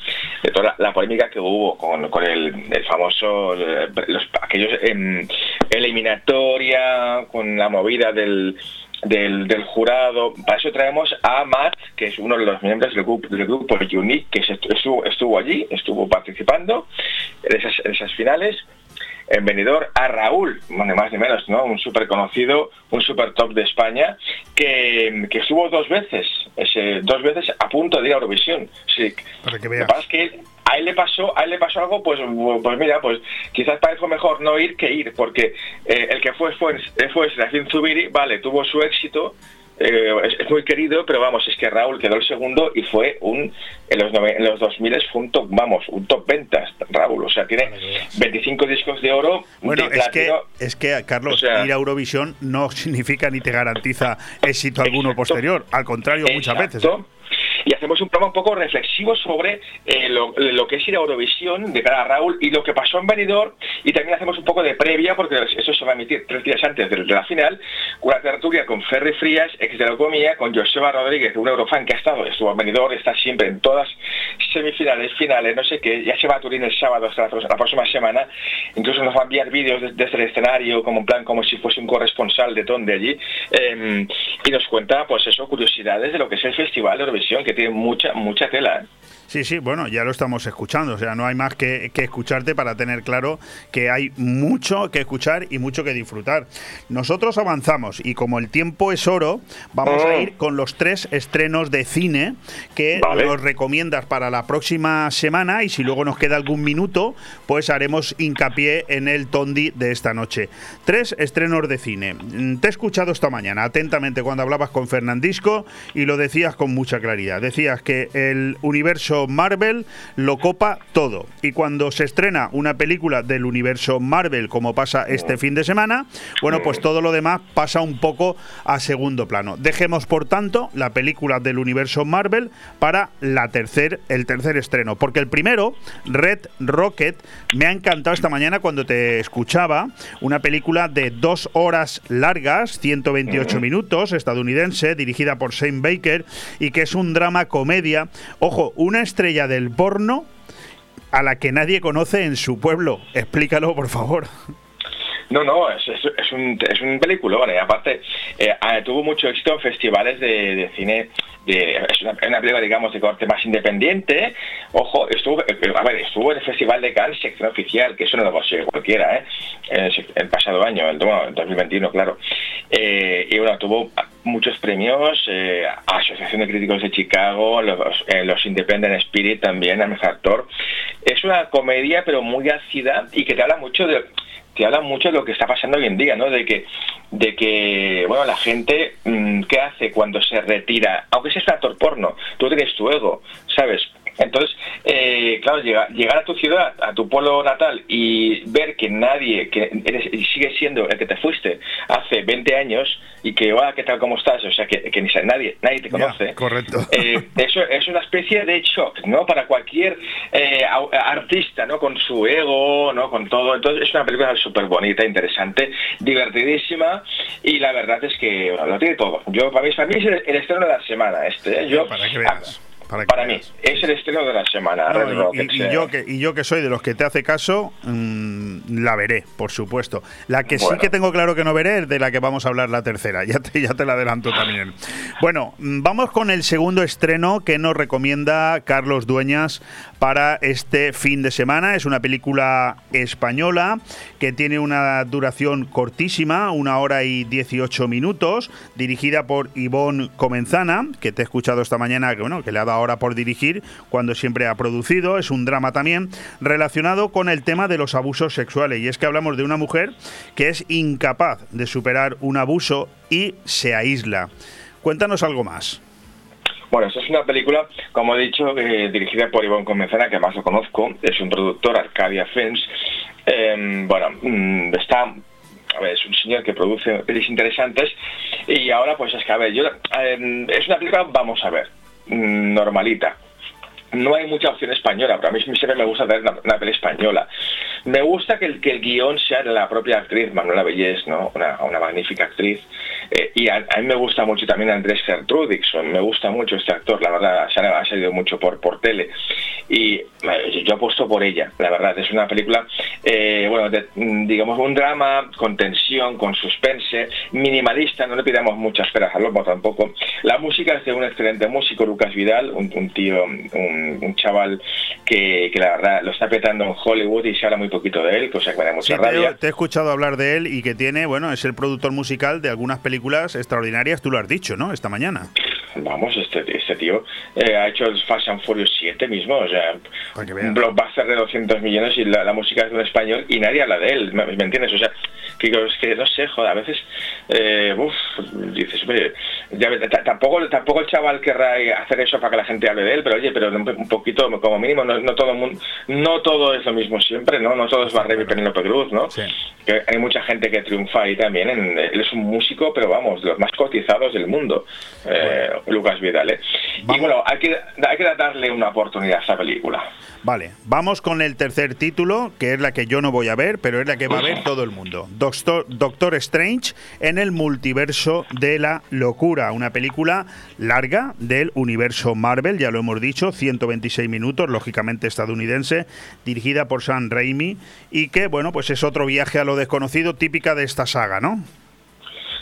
de toda la, polémica que hubo con, el, famoso, eh, los, aquellos em, eliminatoria, con la movida del, del, del jurado. Para eso traemos a Matt, que es uno de los miembros del grupo, del grupo Unique, que estuvo, allí, estuvo participando en esas finales. En Benidorm a Raúl, bueno, más ni menos, ¿no? Un súper conocido, un súper top de España, que, que estuvo dos veces, ese, dos veces a punto de ir a Eurovisión. Sí. Para que Lo que pasa es que a él le pasó, a él le pasó algo, pues, pues mira, pues quizás fue mejor no ir que ir, porque eh, el que fue fue, fue Serafín Zubiri, vale, tuvo su éxito, eh, es, es muy querido, pero vamos, es que Raúl quedó el segundo y fue un, en los, nove- en los 2000 fue un top, vamos, un top ventas, Raúl, o sea, tiene 25 discos de oro, Bueno, de es que, es que, Carlos, O sea- ir a Eurovisión no significa ni te garantiza éxito alguno posterior. Al contrario, muchas veces. ¿eh? Y hacemos un programa un poco reflexivo sobre eh, lo, que es ir a Eurovisión de cara a Raúl y lo que pasó en Benidorm y también hacemos un poco de previa porque eso se va a emitir tres días antes de, la final una tertulia con Ferry Frías, ex de la Comía, con Joseba Rodríguez, un eurofan que ha estado, estuvo en Benidorm, está siempre en todas semifinales, finales, no sé qué, ya se va a Turín el sábado hasta la, próxima semana, incluso nos va a enviar vídeos de- desde el escenario como en plan como si fuese un corresponsal de Ton de allí eh, y nos cuenta pues eso, curiosidades de lo que es el Festival de Eurovisión que tiene mucha, mucha tela. ¿eh? Sí, sí, bueno, ya lo estamos escuchando. O sea, no hay más que, que escucharte para tener claro que hay mucho que escuchar y mucho que disfrutar. Nosotros avanzamos y como el tiempo es oro, vamos a Mm. ir con los tres estrenos de cine que Vale. nos recomiendas para la próxima semana y si luego nos queda algún minuto, pues haremos hincapié en el Tondi de esta noche. Tres estrenos de cine. Mm, Te he escuchado esta mañana atentamente cuando hablabas con Fernandisco y lo decías con mucha claridad. decía, decías que el universo Marvel lo copa todo. Y cuando se estrena una película del universo Marvel, como pasa este fin de semana, bueno, pues todo lo demás pasa un poco a segundo plano. Dejemos, por tanto, la película del universo Marvel para la tercer, el tercer estreno. Porque el primero, Red Rocket, me ha encantado esta mañana cuando te escuchaba. Una película de dos horas largas, 128 minutos, estadounidense, dirigida por Shane Baker, y que es un drama comedia. Ojo, una estrella del porno a la que nadie conoce en su pueblo. Explícalo, por favor. No, no, es, un, es un peliculón y aparte eh, tuvo mucho éxito en festivales de, cine, de, es una, una, película digamos de corte más independiente, ojo, estuvo, eh, estuvo en el Festival de Cannes sección oficial, que eso no lo consigue cualquiera, ¿eh? el, pasado año, el, bueno, el 2021, claro, eh, y bueno, tuvo muchos premios, Asociación de Críticos de Chicago, los, los Independent Spirit también, a mejor actor, es una comedia pero muy ácida y que te habla mucho de te habla mucho de lo que está pasando hoy en día, ¿no? De que, de que bueno, la gente, ¿qué hace cuando se retira? Aunque seas actor porno, tú tienes tu ego, ¿sabes? Entonces, eh, claro, llegar, llegar, a tu ciudad, a tu pueblo natal y ver que nadie, que eres, sigue siendo el que te fuiste hace 20 años y que, hola, ¿qué tal, cómo estás? O sea, que, que nadie, nadie te conoce. Yeah, correcto. Eh, eso es una especie de shock, ¿no? Para cualquier eh, artista, ¿no? Con su ego, ¿no? Con todo. Entonces, es una película súper bonita, interesante, divertidísima y la verdad es que bueno, lo tiene todo. Yo, para mí, para mí es el, el estreno de la semana este. Yo, para que veas. Para, para mí, es el estreno de la semana. No, y, Rocket, y, y, yo que, y yo que soy de los que te hace caso, mmm, la veré, por supuesto. La que bueno. sí que tengo claro que no veré es de la que vamos a hablar la tercera. Ya te, ya te la adelanto también. Bueno, vamos con el segundo estreno que nos recomienda Carlos Dueñas para este fin de semana. Es una película española que tiene una duración cortísima, una hora y 18 minutos, dirigida por Ivonne Comenzana, que te he escuchado esta mañana, que bueno, que le ha dado ahora por dirigir cuando siempre ha producido. Es un drama también relacionado con el tema de los abusos sexuales. Y es que hablamos de una mujer que es incapaz de superar un abuso y se aísla. Cuéntanos algo más. Bueno, esta es una película, como he dicho, eh, dirigida por Ivonne Comenzana, que más lo conozco. Es un productor, Arcadia Films. Eh, bueno, mmm, está a ver, es un señor que produce pelis interesantes y ahora pues es que a ver, yo, eh, es una película, vamos a ver, normalita. No hay mucha opción española, pero a mí siempre me gusta ver una, una peli española. Me gusta que el, que el guion sea de la propia actriz, Manuela Bellés, ¿no? una, una magnífica actriz. Eh, y a, a, mí me gusta mucho también Andrés Gertrudixon, me gusta mucho este actor, la verdad, se ha, ha salido mucho por, por tele. Y eh, yo apuesto por ella, la verdad, es una película, eh, bueno, de, digamos, un drama con tensión, con suspense, minimalista, no le pidamos muchas peras al lomo tampoco. La música es de un excelente músico, Lucas Vidal, un, un tío, un, un, chaval que, que, la verdad lo está petando en Hollywood y se habla muy poquito de él, cosa que me da mucha sí, rabia. Te, te he escuchado hablar de él y que tiene, bueno, es el productor musical de algunas películas extraordinarias, tú lo has dicho, ¿no? Esta mañana. Vamos, este, este tío eh, ha hecho el Fast and Furious 7 mismo, o sea, un blockbuster de 200 millones y la, la, música es de un español y nadie habla de él, ¿me, me entiendes? O sea, que es que no sé, joder, a veces, eh, uf, dices, oye, ya, tampoco, tampoco el chaval querrá hacer eso para que la gente hable de él, pero oye, pero un poquito, como mínimo, no, no todo mundo, no todo es lo mismo siempre, ¿no? No todo es Barrem y Penélope Cruz, ¿no? Sí. Que hay mucha gente que triunfa ahí también, en, él es un músico, pero vamos, de los más cotizados del mundo, eh. Lucas Vidal, ¿eh? Y bueno, hay que, hay que darle una oportunidad a esta película. Vale, vamos con el tercer título, que es la que yo no voy a ver, pero es la que va a ver todo el mundo. Doctor, Doctor Strange en el multiverso de la locura, una película larga del universo Marvel, ya lo hemos dicho, 126 minutos, lógicamente estadounidense, dirigida por Sam Raimi y que, bueno, pues es otro viaje a lo desconocido típica de esta saga, ¿no?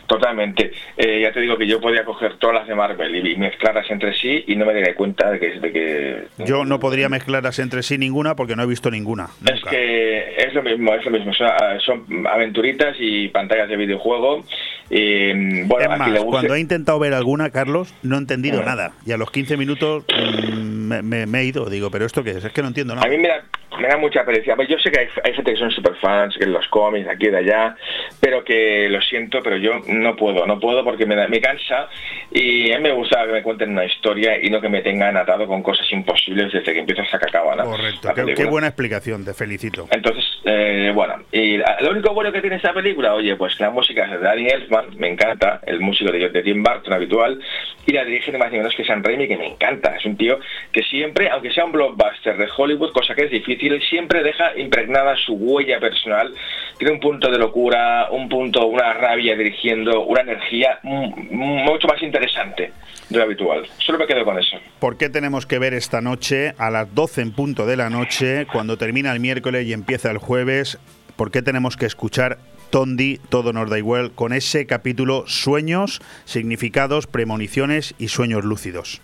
Totalmente. Eh, ya te digo que yo podía coger todas las de Marvel y, y mezclarlas entre sí y no me daría cuenta de que, de que, Yo no podría mezclarlas entre sí ninguna porque no he visto ninguna. Nunca. Es que es lo mismo, es lo mismo. Son, son aventuritas y pantallas de videojuego. Y, bueno, es más, guste... cuando he intentado ver alguna, Carlos, no he entendido uh -huh. nada. Y a los 15 minutos mmm, me, me, me, he ido. Digo, ¿pero esto qué es? Es que no entiendo nada. A mí me da, me da mucha pereza. Yo sé que hay, hay gente que son super fans, que los cómics, aquí y de allá, pero que lo siento, pero yo no puedo, no puedo porque me, me cansa y a mí me gusta que me cuenten una historia y no que me tengan atado con cosas imposibles desde que empieza hasta que acaba. Correcto, qué, buena explicación, te felicito. Entonces, eh, bueno, y lo único bueno que tiene esta película, oye, pues la música es de Danny Elfman, me encanta, el músico de, de Tim Burton habitual, y la dirige más ni menos que Sam Raimi, que me encanta, es un tío que siempre, aunque sea un blockbuster de Hollywood, cosa que es difícil, siempre deja impregnada su huella personal, tiene un punto de locura, un punto, una rabia dirigiendo, una energía mucho más interesante de lo habitual. Solo me quedo con eso. ¿Por qué tenemos que ver esta noche, a las 12 en punto de la noche, cuando termina el miércoles y empieza el jueves, por qué tenemos que escuchar Tondi, todo nos da igual, con ese capítulo Sueños, significados, premoniciones y sueños lúcidos?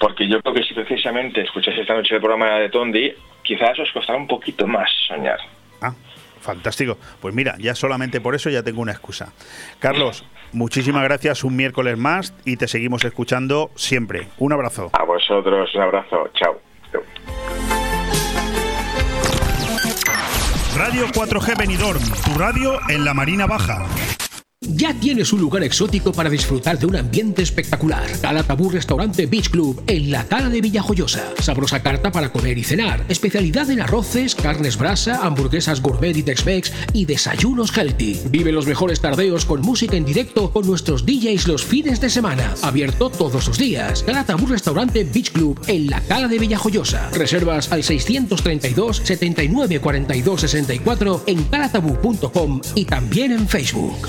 Porque yo creo que si precisamente escucháis esta noche el programa de Tondi, quizás os costará un poquito más soñar. Fantástico. Pues mira, ya solamente por eso ya tengo una excusa. Carlos, muchísimas gracias un miércoles más y te seguimos escuchando siempre. Un abrazo. A vosotros, un abrazo. Chao. Radio 4G Benidorm, tu radio en la Marina Baja. Ya tienes un lugar exótico para disfrutar de un ambiente espectacular. Calatabú Restaurante Beach Club en la Cala de Villajoyosa. Sabrosa carta para comer y cenar. Especialidad en arroces, carnes brasa, hamburguesas gourmet y Tex-Mex y desayunos healthy. Vive los mejores tardeos con música en directo con nuestros DJs los fines de semana. Abierto todos los días. Calatabú Restaurante Beach Club en la Cala de Villajoyosa. Reservas al 632 79 42 64 en calatabú.com y también en Facebook.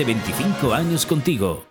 25 años contigo.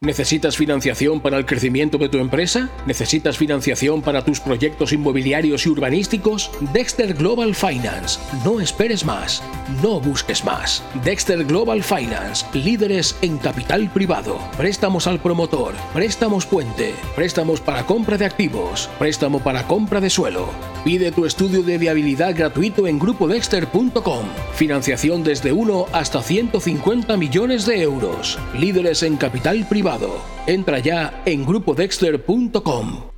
¿Necesitas financiación para el crecimiento de tu empresa? ¿Necesitas financiación para tus proyectos inmobiliarios y urbanísticos? Dexter Global Finance. No esperes más. No busques más. Dexter Global Finance. Líderes en capital privado. Préstamos al promotor. Préstamos puente. Préstamos para compra de activos. Préstamo para compra de suelo. Pide tu estudio de viabilidad gratuito en grupodexter.com. Financiación desde 1 hasta 150 millones de euros. Líderes en capital privado Entra ya en grupodexter.com.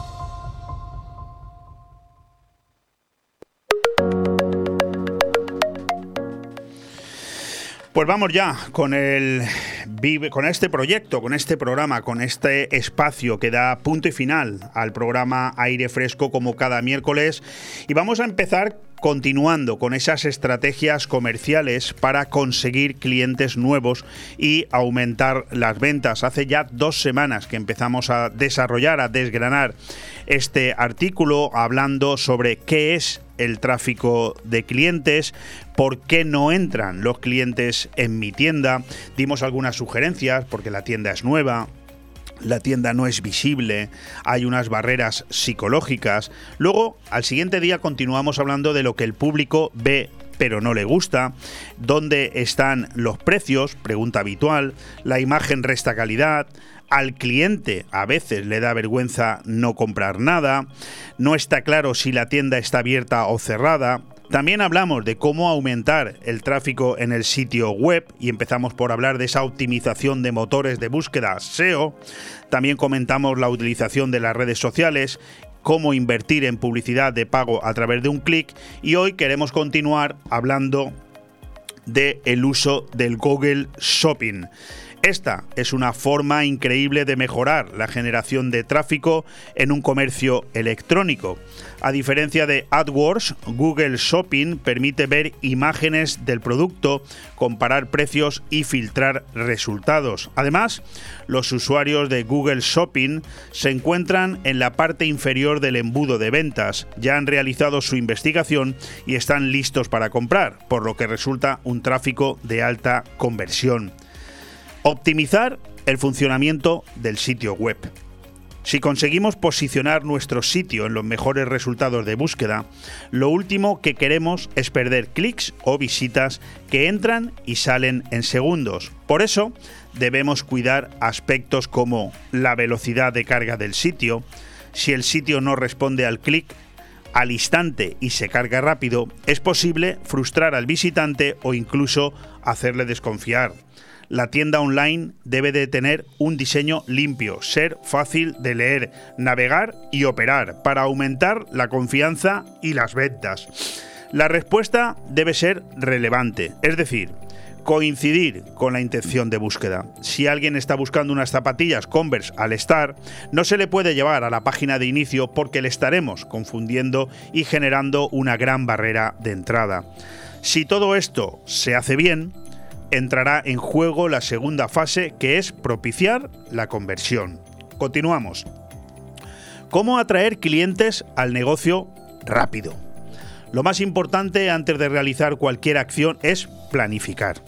Pues vamos ya con el con este proyecto, con este programa, con este espacio que da punto y final al programa Aire Fresco como cada miércoles y vamos a empezar continuando con esas estrategias comerciales para conseguir clientes nuevos y aumentar las ventas. Hace ya dos semanas que empezamos a desarrollar, a desgranar este artículo hablando sobre qué es el tráfico de clientes, por qué no entran los clientes en mi tienda, dimos algunas sugerencias porque la tienda es nueva, la tienda no es visible, hay unas barreras psicológicas. Luego, al siguiente día continuamos hablando de lo que el público ve pero no le gusta, dónde están los precios, pregunta habitual, la imagen resta calidad, al cliente a veces le da vergüenza no comprar nada, no está claro si la tienda está abierta o cerrada, También hablamos de cómo aumentar el tráfico en el sitio web y empezamos por hablar de esa optimización de motores de búsqueda SEO. También comentamos la utilización de las redes sociales cómo invertir en publicidad de pago a través de un clic y hoy queremos continuar hablando de el uso del Google Shopping. Esta es una forma increíble de mejorar la generación de tráfico en un comercio electrónico. A diferencia de AdWords, Google Shopping permite ver imágenes del producto, comparar precios y filtrar resultados. Además, los usuarios de Google Shopping se encuentran en la parte inferior del embudo de ventas, ya han realizado su investigación y están listos para comprar, por lo que resulta un tráfico de alta conversión. Optimizar el funcionamiento del sitio web. Si conseguimos posicionar nuestro sitio en los mejores resultados de búsqueda, lo último que queremos es perder clics o visitas que entran y salen en segundos. Por eso, debemos cuidar aspectos como la velocidad de carga del sitio, si el sitio no responde al clic al instante y se carga rápido, es posible frustrar al visitante o incluso hacerle desconfiar la tienda online debe de tener un diseño limpio, ser fácil de leer, navegar y operar para aumentar la confianza y las ventas. La respuesta debe ser relevante, es decir, coincidir con la intención de búsqueda. Si alguien está buscando unas zapatillas Converse al estar, no se le puede llevar a la página de inicio porque le estaremos confundiendo y generando una gran barrera de entrada. Si todo esto se hace bien, entrará en juego la segunda fase que es propiciar la conversión. Continuamos. ¿Cómo atraer clientes al negocio rápido? Lo más importante antes de realizar cualquier acción es planificar.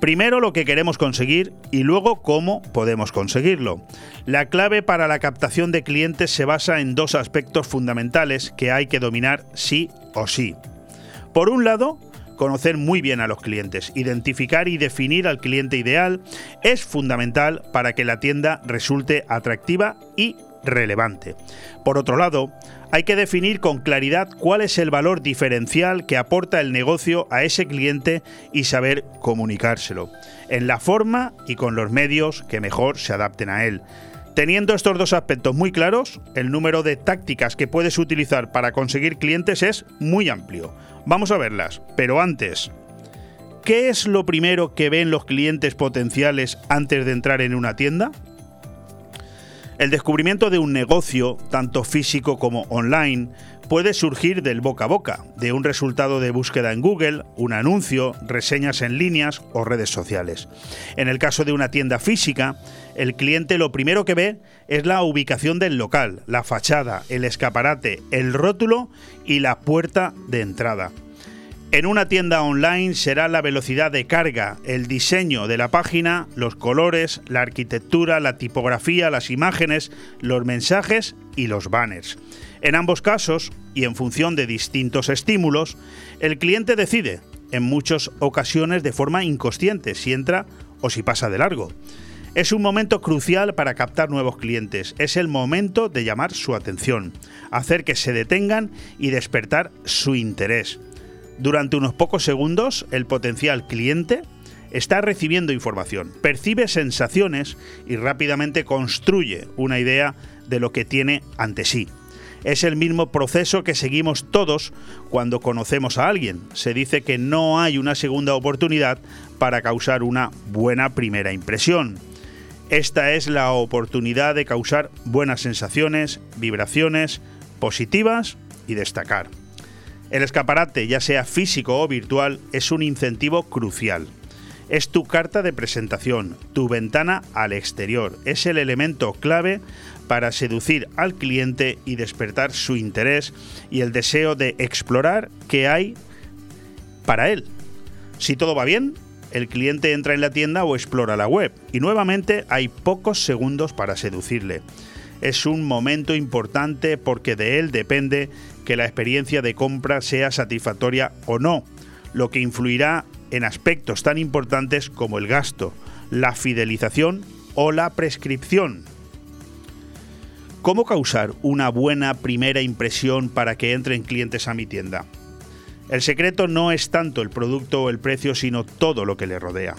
Primero lo que queremos conseguir y luego cómo podemos conseguirlo. La clave para la captación de clientes se basa en dos aspectos fundamentales que hay que dominar sí o sí. Por un lado, conocer muy bien a los clientes, identificar y definir al cliente ideal es fundamental para que la tienda resulte atractiva y relevante. Por otro lado, hay que definir con claridad cuál es el valor diferencial que aporta el negocio a ese cliente y saber comunicárselo, en la forma y con los medios que mejor se adapten a él. Teniendo estos dos aspectos muy claros, el número de tácticas que puedes utilizar para conseguir clientes es muy amplio. Vamos a verlas, pero antes, ¿qué es lo primero que ven los clientes potenciales antes de entrar en una tienda? El descubrimiento de un negocio, tanto físico como online, puede surgir del boca a boca, de un resultado de búsqueda en Google, un anuncio, reseñas en líneas o redes sociales. En el caso de una tienda física, el cliente lo primero que ve es la ubicación del local, la fachada, el escaparate, el rótulo y la puerta de entrada. En una tienda online será la velocidad de carga, el diseño de la página, los colores, la arquitectura, la tipografía, las imágenes, los mensajes y los banners. En ambos casos, y en función de distintos estímulos, el cliente decide, en muchas ocasiones de forma inconsciente, si entra o si pasa de largo. Es un momento crucial para captar nuevos clientes. Es el momento de llamar su atención, hacer que se detengan y despertar su interés. Durante unos pocos segundos, el potencial cliente está recibiendo información, percibe sensaciones y rápidamente construye una idea de lo que tiene ante sí. Es el mismo proceso que seguimos todos cuando conocemos a alguien. Se dice que no hay una segunda oportunidad para causar una buena primera impresión. Esta es la oportunidad de causar buenas sensaciones, vibraciones positivas y destacar. El escaparate, ya sea físico o virtual, es un incentivo crucial. Es tu carta de presentación, tu ventana al exterior. Es el elemento clave para seducir al cliente y despertar su interés y el deseo de explorar qué hay para él. Si todo va bien, el cliente entra en la tienda o explora la web y nuevamente hay pocos segundos para seducirle. Es un momento importante porque de él depende que la experiencia de compra sea satisfactoria o no, lo que influirá en aspectos tan importantes como el gasto, la fidelización o la prescripción. ¿Cómo causar una buena primera impresión para que entren clientes a mi tienda? El secreto no es tanto el producto o el precio, sino todo lo que le rodea.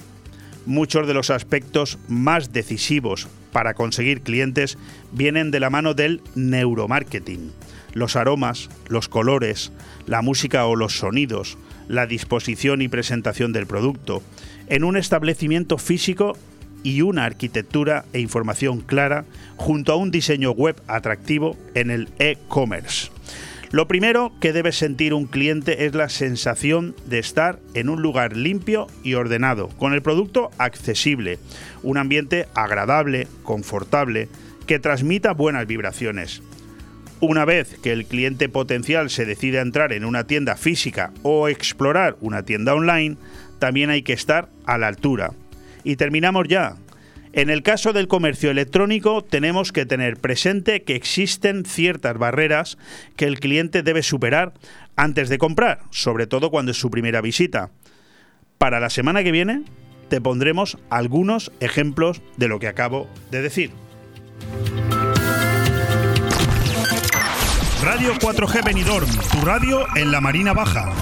Muchos de los aspectos más decisivos para conseguir clientes vienen de la mano del neuromarketing. Los aromas, los colores, la música o los sonidos, la disposición y presentación del producto, en un establecimiento físico y una arquitectura e información clara junto a un diseño web atractivo en el e-commerce. Lo primero que debe sentir un cliente es la sensación de estar en un lugar limpio y ordenado, con el producto accesible, un ambiente agradable, confortable, que transmita buenas vibraciones. Una vez que el cliente potencial se decide a entrar en una tienda física o explorar una tienda online, también hay que estar a la altura. Y terminamos ya. En el caso del comercio electrónico tenemos que tener presente que existen ciertas barreras que el cliente debe superar antes de comprar, sobre todo cuando es su primera visita. Para la semana que viene te pondremos algunos ejemplos de lo que acabo de decir. Radio 4G Benidorm, tu radio en la Marina Baja.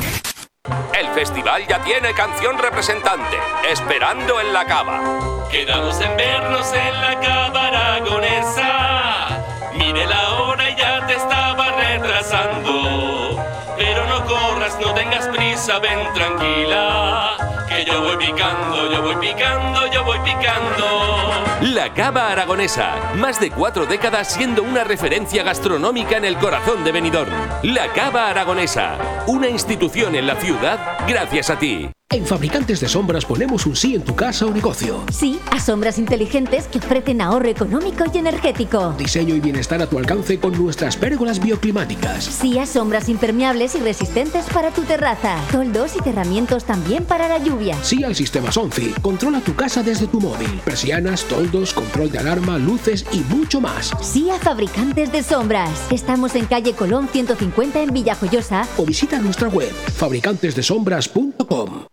El festival ya tiene canción representante, Esperando en la Cava. Quedamos en vernos en la Cava aragonesa. Mire la hora y ya te estaba retrasando. Pero no corras, no tengas prisa, ven tranquila yo voy picando, yo voy picando, yo voy picando. La Cava Aragonesa, más de cuatro décadas siendo una referencia gastronómica en el corazón de Benidorm. La Cava Aragonesa, una institución en la ciudad gracias a ti. En Fabricantes de Sombras ponemos un sí en tu casa o negocio. Sí a sombras inteligentes que ofrecen ahorro económico y energético. Diseño y bienestar a tu alcance con nuestras pérgolas bioclimáticas. Sí a sombras impermeables y resistentes para tu terraza. Toldos y cerramientos también para la lluvia. Sí al sistema Sonfi. Controla tu casa desde tu móvil. Persianas, toldos, control de alarma, luces y mucho más. Sí a Fabricantes de Sombras. Estamos en calle Colón 150 en Villajoyosa. O visita nuestra web fabricantesdesombras.com.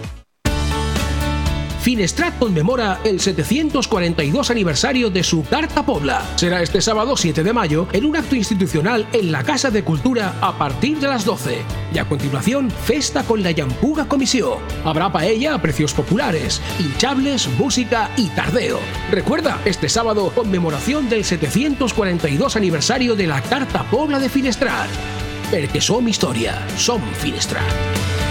Finestrat conmemora el 742 aniversario de su Carta Pobla. Será este sábado 7 de mayo en un acto institucional en la Casa de Cultura a partir de las 12. Y a continuación, festa con la Yampuga Comisión. Habrá paella a precios populares, hinchables, música y tardeo. Recuerda, este sábado, conmemoración del 742 aniversario de la Carta Pobla de Finestrat. Porque som historia, som Finestrat.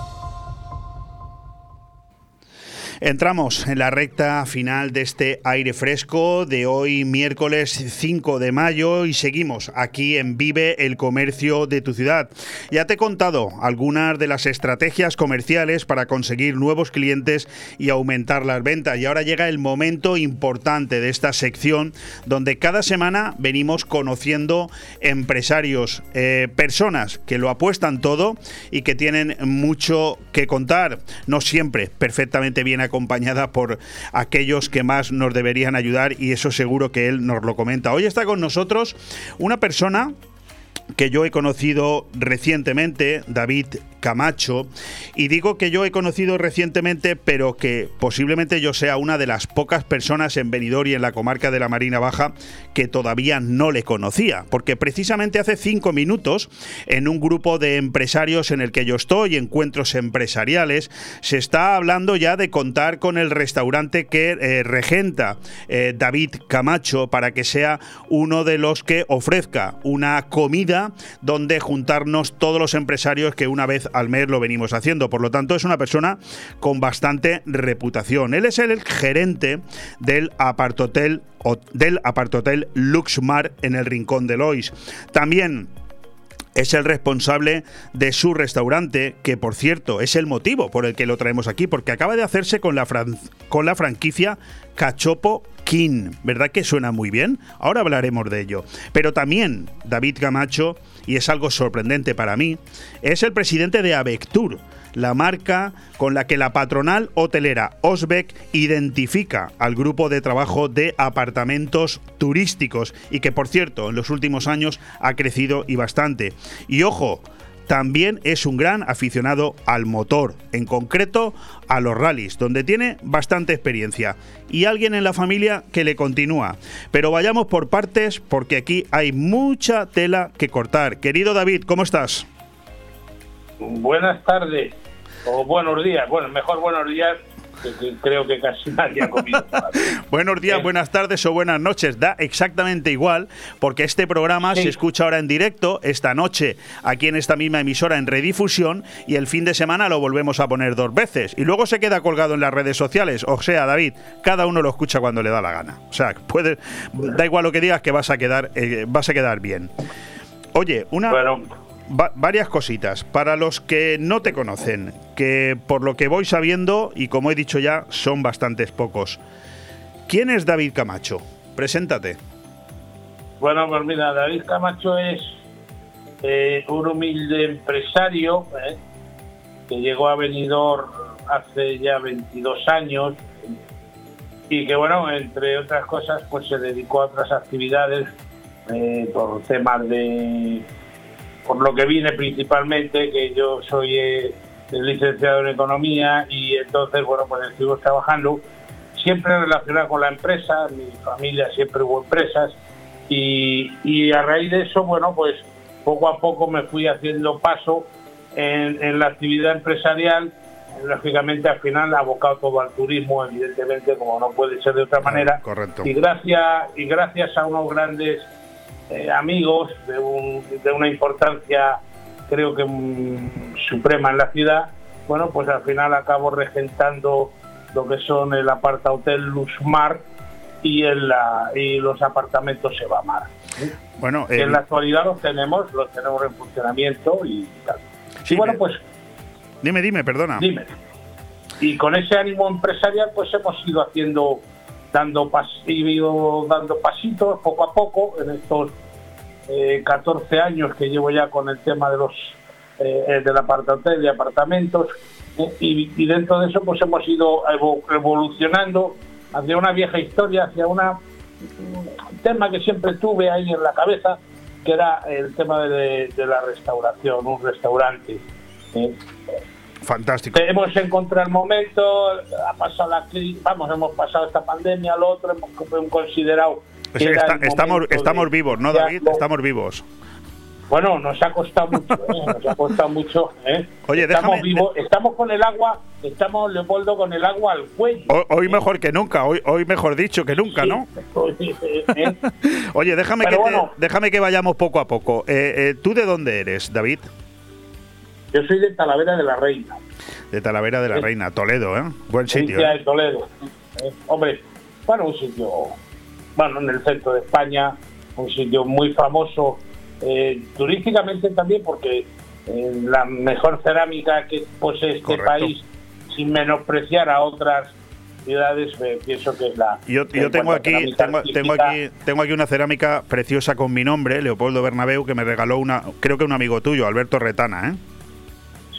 Entramos en la recta final de este aire fresco de hoy miércoles 5 de mayo y seguimos aquí en Vive el Comercio de tu ciudad. Ya te he contado algunas de las estrategias comerciales para conseguir nuevos clientes y aumentar las ventas y ahora llega el momento importante de esta sección donde cada semana venimos conociendo empresarios, eh, personas que lo apuestan todo y que tienen mucho que contar, no siempre perfectamente bien acompañada por aquellos que más nos deberían ayudar y eso seguro que él nos lo comenta. Hoy está con nosotros una persona que yo he conocido recientemente, David Camacho, y digo que yo he conocido recientemente, pero que posiblemente yo sea una de las pocas personas en Benidorm y en la comarca de la Marina Baja que todavía no le conocía, porque precisamente hace cinco minutos, en un grupo de empresarios en el que yo estoy, encuentros empresariales, se está hablando ya de contar con el restaurante que eh, regenta eh, David Camacho para que sea uno de los que ofrezca una comida donde juntarnos todos los empresarios que una vez al mes lo venimos haciendo. Por lo tanto, es una persona con bastante reputación. Él es el gerente del apartotel del apartotel Luxmar en el Rincón de Lois. También es el responsable de su restaurante, que por cierto es el motivo por el que lo traemos aquí, porque acaba de hacerse con la, con la franquicia Cachopo ¿Verdad que suena muy bien? Ahora hablaremos de ello. Pero también David Camacho, y es algo sorprendente para mí, es el presidente de Avectur la marca con la que la patronal hotelera Osbeck identifica al grupo de trabajo de apartamentos turísticos y que por cierto en los últimos años ha crecido y bastante. Y ojo, también es un gran aficionado al motor, en concreto a los rallies, donde tiene bastante experiencia y alguien en la familia que le continúa. Pero vayamos por partes porque aquí hay mucha tela que cortar. Querido David, ¿cómo estás? Buenas tardes o buenos días. Bueno, mejor buenos días que, creo que casi nadie ha comido. Buenos días, buenas tardes o buenas noches. Da exactamente igual, porque este programa se escucha ahora en directo, esta noche, aquí en esta misma emisora en redifusión, y el fin de semana lo volvemos a poner dos veces. Y luego se queda colgado en las redes sociales. O sea, David, cada uno lo escucha cuando le da la gana. O sea, puede, da igual lo que digas, que vas a quedar, eh, vas a quedar bien. Oye, una varias cositas. Para los que no te conocen, que por lo que voy sabiendo, y como he dicho ya, son bastantes pocos. ¿Quién es David Camacho? Preséntate. Bueno, pues mira, David Camacho es eh, un humilde empresario eh, que llegó a Benidorm hace ya 22 años y que, bueno, entre otras cosas, pues se dedicó a otras actividades eh, por temas de por lo que vine principalmente, que yo soy eh, licenciado en economía y entonces, bueno, pues estuvimos trabajando siempre relacionado con la empresa, mi familia siempre hubo empresas y, a raíz de eso, bueno, pues poco a poco me fui haciendo paso en, la actividad empresarial, lógicamente al final abocado todo al turismo, evidentemente, como no puede ser de otra manera. Correcto. Y gracias, y gracias a unos grandes eh, amigos de, una importancia creo que mm, suprema en la ciudad, bueno, pues al final acabo regentando lo que son el aparta hotel Luzmar y, el, y los apartamentos Evamar. Bueno, en la actualidad los tenemos, los tenemos en funcionamiento y tal. Sí, bueno, pues... Dime, dime, perdona. Dime. Y con ese ánimo empresarial pues hemos ido haciendo dando, pas dando pasitos poco a poco en estos 14 eh, años que llevo ya con el tema de los eh, del apartahotel y apartamentos eh, y, dentro de eso pues hemos ido evolucionando hacia una vieja historia, hacia una, un tema que siempre tuve ahí en la cabeza, que era el tema de, de la restauración, un restaurante. Fantástico. Hemos encontrado el momento, ha pasado la vamos, hemos pasado esta pandemia, lo otro, hemos considerado. que estamos, estamos vivos, ¿no, David? Estamos vivos. Bueno, nos ha costado mucho, ¿eh? nos ha costado mucho. ¿eh? Oye, estamos déjame, vivos, estamos con el agua, estamos Leopoldo con el agua al cuello. Hoy, mejor que nunca, hoy, hoy mejor dicho que nunca, ¿no? ¿eh? Oye, déjame que, déjame que vayamos poco a poco. ¿Tú de dónde eres, David? Yo soy de Talavera de la Reina. De Talavera de la Reina, Toledo, ¿eh? Buen sitio. Sí, ¿eh? Toledo. Eh, hombre, bueno, un sitio, bueno, en el centro de España, un sitio muy famoso eh, turísticamente también porque la mejor cerámica que posee este país, sin menospreciar a otras ciudades, pienso que es la. Yo, yo tengo aquí, tengo, tengo, aquí, tengo aquí una cerámica preciosa con mi nombre, Leopoldo Bernabeu, que me regaló una, creo que un amigo tuyo, Alberto Retana, ¿eh?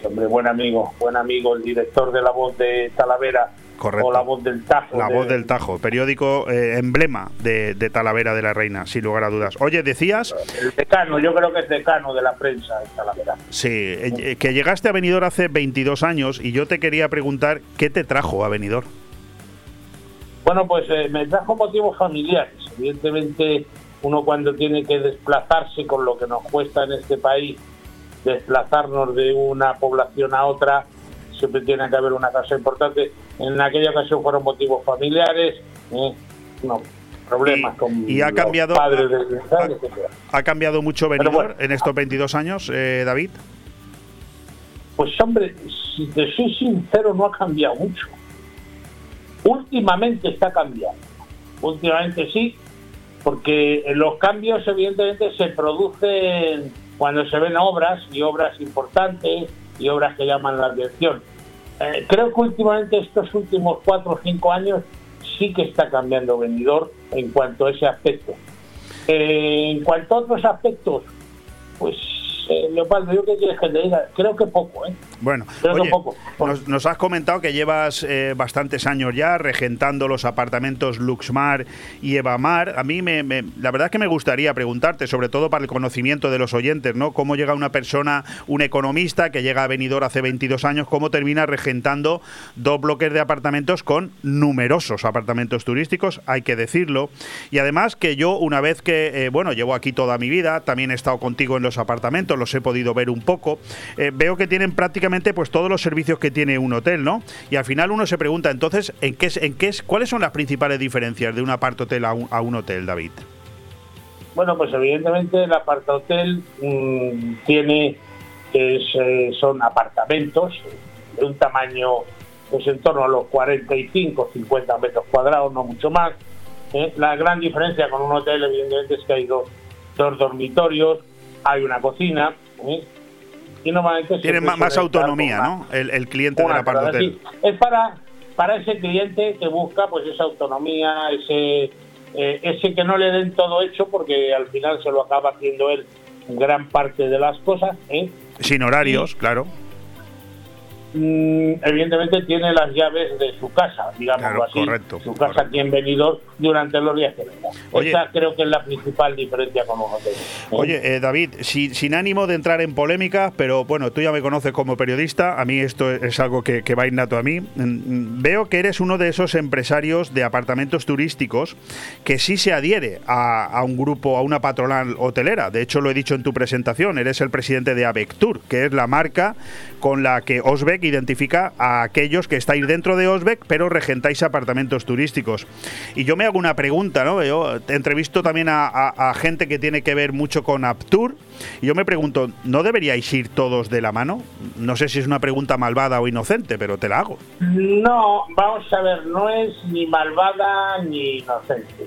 Hombre, buen amigo, buen amigo, el director de La Voz de Talavera. O La Voz del Tajo. La Voz del Tajo, periódico eh, emblema de, Talavera de la Reina, sin lugar a dudas. Oye, decías... El decano, yo creo que es decano de la prensa de Talavera. Sí, eh, que llegaste a Benidorm hace 22 años y yo te quería preguntar, ¿qué te trajo a Benidorm? Bueno, pues eh, me trajo motivos familiares. Evidentemente, uno cuando tiene que desplazarse con lo que nos cuesta en este país desplazarnos de una población a otra, siempre tiene que haber una casa importante. En aquella ocasión fueron motivos familiares, ¿eh? no, problemas con y ha los cambiado- padres Benidorm, etcétera. ¿Ha cambiado mucho Benidorm bueno. en estos 22 años, eh, David? Pues hombre, si te soy sincero, no ha cambiado mucho. Últimamente está cambiando. Últimamente sí, porque los cambios evidentemente se producen cuando se ven obras y obras importantes y obras que llaman la atención. Eh, creo que últimamente estos últimos cuatro o cinco años sí que está cambiando venidor en cuanto a ese aspecto. Eh, en cuanto a otros aspectos, pues eh, Leopoldo, yo qué quieres que te diga, creo que poco, ¿eh? Bueno, Creo que oye, poco. nos, nos has comentado que llevas eh, bastantes años ya regentando los apartamentos Luxmar y Evamar. A mí, me, me- la verdad es que me gustaría preguntarte, sobre todo para el conocimiento de los oyentes, ¿no? ¿Cómo llega una persona, un economista que llega a Benidorm hace 22 años, cómo termina regentando dos bloques de apartamentos con numerosos apartamentos turísticos, hay que decirlo. Y además que yo, una vez que, eh, bueno, llevo aquí toda mi vida, también he estado contigo en los apartamentos, los he podido ver un poco, eh, veo que tienen prácticamente pues todos los servicios que tiene un hotel, ¿no? Y al final uno se pregunta, entonces, ¿en qué, en qué, es- ¿cuáles son las principales diferencias de un apart-hotel a un, a un hotel, David? Bueno, pues evidentemente el apartahotel mm, tiene, es, eh, son apartamentos de un tamaño pues en torno a los 45, 50 metros cuadrados, no mucho más. ¿eh? La gran diferencia con un hotel evidentemente es que hay dos, dos dormitorios, hay una cocina. Y normalmente Tienen más estar autonomía, ¿no? El, el cliente del apart-hotel. entrada así. Es para, para ese cliente que busca pues esa autonomía, ese, eh, ese que no le den todo hecho porque al final se lo acaba haciendo él gran parte de las cosas. ¿eh? Sin horarios, claro. Mm, evidentemente tiene las llaves de su casa, digámoslo Claro, así, correcto, su casa aquí en Benidorm durante los días que venga. Oye. Esa creo que es la principal diferencia con los hoteles. ¿eh? Oye, eh, David, si- sin ánimo de entrar en polémicas, pero bueno, tú ya me conoces como periodista, a mí esto es algo que, que va innato a mí. Mm, mm, Veo que eres uno de esos empresarios de apartamentos turísticos que sí se adhiere a, a un grupo, a una patronal hotelera. De hecho, lo he dicho en tu presentación, eres el presidente de Avectur, que es la marca con la que Osbeck identifica a aquellos que estáis dentro de Osbeck, pero regentáis apartamentos turísticos. Y yo me hago una pregunta, ¿no? Yo entrevisto también a, gente que tiene que ver mucho con Aptur, y yo me pregunto, ¿no deberíais ir todos de la mano? No sé si es una pregunta malvada o inocente, pero te la hago. No, vamos a ver, no es ni malvada ni inocente.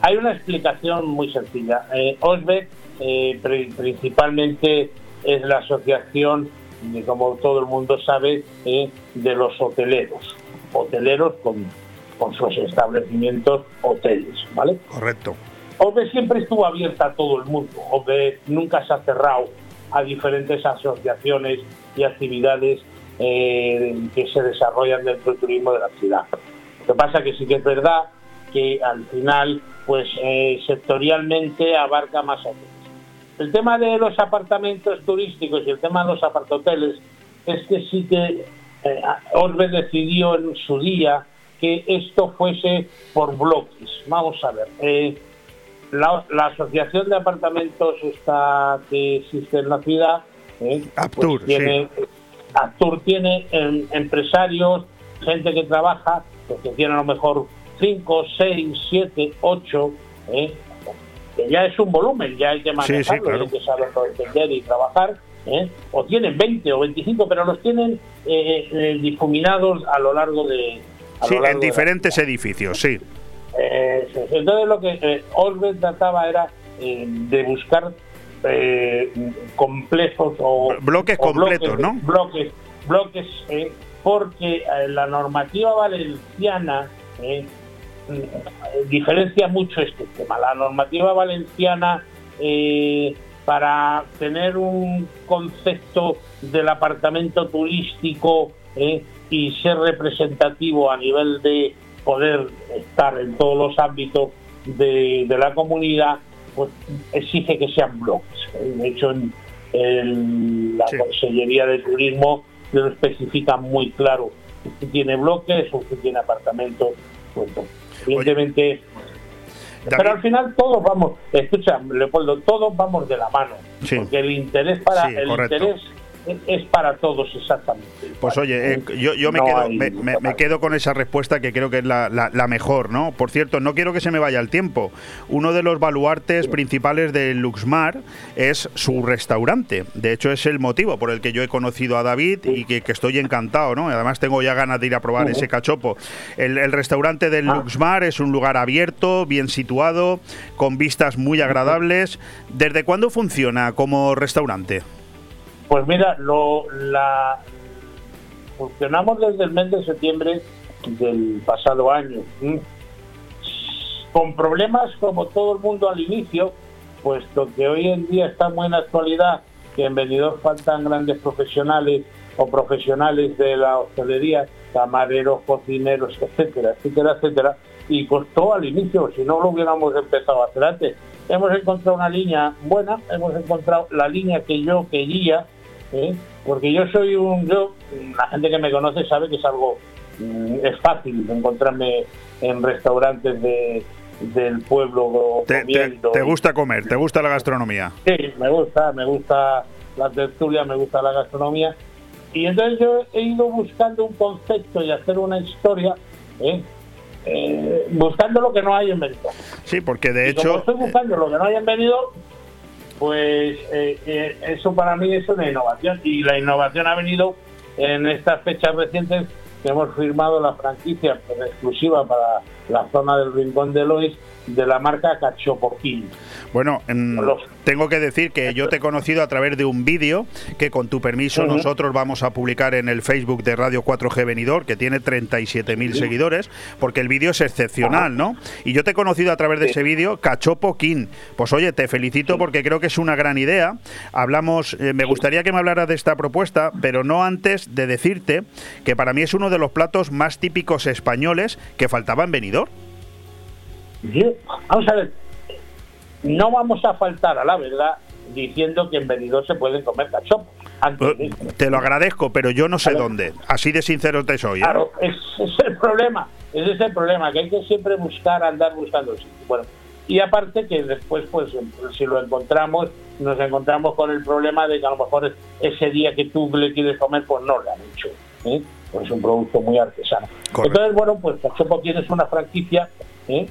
Hay una explicación muy sencilla. Eh, Osbeck eh, pri- principalmente es la asociación, como todo el mundo sabe, eh, de los hoteleros. Hoteleros con, con sus establecimientos hoteles, ¿vale? Correcto. OVE siempre estuvo abierta a todo el mundo. OVE nunca se ha cerrado a diferentes asociaciones y actividades eh, que se desarrollan dentro del turismo de la ciudad. Lo que pasa que sí que es verdad que al final, pues eh, sectorialmente abarca más hoteles. El tema de los apartamentos turísticos y el tema de los apartoteles es que sí que eh, Orbe decidió en su día que esto fuese por bloques. Vamos a ver. eh, la, la asociación de apartamentos esta que existe en la ciudad eh, Aptur, pues tiene, Aptur tiene em, empresarios, gente que trabaja, pues que tiene a lo mejor 5, 6, 7, 8, eh, que ya es un volumen, ya hay que Sí, sí, manejarlo, claro. hay que saberlo entender y trabajar. ¿eh? O tienen 20 o 25, pero los tienen eh, eh, difuminados a lo largo de. a Sí, lo largo en diferentes edificios, sí. eh, sí, entonces lo que Orwell trataba era de buscar complejos o Bloques o completos, ¿no? Bloques, bloques, eh, porque la normativa valenciana diferencia mucho este tema. La normativa valenciana eh, para tener un concepto del apartamento turístico eh, y ser representativo a nivel de poder estar en todos los ámbitos de, de la comunidad, pues exige que sean bloques. Eh, De hecho, en, en la Consellería de Turismo lo especifica muy claro. Usted tiene bloques, usted tiene apartamentos. Pues, evidentemente, pero al final todos vamos, escucha, Leopoldo, todos vamos de la mano. Sí. Porque el interés para Sí, el correcto. interés es para todos exactamente. Pues oye, eh, yo, yo me, No quedo, me, me- me quedo con esa respuesta que creo que es la, la- la mejor, ¿no? Por cierto, no quiero que se me vaya el tiempo. Uno de los baluartes principales de Luxmar es su restaurante. De hecho, es el motivo por el que yo he conocido a David y que, que estoy encantado, ¿no? Además, tengo ya ganas de ir a probar ese cachopo. El, el restaurante del Luxmar es un lugar abierto, bien situado, con vistas muy agradables. ¿Desde cuándo funciona como restaurante? Pues mira, la, funcionamos desde el mes de septiembre del pasado año. ¿m? Con problemas como todo el mundo al inicio, puesto que hoy en día está muy en actualidad que en Benidorm faltan grandes profesionales o profesionales de la hostelería, camareros, cocineros, etcétera, etcétera, etcétera, y costó al inicio, si no lo hubiéramos empezado a hacer antes. Hemos encontrado una línea buena, hemos encontrado la línea que yo quería, ¿eh? porque yo soy un, yo, la gente que me conoce sabe que es algo, mm, es fácil encontrarme en restaurantes de, del pueblo Te, te- te gusta comer, te gusta la gastronomía. Sí, me gusta, me gusta la tertulia, me gusta la gastronomía. Y entonces yo he ido buscando un concepto y hacer una historia, ¿eh? Eh, buscando lo que no hay en Benidorm. Sí, porque de Y como hecho... estoy buscando lo que no hay en Benidorm, pues eh, eh, eso para mí es una innovación. Y la innovación ha venido en estas fechas recientes que hemos firmado la franquicia pues, exclusiva para la zona del Rincón de Lois de la marca Cachopoquín. Bueno, em, tengo que decir que yo te he conocido a través de un vídeo que con tu permiso nosotros vamos a publicar en el Facebook de Radio 4G Venidor, que tiene 37.000 seguidores, porque el vídeo es excepcional, ¿no? Y yo te he conocido a través de ese vídeo, Cachopo King. Pues oye, te felicito porque creo que es una gran idea. Hablamos, eh, me gustaría que me hablaras de esta propuesta, pero no antes de decirte que para mí es uno de los platos más típicos españoles que faltaba en Benidorm. Yo- Vamos a ver, no vamos a faltar a la verdad diciendo que en Benidorm se pueden comer cachopos. Te lo agradezco, pero yo no sé dónde. Así de sincero te soy. ¿eh? Claro, ese es el problema. Ese es el problema, que hay que siempre buscar, andar buscando. Bueno, y aparte que después, pues, si lo encontramos, nos encontramos con el problema de que a lo mejor ese día que tú le quieres comer, pues no le han hecho. ¿eh? Pues es un producto muy artesano. Entonces, bueno, pues Cachopo tienes una franquicia ¿eh?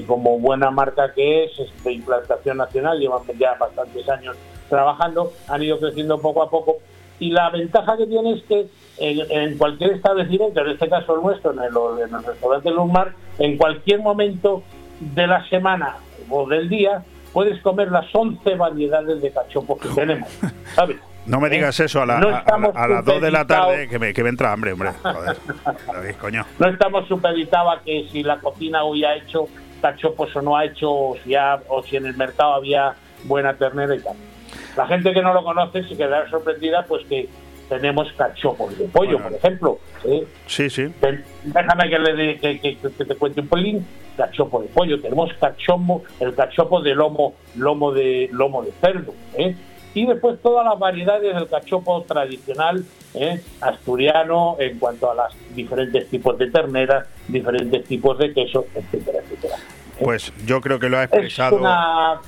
Que como buena marca que es, es de implantación nacional, llevan ya bastantes años trabajando, han ido creciendo poco a poco y la ventaja que tiene es que en, en cualquier establecimiento, en este caso el nuestro, en el, en el restaurante Lumar, en cualquier momento de la semana o del día, puedes comer las 11 variedades de cachopos que tenemos, ¿sabes? No me digas eso a, la- No a- a- las 2 de la tarde, que me, que me entra hambre, hombre. Joder, David, coño. No estamos supeditados a que si la cocina hoy ha hecho cachopos o no ha hecho, o si, ha- o si en el mercado había buena ternera y tal. La gente que no lo conoce se quedará sorprendida pues que tenemos cachopos de pollo, por ejemplo. ¿eh? Sí, sí. Déjame que, le que- que te cuente un pelín. Cachopo de pollo, tenemos cachopo, el cachopo de lomo, lomo de lomo de cerdo, ¿eh? y después todas las variedades del cachopo tradicional ¿eh? asturiano en cuanto a los diferentes tipos de ternera, diferentes tipos de queso, etcétera, etcétera. Pues yo creo que lo ha Es expresado. una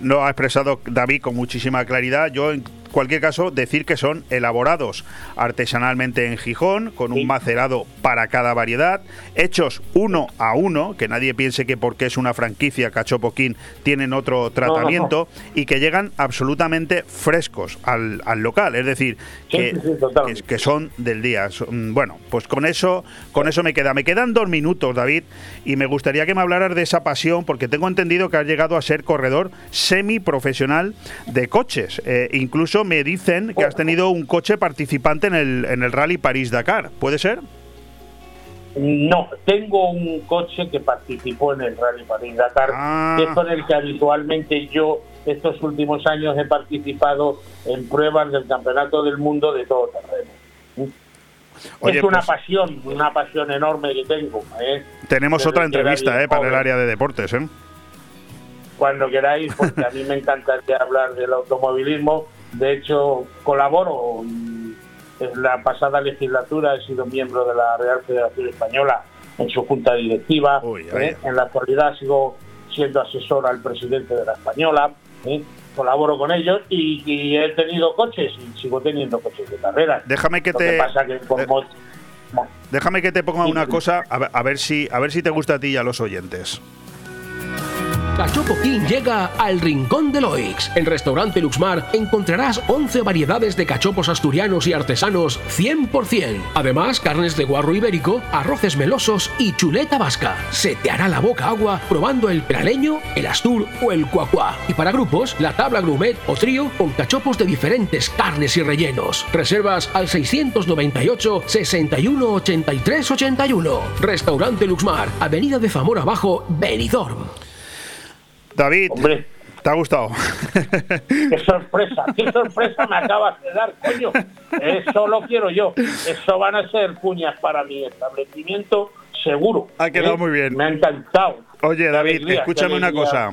Lo ha expresado David con muchísima claridad. Yo, cualquier caso, decir que son elaborados artesanalmente en Gijón, con un macerado para cada variedad, hechos uno a uno, que nadie piense que porque es una franquicia Cachopoquín tienen otro tratamiento, y que llegan absolutamente frescos al, al local. Es decir, que, que- que son del día. Son- Bueno, pues con eso, con eso me queda. Me quedan dos minutos, David, y me gustaría que me hablaras de esa pasión, porque tengo entendido que has llegado a ser corredor semiprofesional de coches. Eh, incluso me dicen que has tenido un coche participante en el, en el Rally París-Dakar. ¿Puede ser? No, tengo un coche que participó en el Rally París Dakar, Ah. que es con el que habitualmente yo estos últimos años he participado en pruebas del Campeonato del Mundo de todo terreno. Oye, es una pues- pasión, una pasión enorme que tengo. ¿eh? Tenemos Desde otra entrevista eh, para el joven. área de deportes. ¿eh? Cuando queráis, porque a mí me encantaría hablar del automovilismo. De hecho, colaboro. En la pasada legislatura he sido miembro de la Real Federación Española en su junta directiva. ¿eh? En la actualidad sigo siendo asesor al presidente de la Española. ¿eh? colaboro con ellos y, y he tenido coches y sigo teniendo coches de carreras. Déjame que Lo te- pasa que eh, Déjame que te ponga una cosa, a ver, a ver si, a ver si te gusta a ti y a los oyentes. Cachopo King llega al Rincón de Loix. En Restaurante Luxmar encontrarás 11 variedades de cachopos asturianos y artesanos 100%. Además, carnes de guarro ibérico, arroces melosos y chuleta vasca. Se te hará la boca agua probando el peraleño, el astur o el cuacuá. Y para grupos, la tabla grumet o trío con cachopos de diferentes carnes y rellenos. Reservas al 698 61 83 81. Restaurante Luxmar, Avenida de Zamora Abajo, Benidorm. David, ¿te ha gustado? ¡Qué sorpresa! ¡Qué sorpresa me acabas de dar, coño! Eso lo quiero yo. Eso van a ser cuñas para mi establecimiento, seguro. Ha quedado ¿eh? muy bien. Me ha encantado. Oye, David, escúchame una cosa.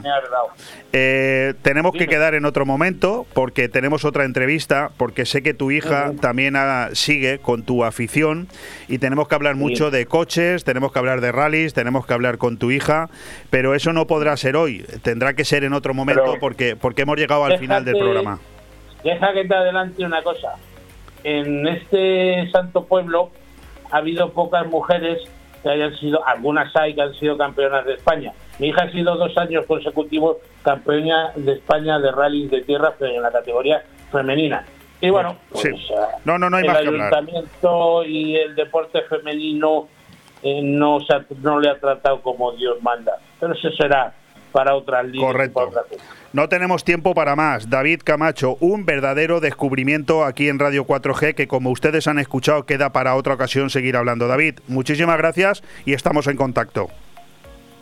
Eh, tenemos que quedar en otro momento porque tenemos otra entrevista, porque sé que tu hija también sigue con tu afición y tenemos que hablar mucho de coches, tenemos que hablar de rallies, tenemos que hablar con tu hija, pero eso no podrá ser hoy, tendrá que ser en otro momento Pero- porque, porque hemos llegado al final del programa. Deja que te adelante una cosa. En este santo pueblo ha habido pocas mujeres que hayan sido, algunas hay que han sido campeonas de España. Mi hija ha sido dos años consecutivos campeona de España de rally de tierra pero en la categoría femenina. Y bueno, pues, Sí. No, no, no hay el más que ayuntamiento y el deporte femenino eh, no, se ha- no le ha tratado como Dios manda. Pero eso será para otras líneas. Correcto. No tenemos tiempo para más. David Camacho, un verdadero descubrimiento aquí en Radio 4G que como ustedes han escuchado queda para otra ocasión seguir hablando. David, muchísimas gracias y estamos en contacto.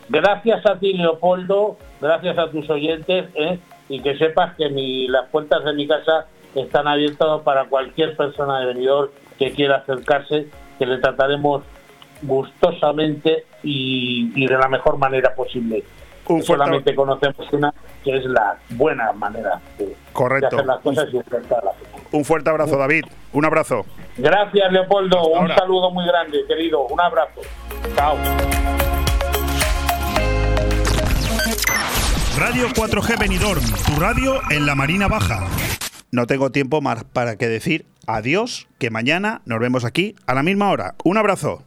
Gracias a ti, Leopoldo, gracias a tus oyentes, ¿eh? y que sepas que mi, las puertas de mi casa están abiertas para cualquier persona de venidor que quiera acercarse, que le trataremos gustosamente y, y de la mejor manera posible. Un fuerte- Solamente conocemos una, que es la buena manera de, Correcto. de hacer las cosas y enfrentarlas. Un fuerte abrazo, David. Un abrazo. Gracias, Leopoldo. Hasta Un ahora. saludo muy grande, querido. Un abrazo. Chao. Radio 4G Benidorm, tu radio en la Marina Baja. No tengo tiempo más para que decir adiós, que mañana nos vemos aquí a la misma hora. Un abrazo.